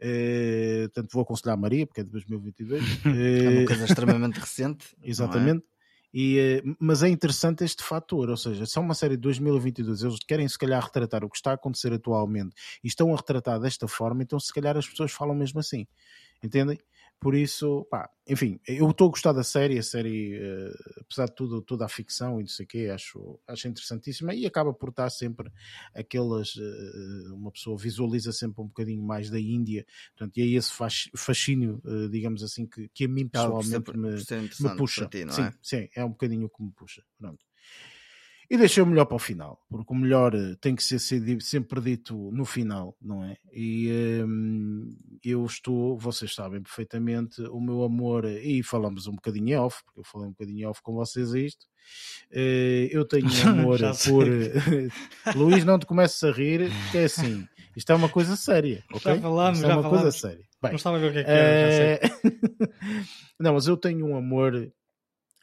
Uh, portanto, vou aconselhar a Maria, porque é de 2022. [LAUGHS] é uma coisa extremamente [LAUGHS] recente. É? Exatamente. E, mas é interessante este fator, ou seja, se é uma série de 2022, eles querem se calhar retratar o que está a acontecer atualmente e estão a retratar desta forma, então se calhar as pessoas falam mesmo assim, entendem? Por isso, pá, enfim, eu estou a gostar da série, a série, uh, apesar de tudo, toda a ficção e não sei o quê, acho, acho interessantíssima e acaba por estar sempre aquelas, uh, uma pessoa visualiza sempre um bocadinho mais da Índia, portanto, e é esse fascínio, uh, digamos assim, que, que a mim pessoalmente me, me puxa. Ti, sim, é? sim, é um bocadinho que me puxa, pronto. E deixei o melhor para o final, porque o melhor eh, tem que ser sempre dito no final, não é? E hum, eu estou, vocês sabem perfeitamente, o meu amor, e falamos um bocadinho off, porque eu falei um bocadinho off com vocês a isto. Eh, eu tenho [LAUGHS] amor por. [LAUGHS] Luís, não te comeces a rir, que é assim, isto é uma coisa séria, ok? Já falamos, isto é uma coisa séria. Bem, não estava a ver o que é que era, é... [LAUGHS] não, mas eu tenho um amor,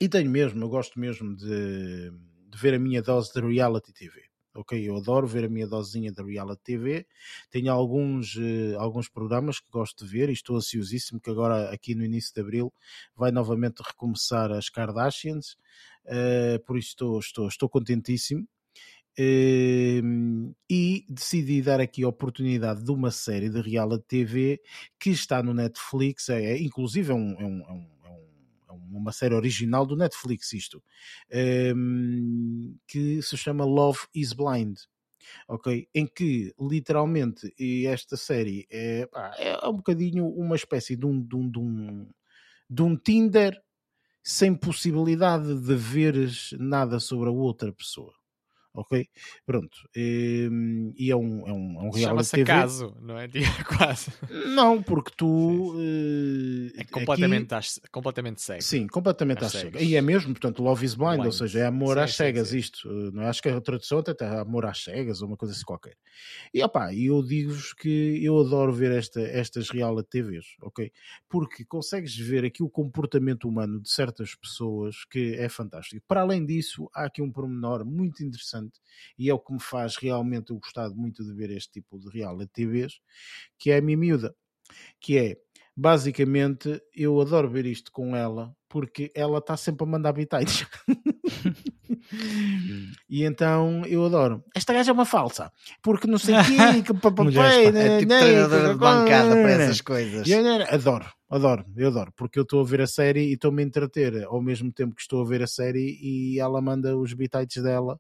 e tenho mesmo, eu gosto mesmo de ver a minha dose de reality TV. Ok, eu adoro ver a minha dosinha de reality TV. Tenho alguns, uh, alguns programas que gosto de ver e estou ansiosíssimo que agora, aqui no início de abril, vai novamente recomeçar as Kardashians. Uh, por isso estou, estou, estou contentíssimo. Uh, e decidi dar aqui a oportunidade de uma série de reality TV que está no Netflix, é, é inclusive é um, é um, é um uma série original do Netflix, isto, um, que se chama Love is Blind. Ok, em que literalmente esta série é, pá, é um bocadinho uma espécie de um, de um, de um, de um Tinder sem possibilidade de veres nada sobre a outra pessoa ok? Pronto. E, e é um, é um, é um reality Chama-se TV. acaso, não é? [LAUGHS] Quase. Não, porque tu... eh, É completamente, aqui- às- completamente cego. Sim, completamente às Às cegas. cegas. E é mesmo, portanto, Love is Blind, ou Blind. seja, é amor Sim, às cegas, isto. eh, Não é? Acho que a tradução até está amor às cegas ou uma coisa assim qualquer. E opá, e eu digo-vos que eu adoro ver esta, estas reality TVs, ok? Porque consegues ver aqui o comportamento humano de certas pessoas que é fantástico. Para além disso, há aqui um pormenor muito interessante e é o que me faz realmente eu gostar muito de ver este tipo de reality TVs, que é a minha miúda. Que é, basicamente, eu adoro ver isto com ela porque ela está sempre a mandar bitites. [LAUGHS] e então eu adoro. Esta gaja é uma falsa, porque não sei o quê, que [LAUGHS] papapé, É tipo treinadora de bancada para essas coisas. eu adoro, adoro, eu adoro, porque eu estou a ver a série e estou-me a entreter ao mesmo tempo que estou a ver a série e ela manda os bitites dela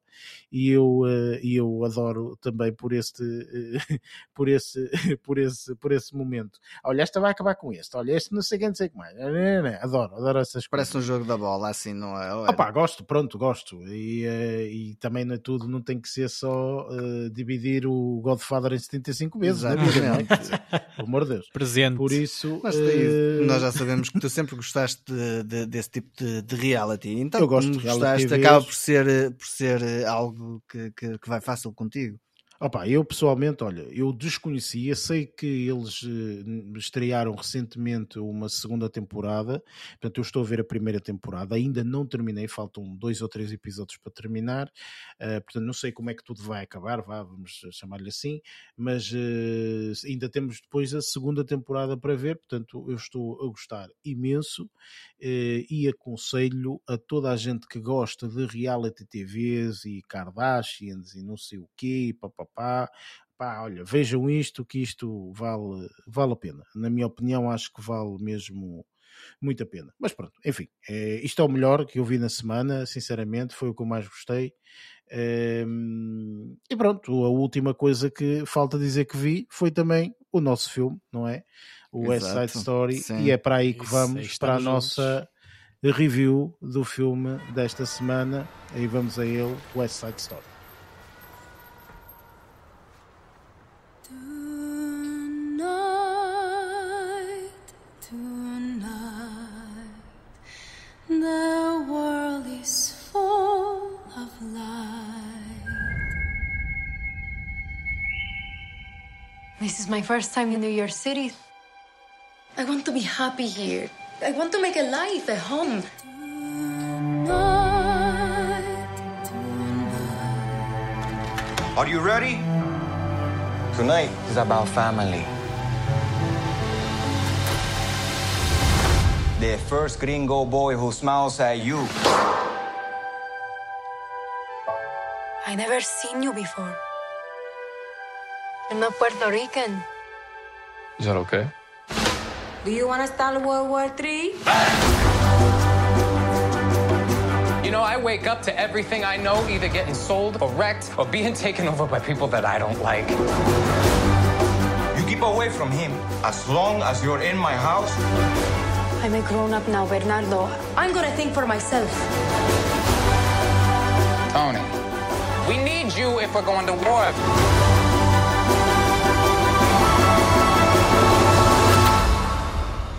e eu, e eu adoro também por este, eh, [LAUGHS] por esse, [LAUGHS] por esse, por esse momento. Olha, esta vai acabar com este, olha, este não sei quem, não sei o que mais. Adoro, adoro essas coisas. Parece um jogo da bola, assim, não é? É? Opa, gosto, pronto, gosto. E, eh, e também não é tudo, não tem que ser só dividir o Godfather em 75 vezes, na vida, não é? Pelo amor de Deus. [LAUGHS] Presente. Por isso, Mas nós já sabemos que tu sempre gostaste de- de- desse tipo de, de reality. Então, Eu gosto de gostaste, TVs. acaba por ser, eh, por ser eh, algo que, que, que vai fácil contigo. Opa, eu pessoalmente, olha, eu desconhecia, sei que eles eh, estrearam recentemente uma segunda temporada, portanto eu estou a ver a primeira temporada, ainda não terminei, faltam dois ou três episódios para terminar, eh, portanto não sei como é que tudo vai acabar, vá, vamos chamar-lhe assim, mas eh, ainda temos depois a segunda temporada para ver, portanto eu estou a gostar imenso e aconselho a toda a gente que gosta de reality TVs e Kardashians e não sei o quê, e papapá, pá, olha, vejam isto, que isto vale, vale a pena. Na minha opinião, acho que vale mesmo muito a pena. Mas pronto, enfim, é, isto é o melhor que eu vi na semana, sinceramente, foi o que eu mais gostei. Ehm, e pronto, a última coisa que falta dizer que vi foi também o nosso filme, não é? O West Side Exato, Story, sim. e é para aí que Isso, aí vamos, estamos para a juntos. nossa review do filme desta semana. Aí vamos a ele, West Side Story. The world is full of light. This is my first time in New York City. I want to be happy here. I want to make a life, a home. Are you ready? Tonight is about family. The first gringo boy who smiles at you. I never seen you before. You're not Puerto Rican. Is that okay? Do you want to start World War III? You know, I wake up to everything I know either getting sold or wrecked or being taken over by people that I don't like. You keep away from him. As long as you're in my house, I'm a grown up now, Bernardo. I'm gonna think for myself. Tony, we need you if we're going to war.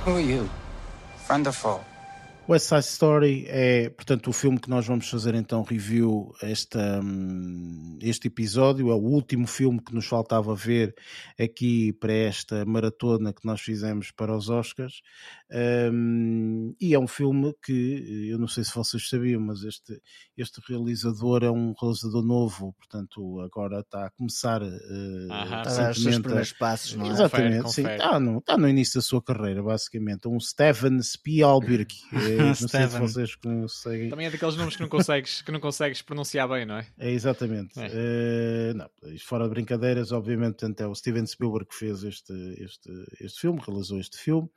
Who are you? Friend or foe? West Side Story é, portanto, o filme que nós vamos fazer então review esta, hum, este episódio. É o último filme que nos faltava ver aqui para esta maratona que nós fizemos para os Oscars. Hum, e é um filme que, eu não sei se vocês sabiam, mas este, este realizador é um realizador novo, portanto, agora está a começar eh, Aham. Está a dar os seus primeiros passos, não é? Exatamente, Confere, sim. confere. Está no, está no início da sua carreira, basicamente. Um Steven Spielberg. Eh, [LAUGHS] não sei se Steven. vocês conseguem. Também é daqueles nomes que não consegues, que não consegues pronunciar bem, não é? É, exatamente. É. Eh, não, fora de brincadeiras, obviamente, portanto, é o Steven Spielberg que fez este, este, este filme, realizou este filme,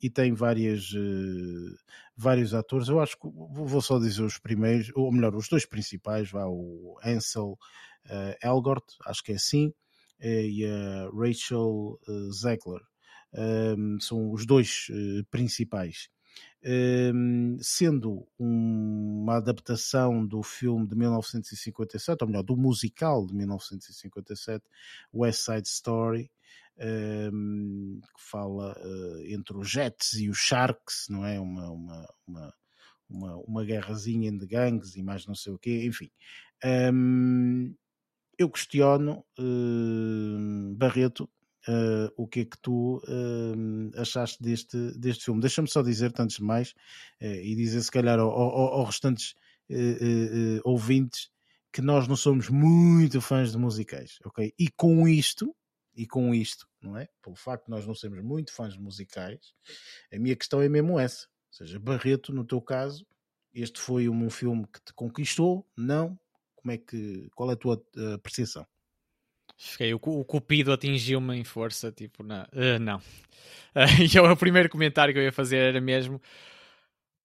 e tem várias, eh, vários atores. Eu acho que vou só dizer os primeiros, ou melhor, os dois principais, vá, o Ansel eh, Elgort, acho que é assim, eh, e a Rachel eh, Zegler. Um, são os dois principais. um, sendo uma adaptação do filme de 1957, ou melhor, do musical de 1957, West Side Story, um, que fala uh, entre os Jets e os Sharks, não é? Uma, uma, uma, uma, uma guerrazinha de gangues e mais não sei o quê, enfim. Um, eu questiono, uh, Barreto, uh, o que é que tu uh, achaste deste, deste filme. Deixa-me só dizer-te antes de mais, uh, e dizer se calhar aos ao, ao restantes ouvintes que nós não somos muito fãs de musicais, ok? E com isto, e com isto, não é? Pelo facto de nós não sermos muito fãs musicais, a minha questão é mesmo essa. Ou seja, Barreto, no teu caso, este foi um filme que te conquistou? Não? Como é que, qual é a tua apreciação? Fiquei, o, o Cupido atingiu-me em força, tipo, não. Uh, não. Uh, e eu, o primeiro comentário que eu ia fazer era mesmo.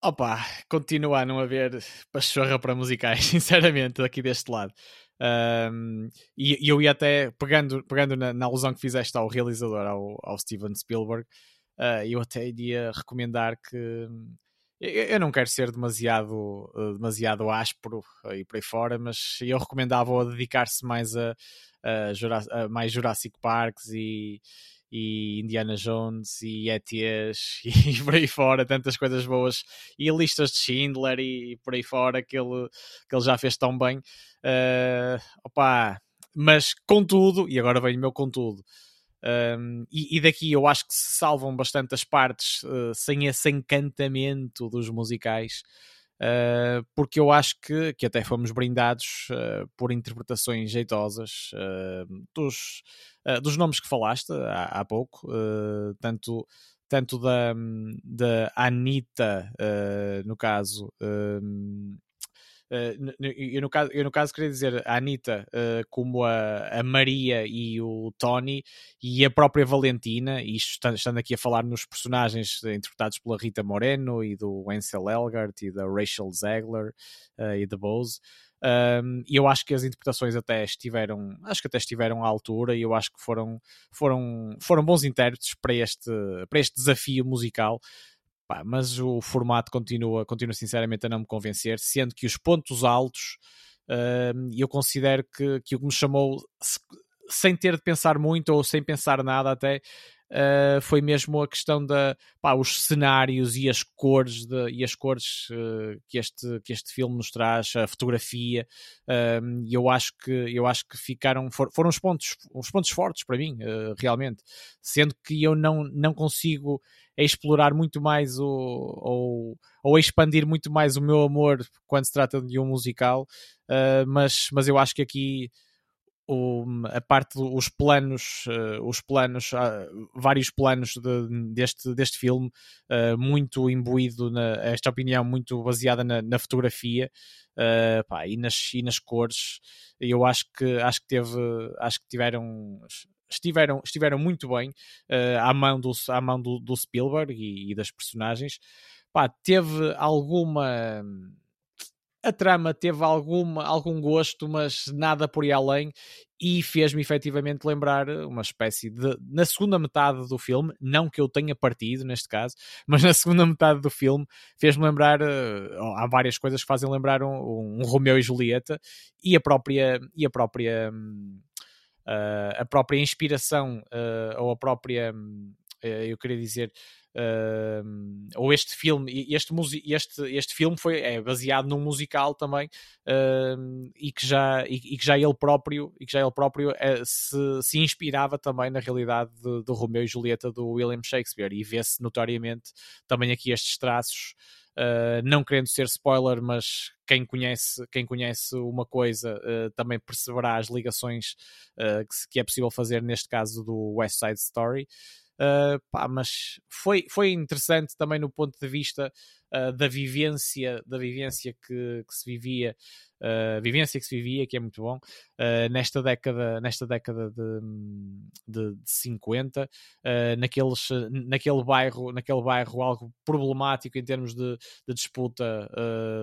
Opa, continua a não haver pachorra para musicais, [LAUGHS] sinceramente, aqui deste lado. Um, e, e, eu ia até, pegando, pegando na, na, alusão que fizeste ao realizador, ao, ao Steven Spielberg, uh, eu até iria recomendar que. Eu, não quero ser demasiado, demasiado áspero e por aí fora, mas eu recomendava dedicar-se mais a, uh, mais Jurassic Parks e, e Indiana Jones e ETs [LAUGHS] e por aí fora, tantas coisas boas e listas de Schindler e, por aí fora que ele, que ele já fez tão bem. Uh, opa, mas contudo, e agora vem o meu contudo, um, e, e, daqui eu acho que se salvam bastante as partes uh, sem esse encantamento dos musicais uh, porque eu acho que, que até fomos brindados uh, por interpretações jeitosas uh, dos, dos nomes que falaste há, há pouco, tanto, tanto da, da Anitta, no caso. Eu, no caso, eu, no caso, queria dizer a Anitta uh, como a, a, Maria e o Tony e a própria Valentina, isto estando aqui a falar nos personagens interpretados pela Rita Moreno e do Ansel Elgart e da Rachel Zegler uh, e da Bose. Um, e eu acho que as interpretações até estiveram, acho que até estiveram à altura e eu acho que foram, foram, foram bons intérpretes para este, para este desafio musical Pá, mas o formato continua, continua sinceramente a não me convencer, sendo que os pontos altos uh, eu considero que, que o que me chamou, sem ter de pensar muito ou sem pensar nada até, uh, foi mesmo a questão da pá, os cenários e as cores de, e as cores uh, que, este, que este filme nos traz, a fotografia, uh, eu acho que eu acho que ficaram for, foram os pontos, os pontos fortes para mim, uh, realmente, sendo que eu não, não consigo explorar muito mais o, ou, ou expandir muito mais o meu amor quando se trata de um musical, mas, mas eu acho que aqui o, a parte dos planos, uh, os planos, uh, vários planos de, deste, deste filme, uh, muito imbuído, na, esta opinião muito baseada na, na fotografia pá, e, nas, e nas cores. Eu acho que acho que teve, acho que tiveram estiveram, estiveram muito bem à mão do, à mão do, do Spielberg e, e das personagens. Pá, teve alguma a trama teve alguma, algum gosto, mas nada por aí além, e fez-me efetivamente lembrar uma espécie de. Na segunda metade do filme, não que eu tenha partido neste caso, [LAUGHS] mas na segunda metade do filme fez-me lembrar. Uh, há várias coisas que fazem lembrar um, um Romeu e Julieta e a própria. E a própria uh, a própria inspiração uh, ou a própria eu queria dizer Uh, ou este filme, este, este, este filme foi, é baseado num musical também uh, e, que já, e, e, que já ele próprio, e que já ele próprio uh, se, se inspirava também na realidade do Romeu e Julieta do William Shakespeare e vê-se notoriamente também aqui estes traços. Uh, não querendo ser spoiler, mas quem conhece, quem conhece uma coisa uh, também perceberá as ligações uh, que, que, é possível fazer neste caso do West Side Story. Uh, pá, mas foi, foi interessante também no ponto de vista uh, da vivência da vivência que, que se vivia uh, vivência que se vivia que é muito bom nesta década nesta década de, de, de 50 naqueles naquele bairro naquele bairro algo problemático em termos de, de disputa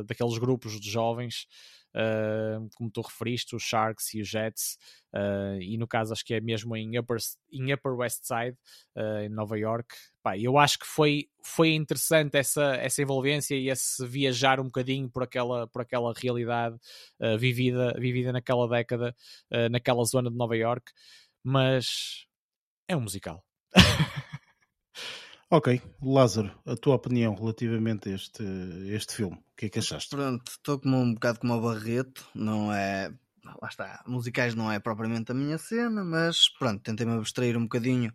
daqueles grupos de jovens uh, como tu referiste, os Sharks e os Jets, uh, e no caso acho que é mesmo em Upper, em Upper West Side, uh, em Nova York. Pá, eu acho que foi, foi interessante essa, essa envolvência e esse viajar um bocadinho por aquela, por aquela realidade vivida, vivida naquela década, naquela zona de Nova York, mas é um musical. [LAUGHS] ok, Lázaro, a tua opinião relativamente a este, este filme, o que é que achaste? Pronto, estou como um bocado como o Barreto, não é. Lá está, musicais não é propriamente a minha cena, mas pronto, tentei-me abstrair um bocadinho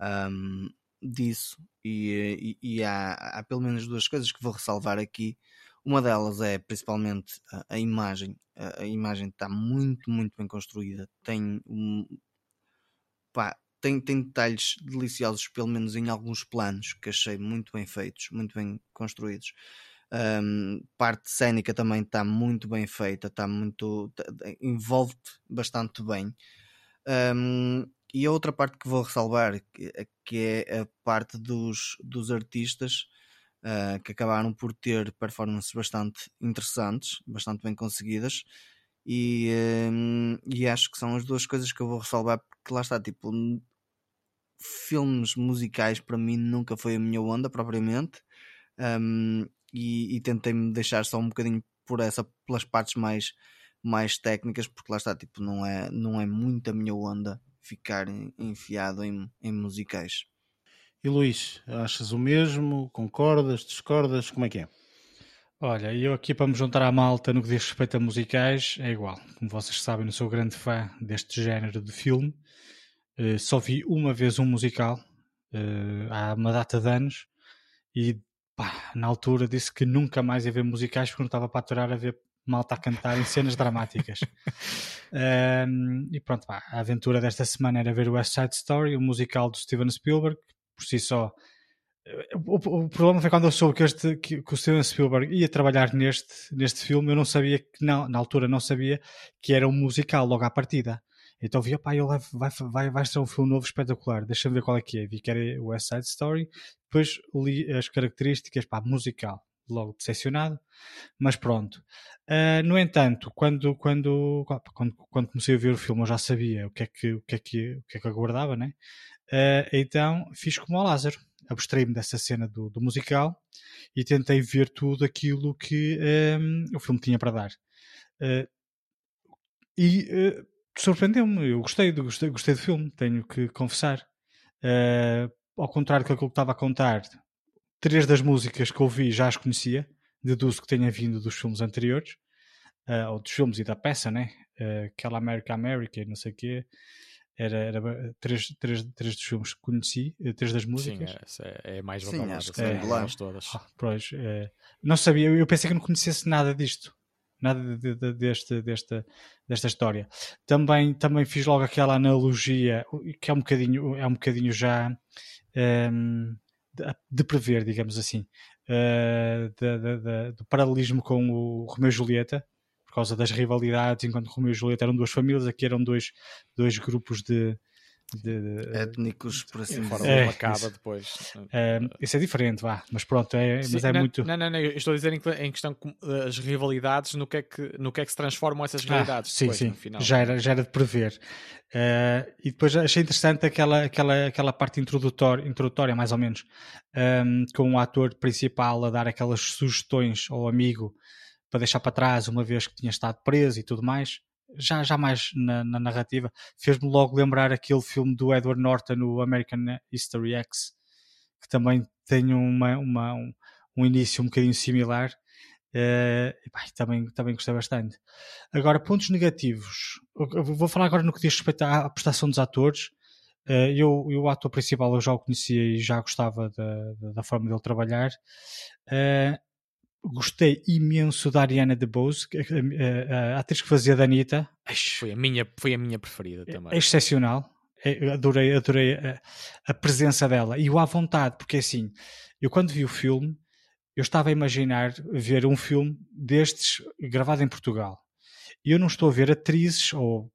um, disso e, e, e há, há, pelo menos duas coisas que vou ressalvar aqui. Uma delas é principalmente a, a imagem. A, a, imagem está muito, muito bem construída. Tem um, pá, tem, tem detalhes deliciosos, pelo menos em alguns planos, que achei muito bem feitos, muito bem construídos. Um, parte cénica também está muito bem feita, está muito. Tá, envolve bastante bem. Um, e a outra parte que vou ressalvar, que, que é a parte dos, dos artistas uh, que acabaram por ter performances bastante interessantes, bastante bem conseguidas. E, um, e acho que são as duas coisas que eu vou ressalvar, porque lá está, tipo, filmes musicais para mim nunca foi a minha onda propriamente. Um, e, e tentei-me deixar só um bocadinho por essa pelas partes mais mais técnicas porque lá está tipo não é não é muito a minha onda ficar enfiado em, em musicais. E Luís achas o mesmo? Concordas? Discordas? Como é que é? Olha, eu aqui para me juntar à malta no que diz respeito a musicais é igual. Como vocês sabem, não sou grande fã deste género de filme. Uh, só vi uma vez um musical uh, há uma data de anos e pá, na altura disse que nunca mais ia ver musicais porque não estava para aturar a ver malta a cantar em cenas dramáticas. uh, [LAUGHS] e pronto, pá, a aventura desta semana era ver o West Side Story, o musical do Steven Spielberg, por si só. O, o, o problema foi quando eu soube que, este, que, que, o Steven Spielberg ia trabalhar neste, neste filme, eu não sabia que, não, na altura não sabia que era um musical logo à partida. Então vi, pá, ele vai, vai, vai ser um filme novo espetacular, deixa-me ver qual é que é. Vi que era o West Side Story, depois li as características, pá, musical, logo decepcionado, mas pronto. Uh, no entanto, quando, quando, quando, quando, comecei a ver o filme, eu já sabia o que é que, o que, é que, o que, é que aguardava, né? Uh, então fiz como o Lázaro, abstraí-me dessa cena do, do, musical e tentei ver tudo aquilo que um, o filme tinha para dar. Uh, e surpreendeu-me. Eu gostei do, gostei, gostei do filme, tenho que confessar. Uh, ao contrário do que eu estava a contar, três das músicas que ouvi já as conhecia, deduzo que tenha vindo dos filmes anteriores, uh, ou dos filmes e da peça, né? Uh, aquela America America, não sei o quê. Era, era três, três, três dos filmes que conheci, três das músicas. Sim, é, é mais badalada, Sim, é, é, todas. Ah, pois, é, não sabia, eu pensei que não conhecesse nada disto nada de, de, deste, desta, desta história. Também, também fiz logo aquela analogia que é um bocadinho, é um bocadinho já um, ehm, de, prever, digamos assim, uh, de, de, do paralelismo com o Romeu e Julieta, por causa das rivalidades, enquanto Romeu e Julieta eram duas famílias, aqui eram dois, dois grupos de, de, de, étnicos por assim dizer. É, acaba depois. É, isso é diferente, vá, mas pronto, é, Sim, mas é não, muito. Não, não, não, estou a dizer em, em questão as rivalidades, no que, é que, no que é que se transformam essas rivalidades. Ah, sim, depois, sim, final. Já, era, já era de prever. Uh, e depois achei interessante aquela, aquela, aquela parte introdutória, introdutória, mais ou menos, um, ehm, com o ator principal a dar aquelas sugestões ao amigo para deixar para trás, uma vez que tinha estado preso e tudo mais já, já mais na, na narrativa, fez-me logo lembrar aquele filme do Edward Norton, o American History X, que também tem uma, uma um, um, início um bocadinho similar. Uh, e, também, também gostei bastante. Agora, pontos negativos. Eu vou falar agora no que diz respeito à prestação dos atores. Uh, eu, eu, o ator principal, eu já o conhecia e já gostava da, da forma dele trabalhar. Uh, gostei imenso da Ariana DeBose, a, a, a atriz que fazia da Anitta. Foi a minha, foi a minha preferida também. É excepcional. É, adorei, adorei a, a, presença dela e o à vontade, porque assim, eu quando vi o filme, eu estava a imaginar ver um filme destes gravado em Portugal. E eu não estou a ver atrizes ou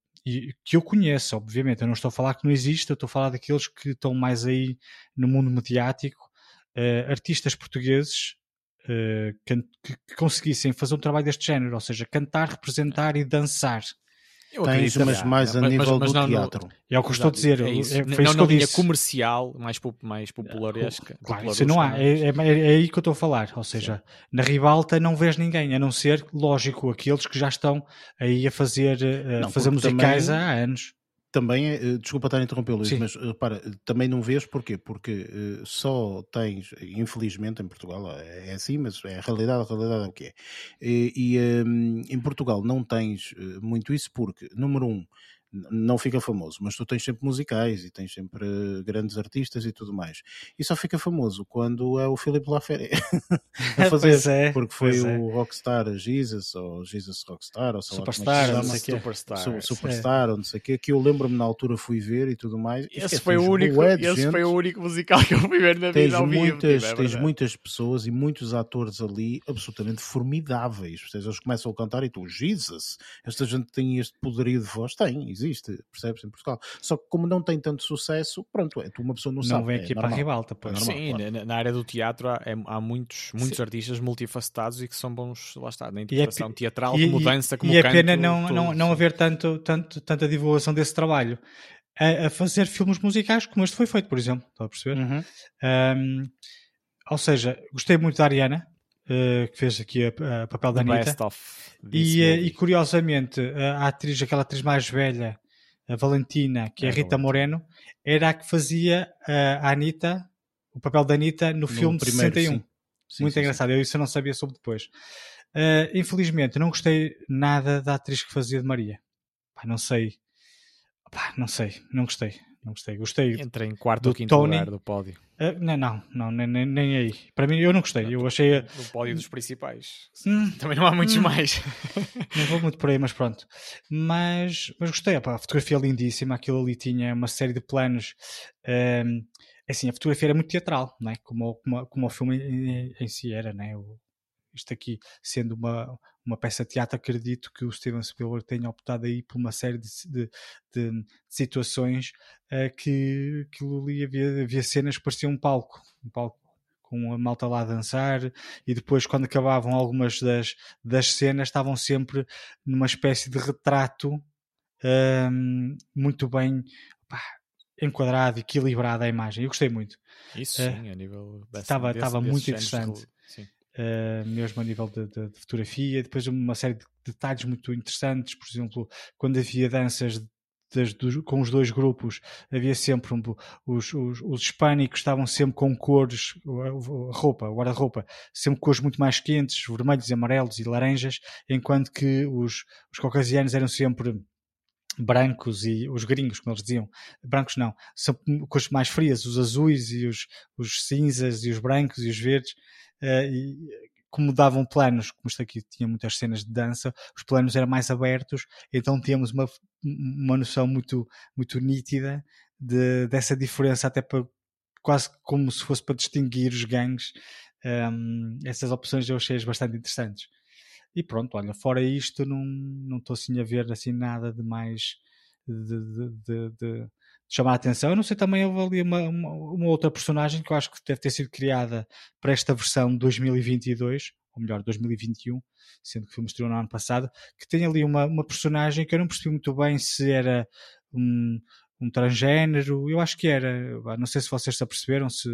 que eu conheço, obviamente. Eu não estou a falar que não existe, eu estou a falar daqueles que estão mais aí no mundo mediático, uh, artistas portugueses que, que, conseguissem fazer um trabalho deste género, ou seja, cantar, representar e dançar. Eu Tens, mas mais a mas, nível mas, mas do não, teatro. É o que eu estou a dizer. É isso. É, foi não, isso na linha comercial, mais, mais popularesca. Claro, isso não há. É, é, é, aí que eu estou a falar. Ou seja, Sim. na ribalta não vês ninguém, a não ser, lógico, aqueles que já estão aí a fazer, a fazer musicais também... há anos também é, eh, desculpa estar a interromper, Luís, mas repara, também não vês porquê? Porque uh, só tens, infelizmente em Portugal é assim, mas é a realidade, a realidade é o que é. E, e um, em Portugal não tens muito isso porque, número um, não fica famoso, mas tu tens sempre musicais e tens sempre grandes artistas e tudo mais. E só fica famoso quando é o Filipe Lafere [LAUGHS] a [LAUGHS] fazer, é, porque foi o é. Rockstar Jesus ou Jesus Rockstar ou Superstar, lá, não sei Superstar, Su Superstar, é. ou não sei o que, que eu lembro-me na altura fui ver e tudo mais. Esse, foi o, único, esse foi o único musical que eu fui ver na tens vida muitas, vivo, é Tens muitas pessoas e muitos atores ali absolutamente formidáveis. Eles começam a cantar e tu, Jesus, esta gente tem este poderio de voz? Tem, existe, percebes? Em Portugal. Só que como não tem tanto sucesso, pronto, é, tu uma pessoa não, não sabe. Não vem aqui é para a ribalta, pois. É Sim, claro. na, na, área do teatro há, é, há muitos, muitos artistas multifacetados e que são bons, lá está, na é interpretação é, teatral, e, como dança, como E é canto, pena não, tudo, não, não haver tanto, tanto, tanta divulgação desse trabalho. A, a, fazer filmes musicais como este foi feito, por exemplo, está a perceber? Uhum. Um, ou seja, gostei muito da Ariana, que fez aqui a, a papel da Anitta. E, uh, e, curiosamente, a atriz, aquela atriz mais velha, a Valentina, que é, é a Rita Moreno, era a que fazia a Anitta, o papel da Anitta no, no filme de 61. Sim. Sim, Muito sim, engraçado, eu isso eu não sabia sobre depois. Uh, infelizmente, não gostei nada da atriz que fazia de Maria. Pá, não sei. Pá, não sei, não gostei. Não gostei. Gostei. Entra em quarto ou quinto Tony. lugar do pódio. Uh, não, não, não nem, nem, aí. Para mim, eu não gostei. Eu achei. No pódio dos principais. Hum, Também não há muitos hum, mais. [LAUGHS] não vou muito por aí, mas pronto. Mas, mas gostei. Opa, a fotografia é lindíssima. Aquilo ali tinha uma série de planos. Um, assim, a fotografia era muito teatral, não é? como, como, como o filme em, em si era. Não é? o, isto aqui sendo uma, uma peça de teatro, acredito que o Steven Spielberg tenha optado aí por uma série de, de, de situações uh, que aquilo ali havia, havia cenas que pareciam um palco, um palco com a malta lá a dançar e depois quando acabavam algumas das, das cenas estavam sempre numa espécie de retrato um, muito bem pá, enquadrado, equilibrado a imagem. Eu gostei muito. Isso uh, sim, a nível estava, estava muito interessante. sim uh, mesmo a nível de, de, de, fotografia, depois uma série de detalhes muito interessantes, por exemplo, quando havia danças das, dos, com os dois grupos, havia sempre um, os, os, os hispânicos estavam sempre com cores, a roupa, o guarda-roupa, sempre cores muito mais quentes, vermelhos, amarelos e laranjas, enquanto que os, os caucasianos eram sempre brancos e os gringos, como eles diziam, brancos não, são cores mais frias, os azuis e os, os cinzas e os brancos e os verdes, e como davam planos, como isto aqui tinha muitas cenas de dança, os planos eram mais abertos, então tínhamos uma, uma noção muito, muito nítida de, dessa diferença, até para, quase como se fosse para distinguir os gangues. Um, essas opções eu achei bastante interessantes. E pronto, olha, fora isto, não estou assim a ver assim nada de mais de, de, de chamar a atenção. Eu não sei também, houve ali uma, uma, uma, outra personagem que eu acho que deve ter sido criada para esta versão 2022, ou melhor, 2021, sendo que o filme estreou no ano passado, que tem ali uma, uma personagem que eu não percebi muito bem se era um, um transgênero, eu acho que era, não sei se vocês se aperceberam, se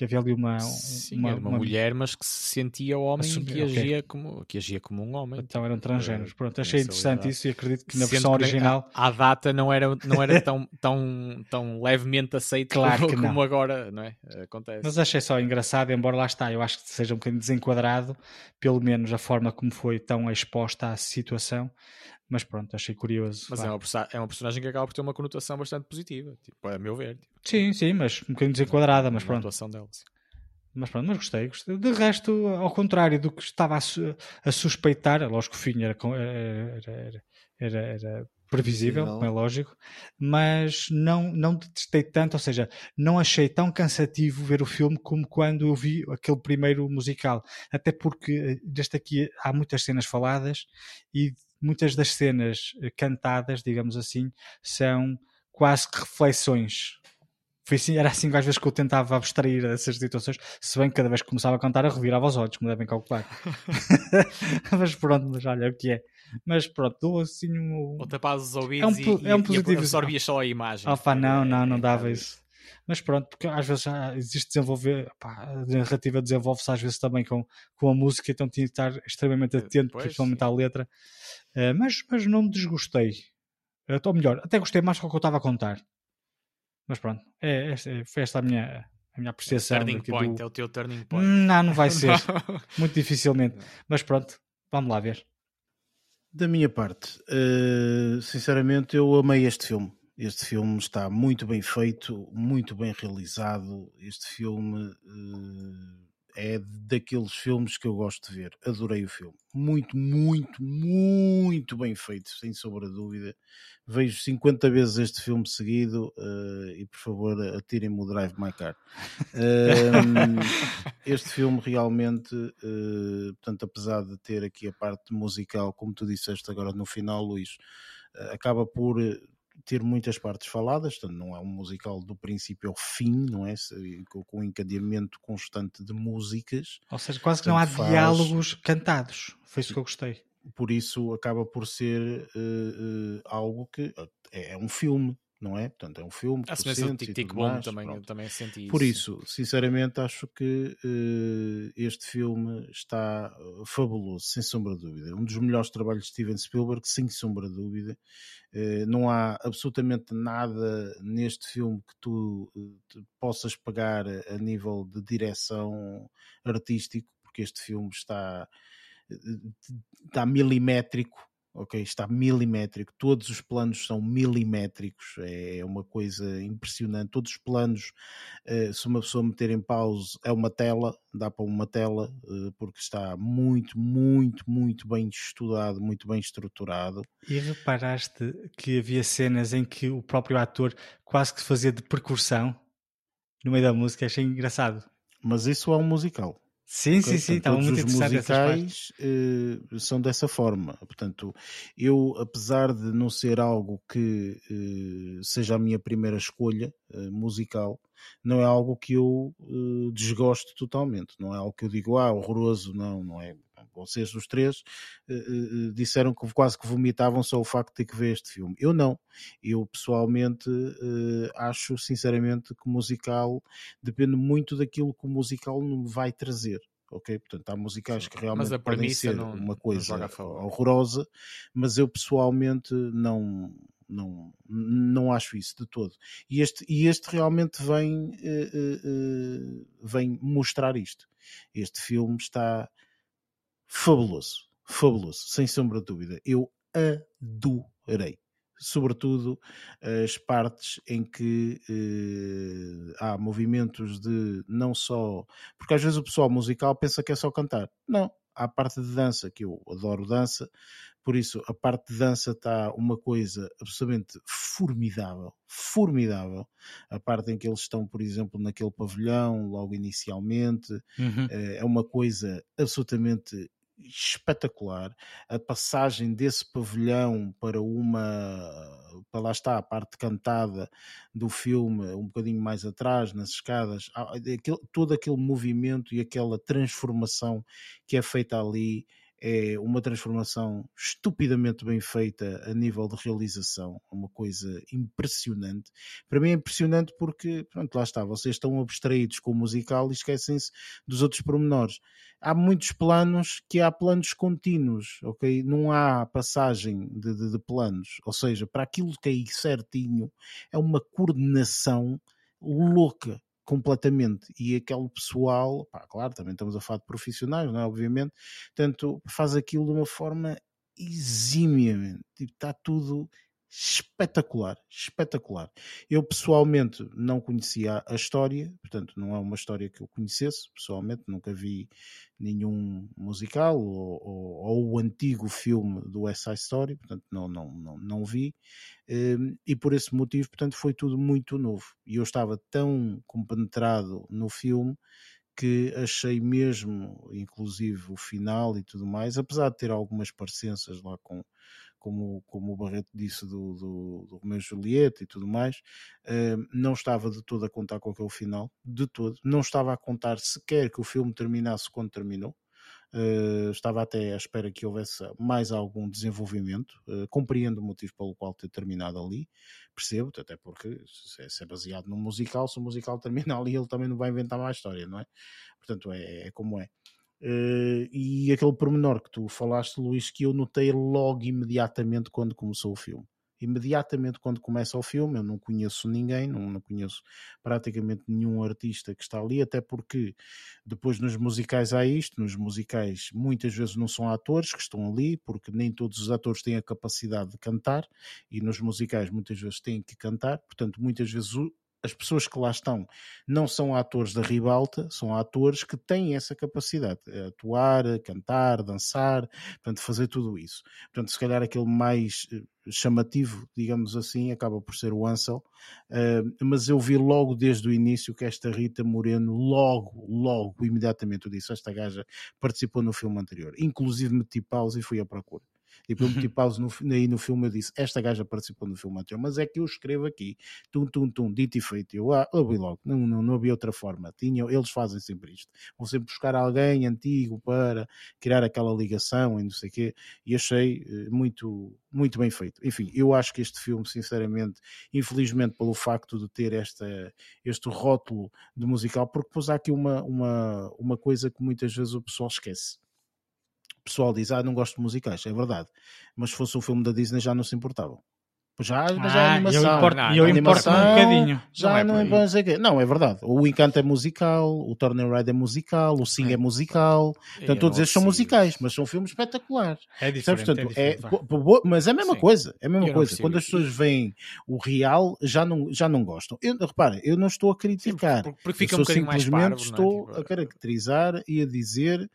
que havia ali uma, Sim, uma, uma, uma, mulher, mas que se sentia homem e que agia, okay. como, que agia como um homem. Então eram transgêneros. Pronto, achei interessante isso e acredito que na Sendo versão original. A, a, data não era, não era [LAUGHS] tão, tão, tão levemente aceita claro como, como, agora não é? acontece. Mas achei só engraçado, embora lá está, eu acho que seja um bocadinho desenquadrado, pelo menos a forma como foi tão exposta à situação. Mas pronto, achei curioso. Mas é uma, é uma, personagem que acaba por ter uma conotação bastante positiva, tipo, a meu ver. Tipo. Sim, sim, mas um bocadinho desenquadrada, mas pronto. A dela, sim. Mas pronto, mas gostei, gostei. De resto, ao contrário do que estava a, su a suspeitar, lógico que o fim era, era, era, era previsível, como é lógico, mas não, não detestei tanto, ou seja, não achei tão cansativo ver o filme como quando eu vi aquele primeiro musical. Até porque eh, deste aqui há muitas cenas faladas e muitas das cenas eh, cantadas, digamos assim, são quase que reflexões foi assim, era assim às vezes que eu tentava abstrair essas situações, se bem que cada vez que começava a cantar eu revirava os olhos, como devem calcular. [LAUGHS] mas pronto, mas olha o que é. Mas pronto, dou assim um. Ou tapavas os ouvidos é um, e, é um e positivo. absorvias só a imagem. Opa, não, não, não dava isso. Mas pronto, porque às vezes já existe desenvolver, pá, a narrativa desenvolve-se às vezes também com, com a música, então tinha que estar extremamente atento, Pois, principalmente à letra. Eh, mas, mas não me desgostei. Eh, Ou melhor, até gostei mais do que o que eu estava a contar. Mas pronto, é, é- foi esta a minha, a minha apreciação. Turning point, do- é o teu turning point. Não, não vai [LAUGHS] ser. Não. Muito dificilmente. Mas pronto, vamos lá ver. Da minha parte, eh, sinceramente, eu amei este filme. Este filme está muito bem feito, muito bem realizado. Este filme eh, é daqueles filmes que eu gosto de ver. Adorei o filme. Muito, muito, muito bem feito, sem sombra de dúvida. Vejo 50 vezes este filme seguido eh, e, por favor, atirem-me o Drive My Car. Ehm, [LAUGHS] este filme realmente, eh, portanto, apesar de ter aqui a parte musical, como tu disseste agora no final, Luís, acaba por ter muitas partes faladas, portanto, não é um musical do princípio ao fim, não é? Com, um encadeamento constante de músicas, Ou seja, quase que não há faz- diálogos cantados. Foi isso que eu gostei. por isso acaba por ser eh, eh, algo que é, é um filme, não é? Portanto, é um filme A semelhança do Tic Tic Boom também, pronto. também senti Por isso. isso, sinceramente, acho que eh, este filme está eh, fabuloso, sem sombra de dúvida. Um dos melhores trabalhos de Steven Spielberg, sem sombra de dúvida. Eh, não há absolutamente nada neste filme que tu te possas pegar a nível de direção artístico, porque este filme está, está milimétrico. Ok, está milimétrico, todos os planos são milimétricos, é uma coisa impressionante. Todos os planos eh, se uma pessoa meter em pause é uma tela, dá para uma tela, eh, porque está muito, muito, muito bem estudado, muito bem estruturado. E reparaste que havia cenas em que o próprio ator quase que fazia de percussão no meio da música, achei engraçado. Mas isso é um musical. Sim, sim, sim, estava muito os interessante musicais eh, são dessa forma. Portanto, eu, apesar de não ser algo que eh, seja a minha primeira escolha eh, musical, não é algo que eu desgosto totalmente. Não é algo que eu digo, ah, horroroso, não, não é. Vocês, os três, eh, eh, disseram que quase que vomitavam só o facto de ter que ver este filme. Eu não. Eu, pessoalmente, eh, acho, sinceramente, que o musical depende muito daquilo que o musical me vai trazer. Ok? Portanto, há musicais que realmente podem ser não- uma coisa horrorosa, mas eu pessoalmente não, não, não acho isso de todo. E este, e este realmente vem, vem mostrar isto. Este filme está fabuloso, fabuloso, sem sombra de dúvida. Eu adorei. Sobretudo as partes em que eh, há movimentos de não só. Porque às vezes o pessoal musical pensa que é só cantar. Não, há a parte de dança, que eu adoro dança, por isso a parte de dança está uma coisa absolutamente formidável, formidável. A parte em que eles estão, por exemplo, naquele pavilhão, logo inicialmente, Uhum. eh, é uma coisa absolutamente espetacular. A passagem desse pavilhão para uma para lá está a parte cantada do filme um bocadinho mais atrás nas escadas aquele- todo aquele movimento e aquela transformação que é feita ali é uma transformação estupidamente bem feita a nível de realização, uma coisa impressionante. Para mim é impressionante porque, pronto, lá está, vocês estão abstraídos com o musical e esquecem-se dos outros pormenores. Há muitos planos que há planos contínuos, ok? Não há passagem de, de- de planos, ou seja, para aquilo que é certinho, é uma coordenação louca completamente e aquele pessoal, pá, claro, também estamos a falar de profissionais, não é? Obviamente, Portanto, faz aquilo de uma forma exímiamente. Tipo, está tudo espetacular, espetacular. Eu pessoalmente não conhecia a história, portanto não é uma história que eu conhecesse, pessoalmente nunca vi nenhum musical ou, ou- ou o antigo filme do Side Story, portanto não, não, não, não vi, Hum, e por esse motivo, portanto, foi tudo muito novo. E eu estava tão compenetrado no filme que achei mesmo, inclusive o final e tudo mais, apesar de ter algumas parecenças lá com, como, como o Barreto disse do, do, do Romeu e Julieta e tudo mais, uh, não estava de todo a contar com aquele final, de todo, não estava a contar sequer que o filme terminasse quando terminou. Uh, estava até à espera que houvesse mais algum desenvolvimento. Uh, compreendo o motivo pelo qual ter terminado ali, percebo, até porque se é, se é baseado num musical, se o musical [LAUGHS] termina ali, ele também não vai inventar mais história, não é? Portanto, é, é como é. Uh, e aquele pormenor que tu falaste, Luís, que eu notei logo imediatamente quando começou o filme. Imediatamente quando começa o filme, eu não conheço ninguém, não, não conheço praticamente nenhum artista que está ali, até porque depois nos musicais há isto, nos musicais muitas vezes não são atores que estão ali, porque nem todos os atores têm a capacidade de cantar, e nos musicais muitas vezes têm que cantar, portanto, muitas vezes as pessoas que lá estão não são atores da ribalta, são atores que têm essa capacidade, de atuar, cantar, dançar, portanto, fazer tudo isso. Portanto, se calhar aquele mais eh, chamativo, digamos assim, acaba por ser o Ansel, uh, mas eu vi logo desde o início que esta Rita Moreno, logo, logo, imediatamente eu disse, esta gaja participou no filme anterior, inclusive meti pausa e fui à procura. Tipo, eu meti pausa no, aí no filme eu disse, esta gaja participou no filme anterior, mas é que eu escrevo aqui, tum, tum, tum, dito e feito. Eu, ah, eu vi logo, não, não, não havia outra forma. Tinha, eles fazem sempre isto. Vão sempre buscar alguém antigo para criar aquela ligação e não sei o quê. E achei eh, muito, muito bem feito. Enfim, eu acho que este filme, sinceramente, infelizmente pelo facto de ter esta, este rótulo de musical, porque pôs aqui uma, uma, uma coisa que muitas vezes o pessoal esquece pessoal diz, ah, não gosto de musicais, é verdade. Mas se fosse um filme da Disney já não se importavam. Já, ah, já é animação. Eu importo, eu importo um bocadinho. Já não é, não, é, não, é verdade. O Encanto é musical, o Turner Ride é musical, o Sing é, é musical. Portanto, todos estes são musicais, mas são filmes espetaculares. É diferente. Portanto, é, diferente é mas é a mesma Sim. coisa. É a mesma coisa. Quando as pessoas veem o real, já não, já não gostam. Eu, repara, eu não estou a criticar. Sim, porque fica eu um simplesmente parvo, estou tipo, a caracterizar e a dizer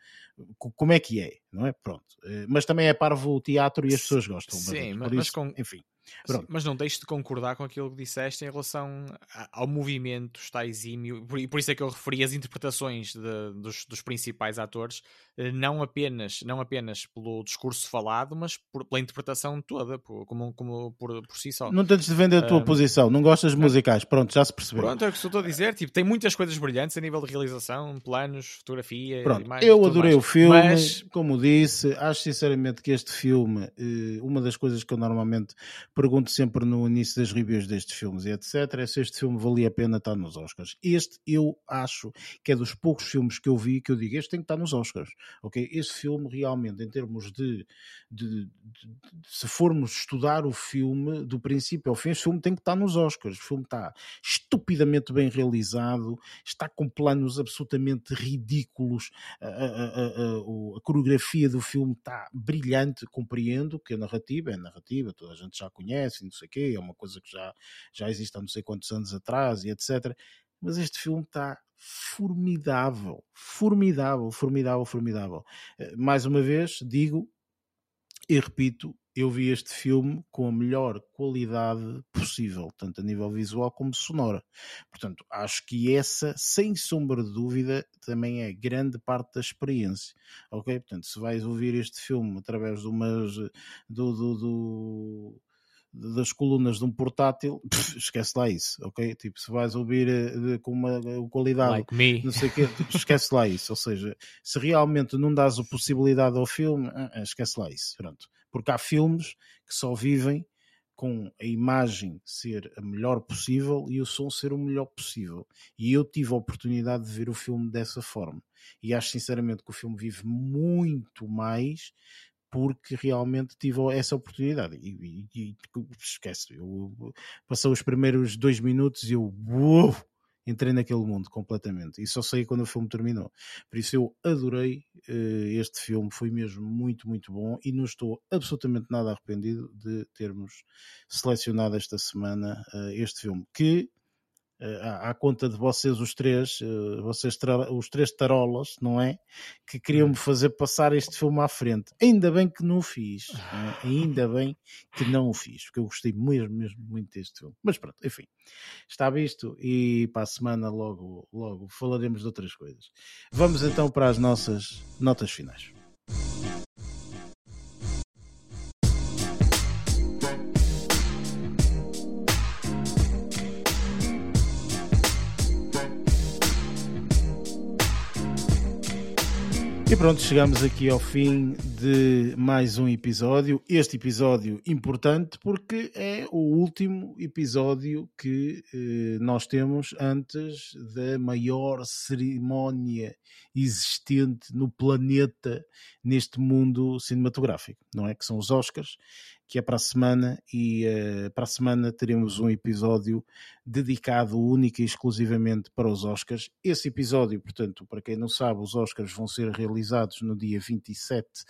como é que é, não é? Pronto. Eh, mas também é parvo o teatro e as pessoas gostam. Sim, mas, mas isso, com... enfim. Sim, mas não deixes de concordar com aquilo que disseste em relação ao movimento, está exímio, e por isso é que eu referi as interpretações de, dos, dos, principais atores, eh, não apenas, não apenas pelo discurso falado, mas por, pela interpretação toda, por, como, como por, por si só. Não tentes de vender a tua um, posição, não gostas de musicais, pronto, já se percebeu. Pronto, é o que estou a dizer, tipo, tem muitas coisas brilhantes a nível de realização, planos, fotografia, pronto, Eu adorei o filme, mas... como disse, acho sinceramente que este filme, eh, uma das coisas que eu normalmente pergunto sempre no início das reviews destes filmes e etc, é se este filme valia a pena estar nos Oscars. Este eu acho que é dos poucos filmes que eu vi que eu digo, este tem que estar nos Oscars, ok? Este filme realmente, em termos de, de, de, de se formos estudar o filme do princípio ao fim, este filme tem que estar nos Oscars. O filme está estupidamente bem realizado, está com planos absolutamente ridículos, a, a, a, a coreografia do filme está brilhante, compreendo que a narrativa é narrativa, toda a gente já conhece, não sei o quê, é uma coisa que já, já existe há não sei quantos anos atrás e etc. Mas este filme está formidável, formidável, formidável, formidável. Eh, mais uma vez, digo e repito, eu vi este filme com a melhor qualidade possível, tanto a nível visual como sonora. Portanto, acho que essa, sem sombra de dúvida, também é grande parte da experiência. Ok? Portanto, se vais ouvir este filme através de umas. do, do, do das colunas de um portátil, [LAUGHS] pff, esquece lá isso, ok? Tipo, se vais ouvir uh, com uma uh, qualidade, like não sei o quê, tipo, [LAUGHS] esquece lá isso. Ou seja, se realmente não dás a possibilidade ao filme, uh, esquece lá isso, pronto. Porque há filmes que só vivem com a imagem ser a melhor possível e o som ser o melhor possível. E eu tive a oportunidade de ver o filme dessa forma. E acho sinceramente que o filme vive muito mais porque realmente tive essa oportunidade. E, e, e esquece, eu passou os primeiros dois minutos e eu uou, entrei naquele mundo completamente. E só sei quando o filme terminou. Por isso eu adorei uh, este filme, foi mesmo muito, muito bom e não estou absolutamente nada arrependido de termos selecionado esta semana uh, este filme. Que à, à, conta de vocês os três, uh, vocês os três tarolas, não é? Que queriam me hum. fazer passar este filme à frente. Ainda bem que não o fiz. É? [LAUGHS] Ainda bem que não o fiz, porque eu gostei mesmo, mesmo muito deste filme. Mas pronto, enfim, está visto e para a semana logo, logo falaremos de outras coisas. Vamos então para as nossas notas finais. E pronto, chegamos aqui ao fim de mais um episódio. Este episódio importante porque é o último episódio que eh, nós temos antes da maior cerimónia existente no planeta neste mundo cinematográfico, não é? Que são os Oscars que é para a semana, e uh, para a semana teremos um episódio dedicado única e exclusivamente para os Oscars. Esse episódio, portanto, para quem não sabe, os Oscars vão ser realizados no dia 27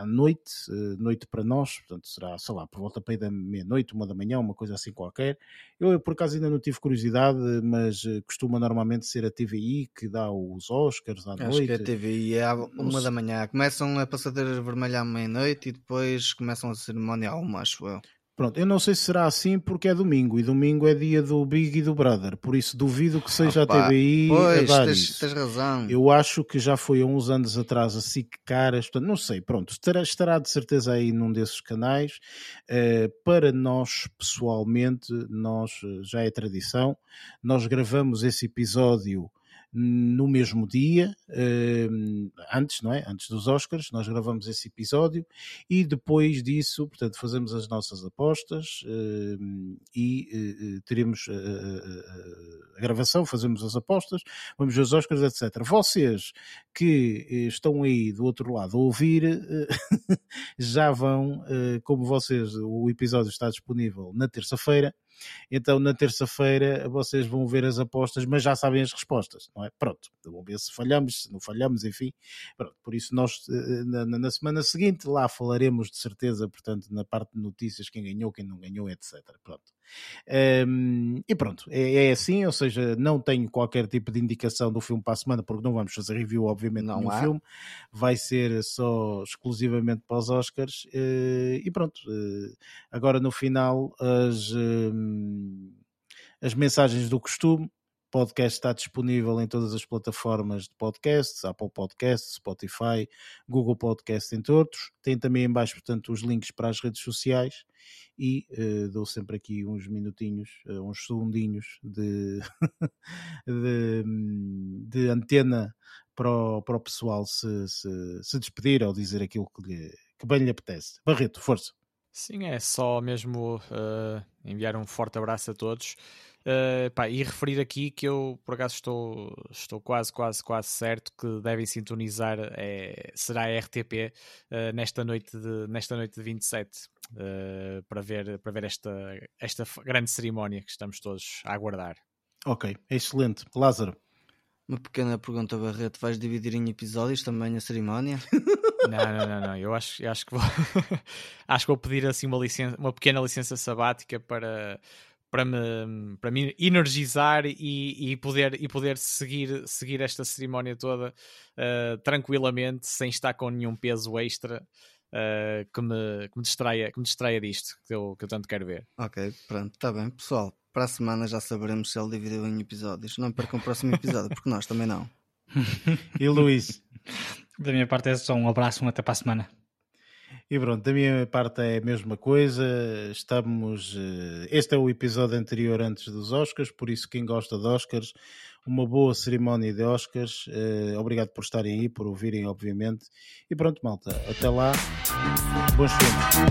à noite, eh, noite para nós, portanto será, sei lá, por volta da meia-noite, uma da manhã, uma coisa assim qualquer. Eu, por acaso, ainda não tive curiosidade, mas eh, costuma normalmente ser a TVI que dá os Oscars à Acho noite. Acho que a TVI é à uma da manhã. Começam a passadeira vermelha à meia-noite e depois começam a cerimónia à uma, acho eu. Pronto, eu não sei se será assim porque é domingo e domingo é dia do Big e do Brother, por isso duvido que seja Opa, a TVI pois, a tens, tens razão. Eu acho que já foi há uns anos atrás a SIC Caras, portanto, não sei, pronto, estará, estará de certeza aí num desses canais. Uh, para nós, pessoalmente, nós eh, já é tradição, nós gravamos esse episódio no mesmo dia, uh, antes, não é? Antes dos Oscars, nós gravamos esse episódio e depois disso, portanto, fazemos as nossas apostas uh, e uh, teremos a gravação, fazemos as apostas, vamos ver os Oscars, etc. Vocês que estão aí do outro lado a ouvir, [LAUGHS] já vão, como vocês, o episódio está disponível na terça-feira então, na terça-feira, vocês vão ver as apostas, mas já sabem as respostas, não é? Pronto, vamos ver se falhamos, se não falhamos, enfim. Pronto, por isso, nós eh, na, na, semana seguinte lá falaremos de certeza, portanto, na parte de notícias, quem ganhou, quem não ganhou, etc. Pronto. Um, e pronto, é, é, assim, ou seja, não tenho qualquer tipo de indicação do filme para a semana, porque não vamos fazer review, obviamente, não no filme, vai ser só exclusivamente para os Oscars. Uh, e pronto, uh, agora no final, as, as mensagens do costume. Podcast está disponível em todas as plataformas de podcasts, Apple Podcasts, Spotify, Google Podcasts, entre outros. Tem também em baixo, portanto, os links para as redes sociais e uh, dou sempre aqui uns minutinhos, uh, uns segundinhos de, [LAUGHS] de, de, antena para o, para o pessoal se, se, se, despedir ou dizer aquilo que, lhe, que bem lhe apetece. Barreto, força. Sim, é só mesmo uh, enviar um forte abraço a todos. Uh, pá, e referir aqui que eu, por acaso, estou, estou quase, quase, quase certo que devem sintonizar, é, será a RTP uh, nesta, noite de, nesta noite de 27, uh, para ver, para ver esta, esta grande cerimónia que estamos todos a aguardar. Ok, excelente. Lázaro. Uma pequena pergunta, Barreto: vais dividir em episódios também a cerimónia? [LAUGHS] Não, não, não, não. Eu acho, eu acho que vou [LAUGHS] acho que vou pedir assim uma, licença, uma pequena licença sabática para para me, para me energizar e, e, poder, e poder seguir, seguir esta cerimónia toda uh, tranquilamente, sem estar com nenhum peso extra uh, que, me, que, me distraia, que me distraia disto, que eu, que eu tanto quero ver. Ok, pronto, está bem. Pessoal, para a semana já saberemos se ele dividiu em episódios. Não percam o próximo episódio, porque nós também não. [LAUGHS] e Luís? Da minha parte é só um abraço, até para a semana. E pronto, da minha parte é a mesma coisa. Estamos. Eh, este é o episódio anterior antes dos Oscars, por isso, quem gosta de Oscars, uma boa cerimónia de Oscars. Eh, obrigado por estarem aí, por ouvirem, obviamente. E pronto, malta, até lá. Bons filmes.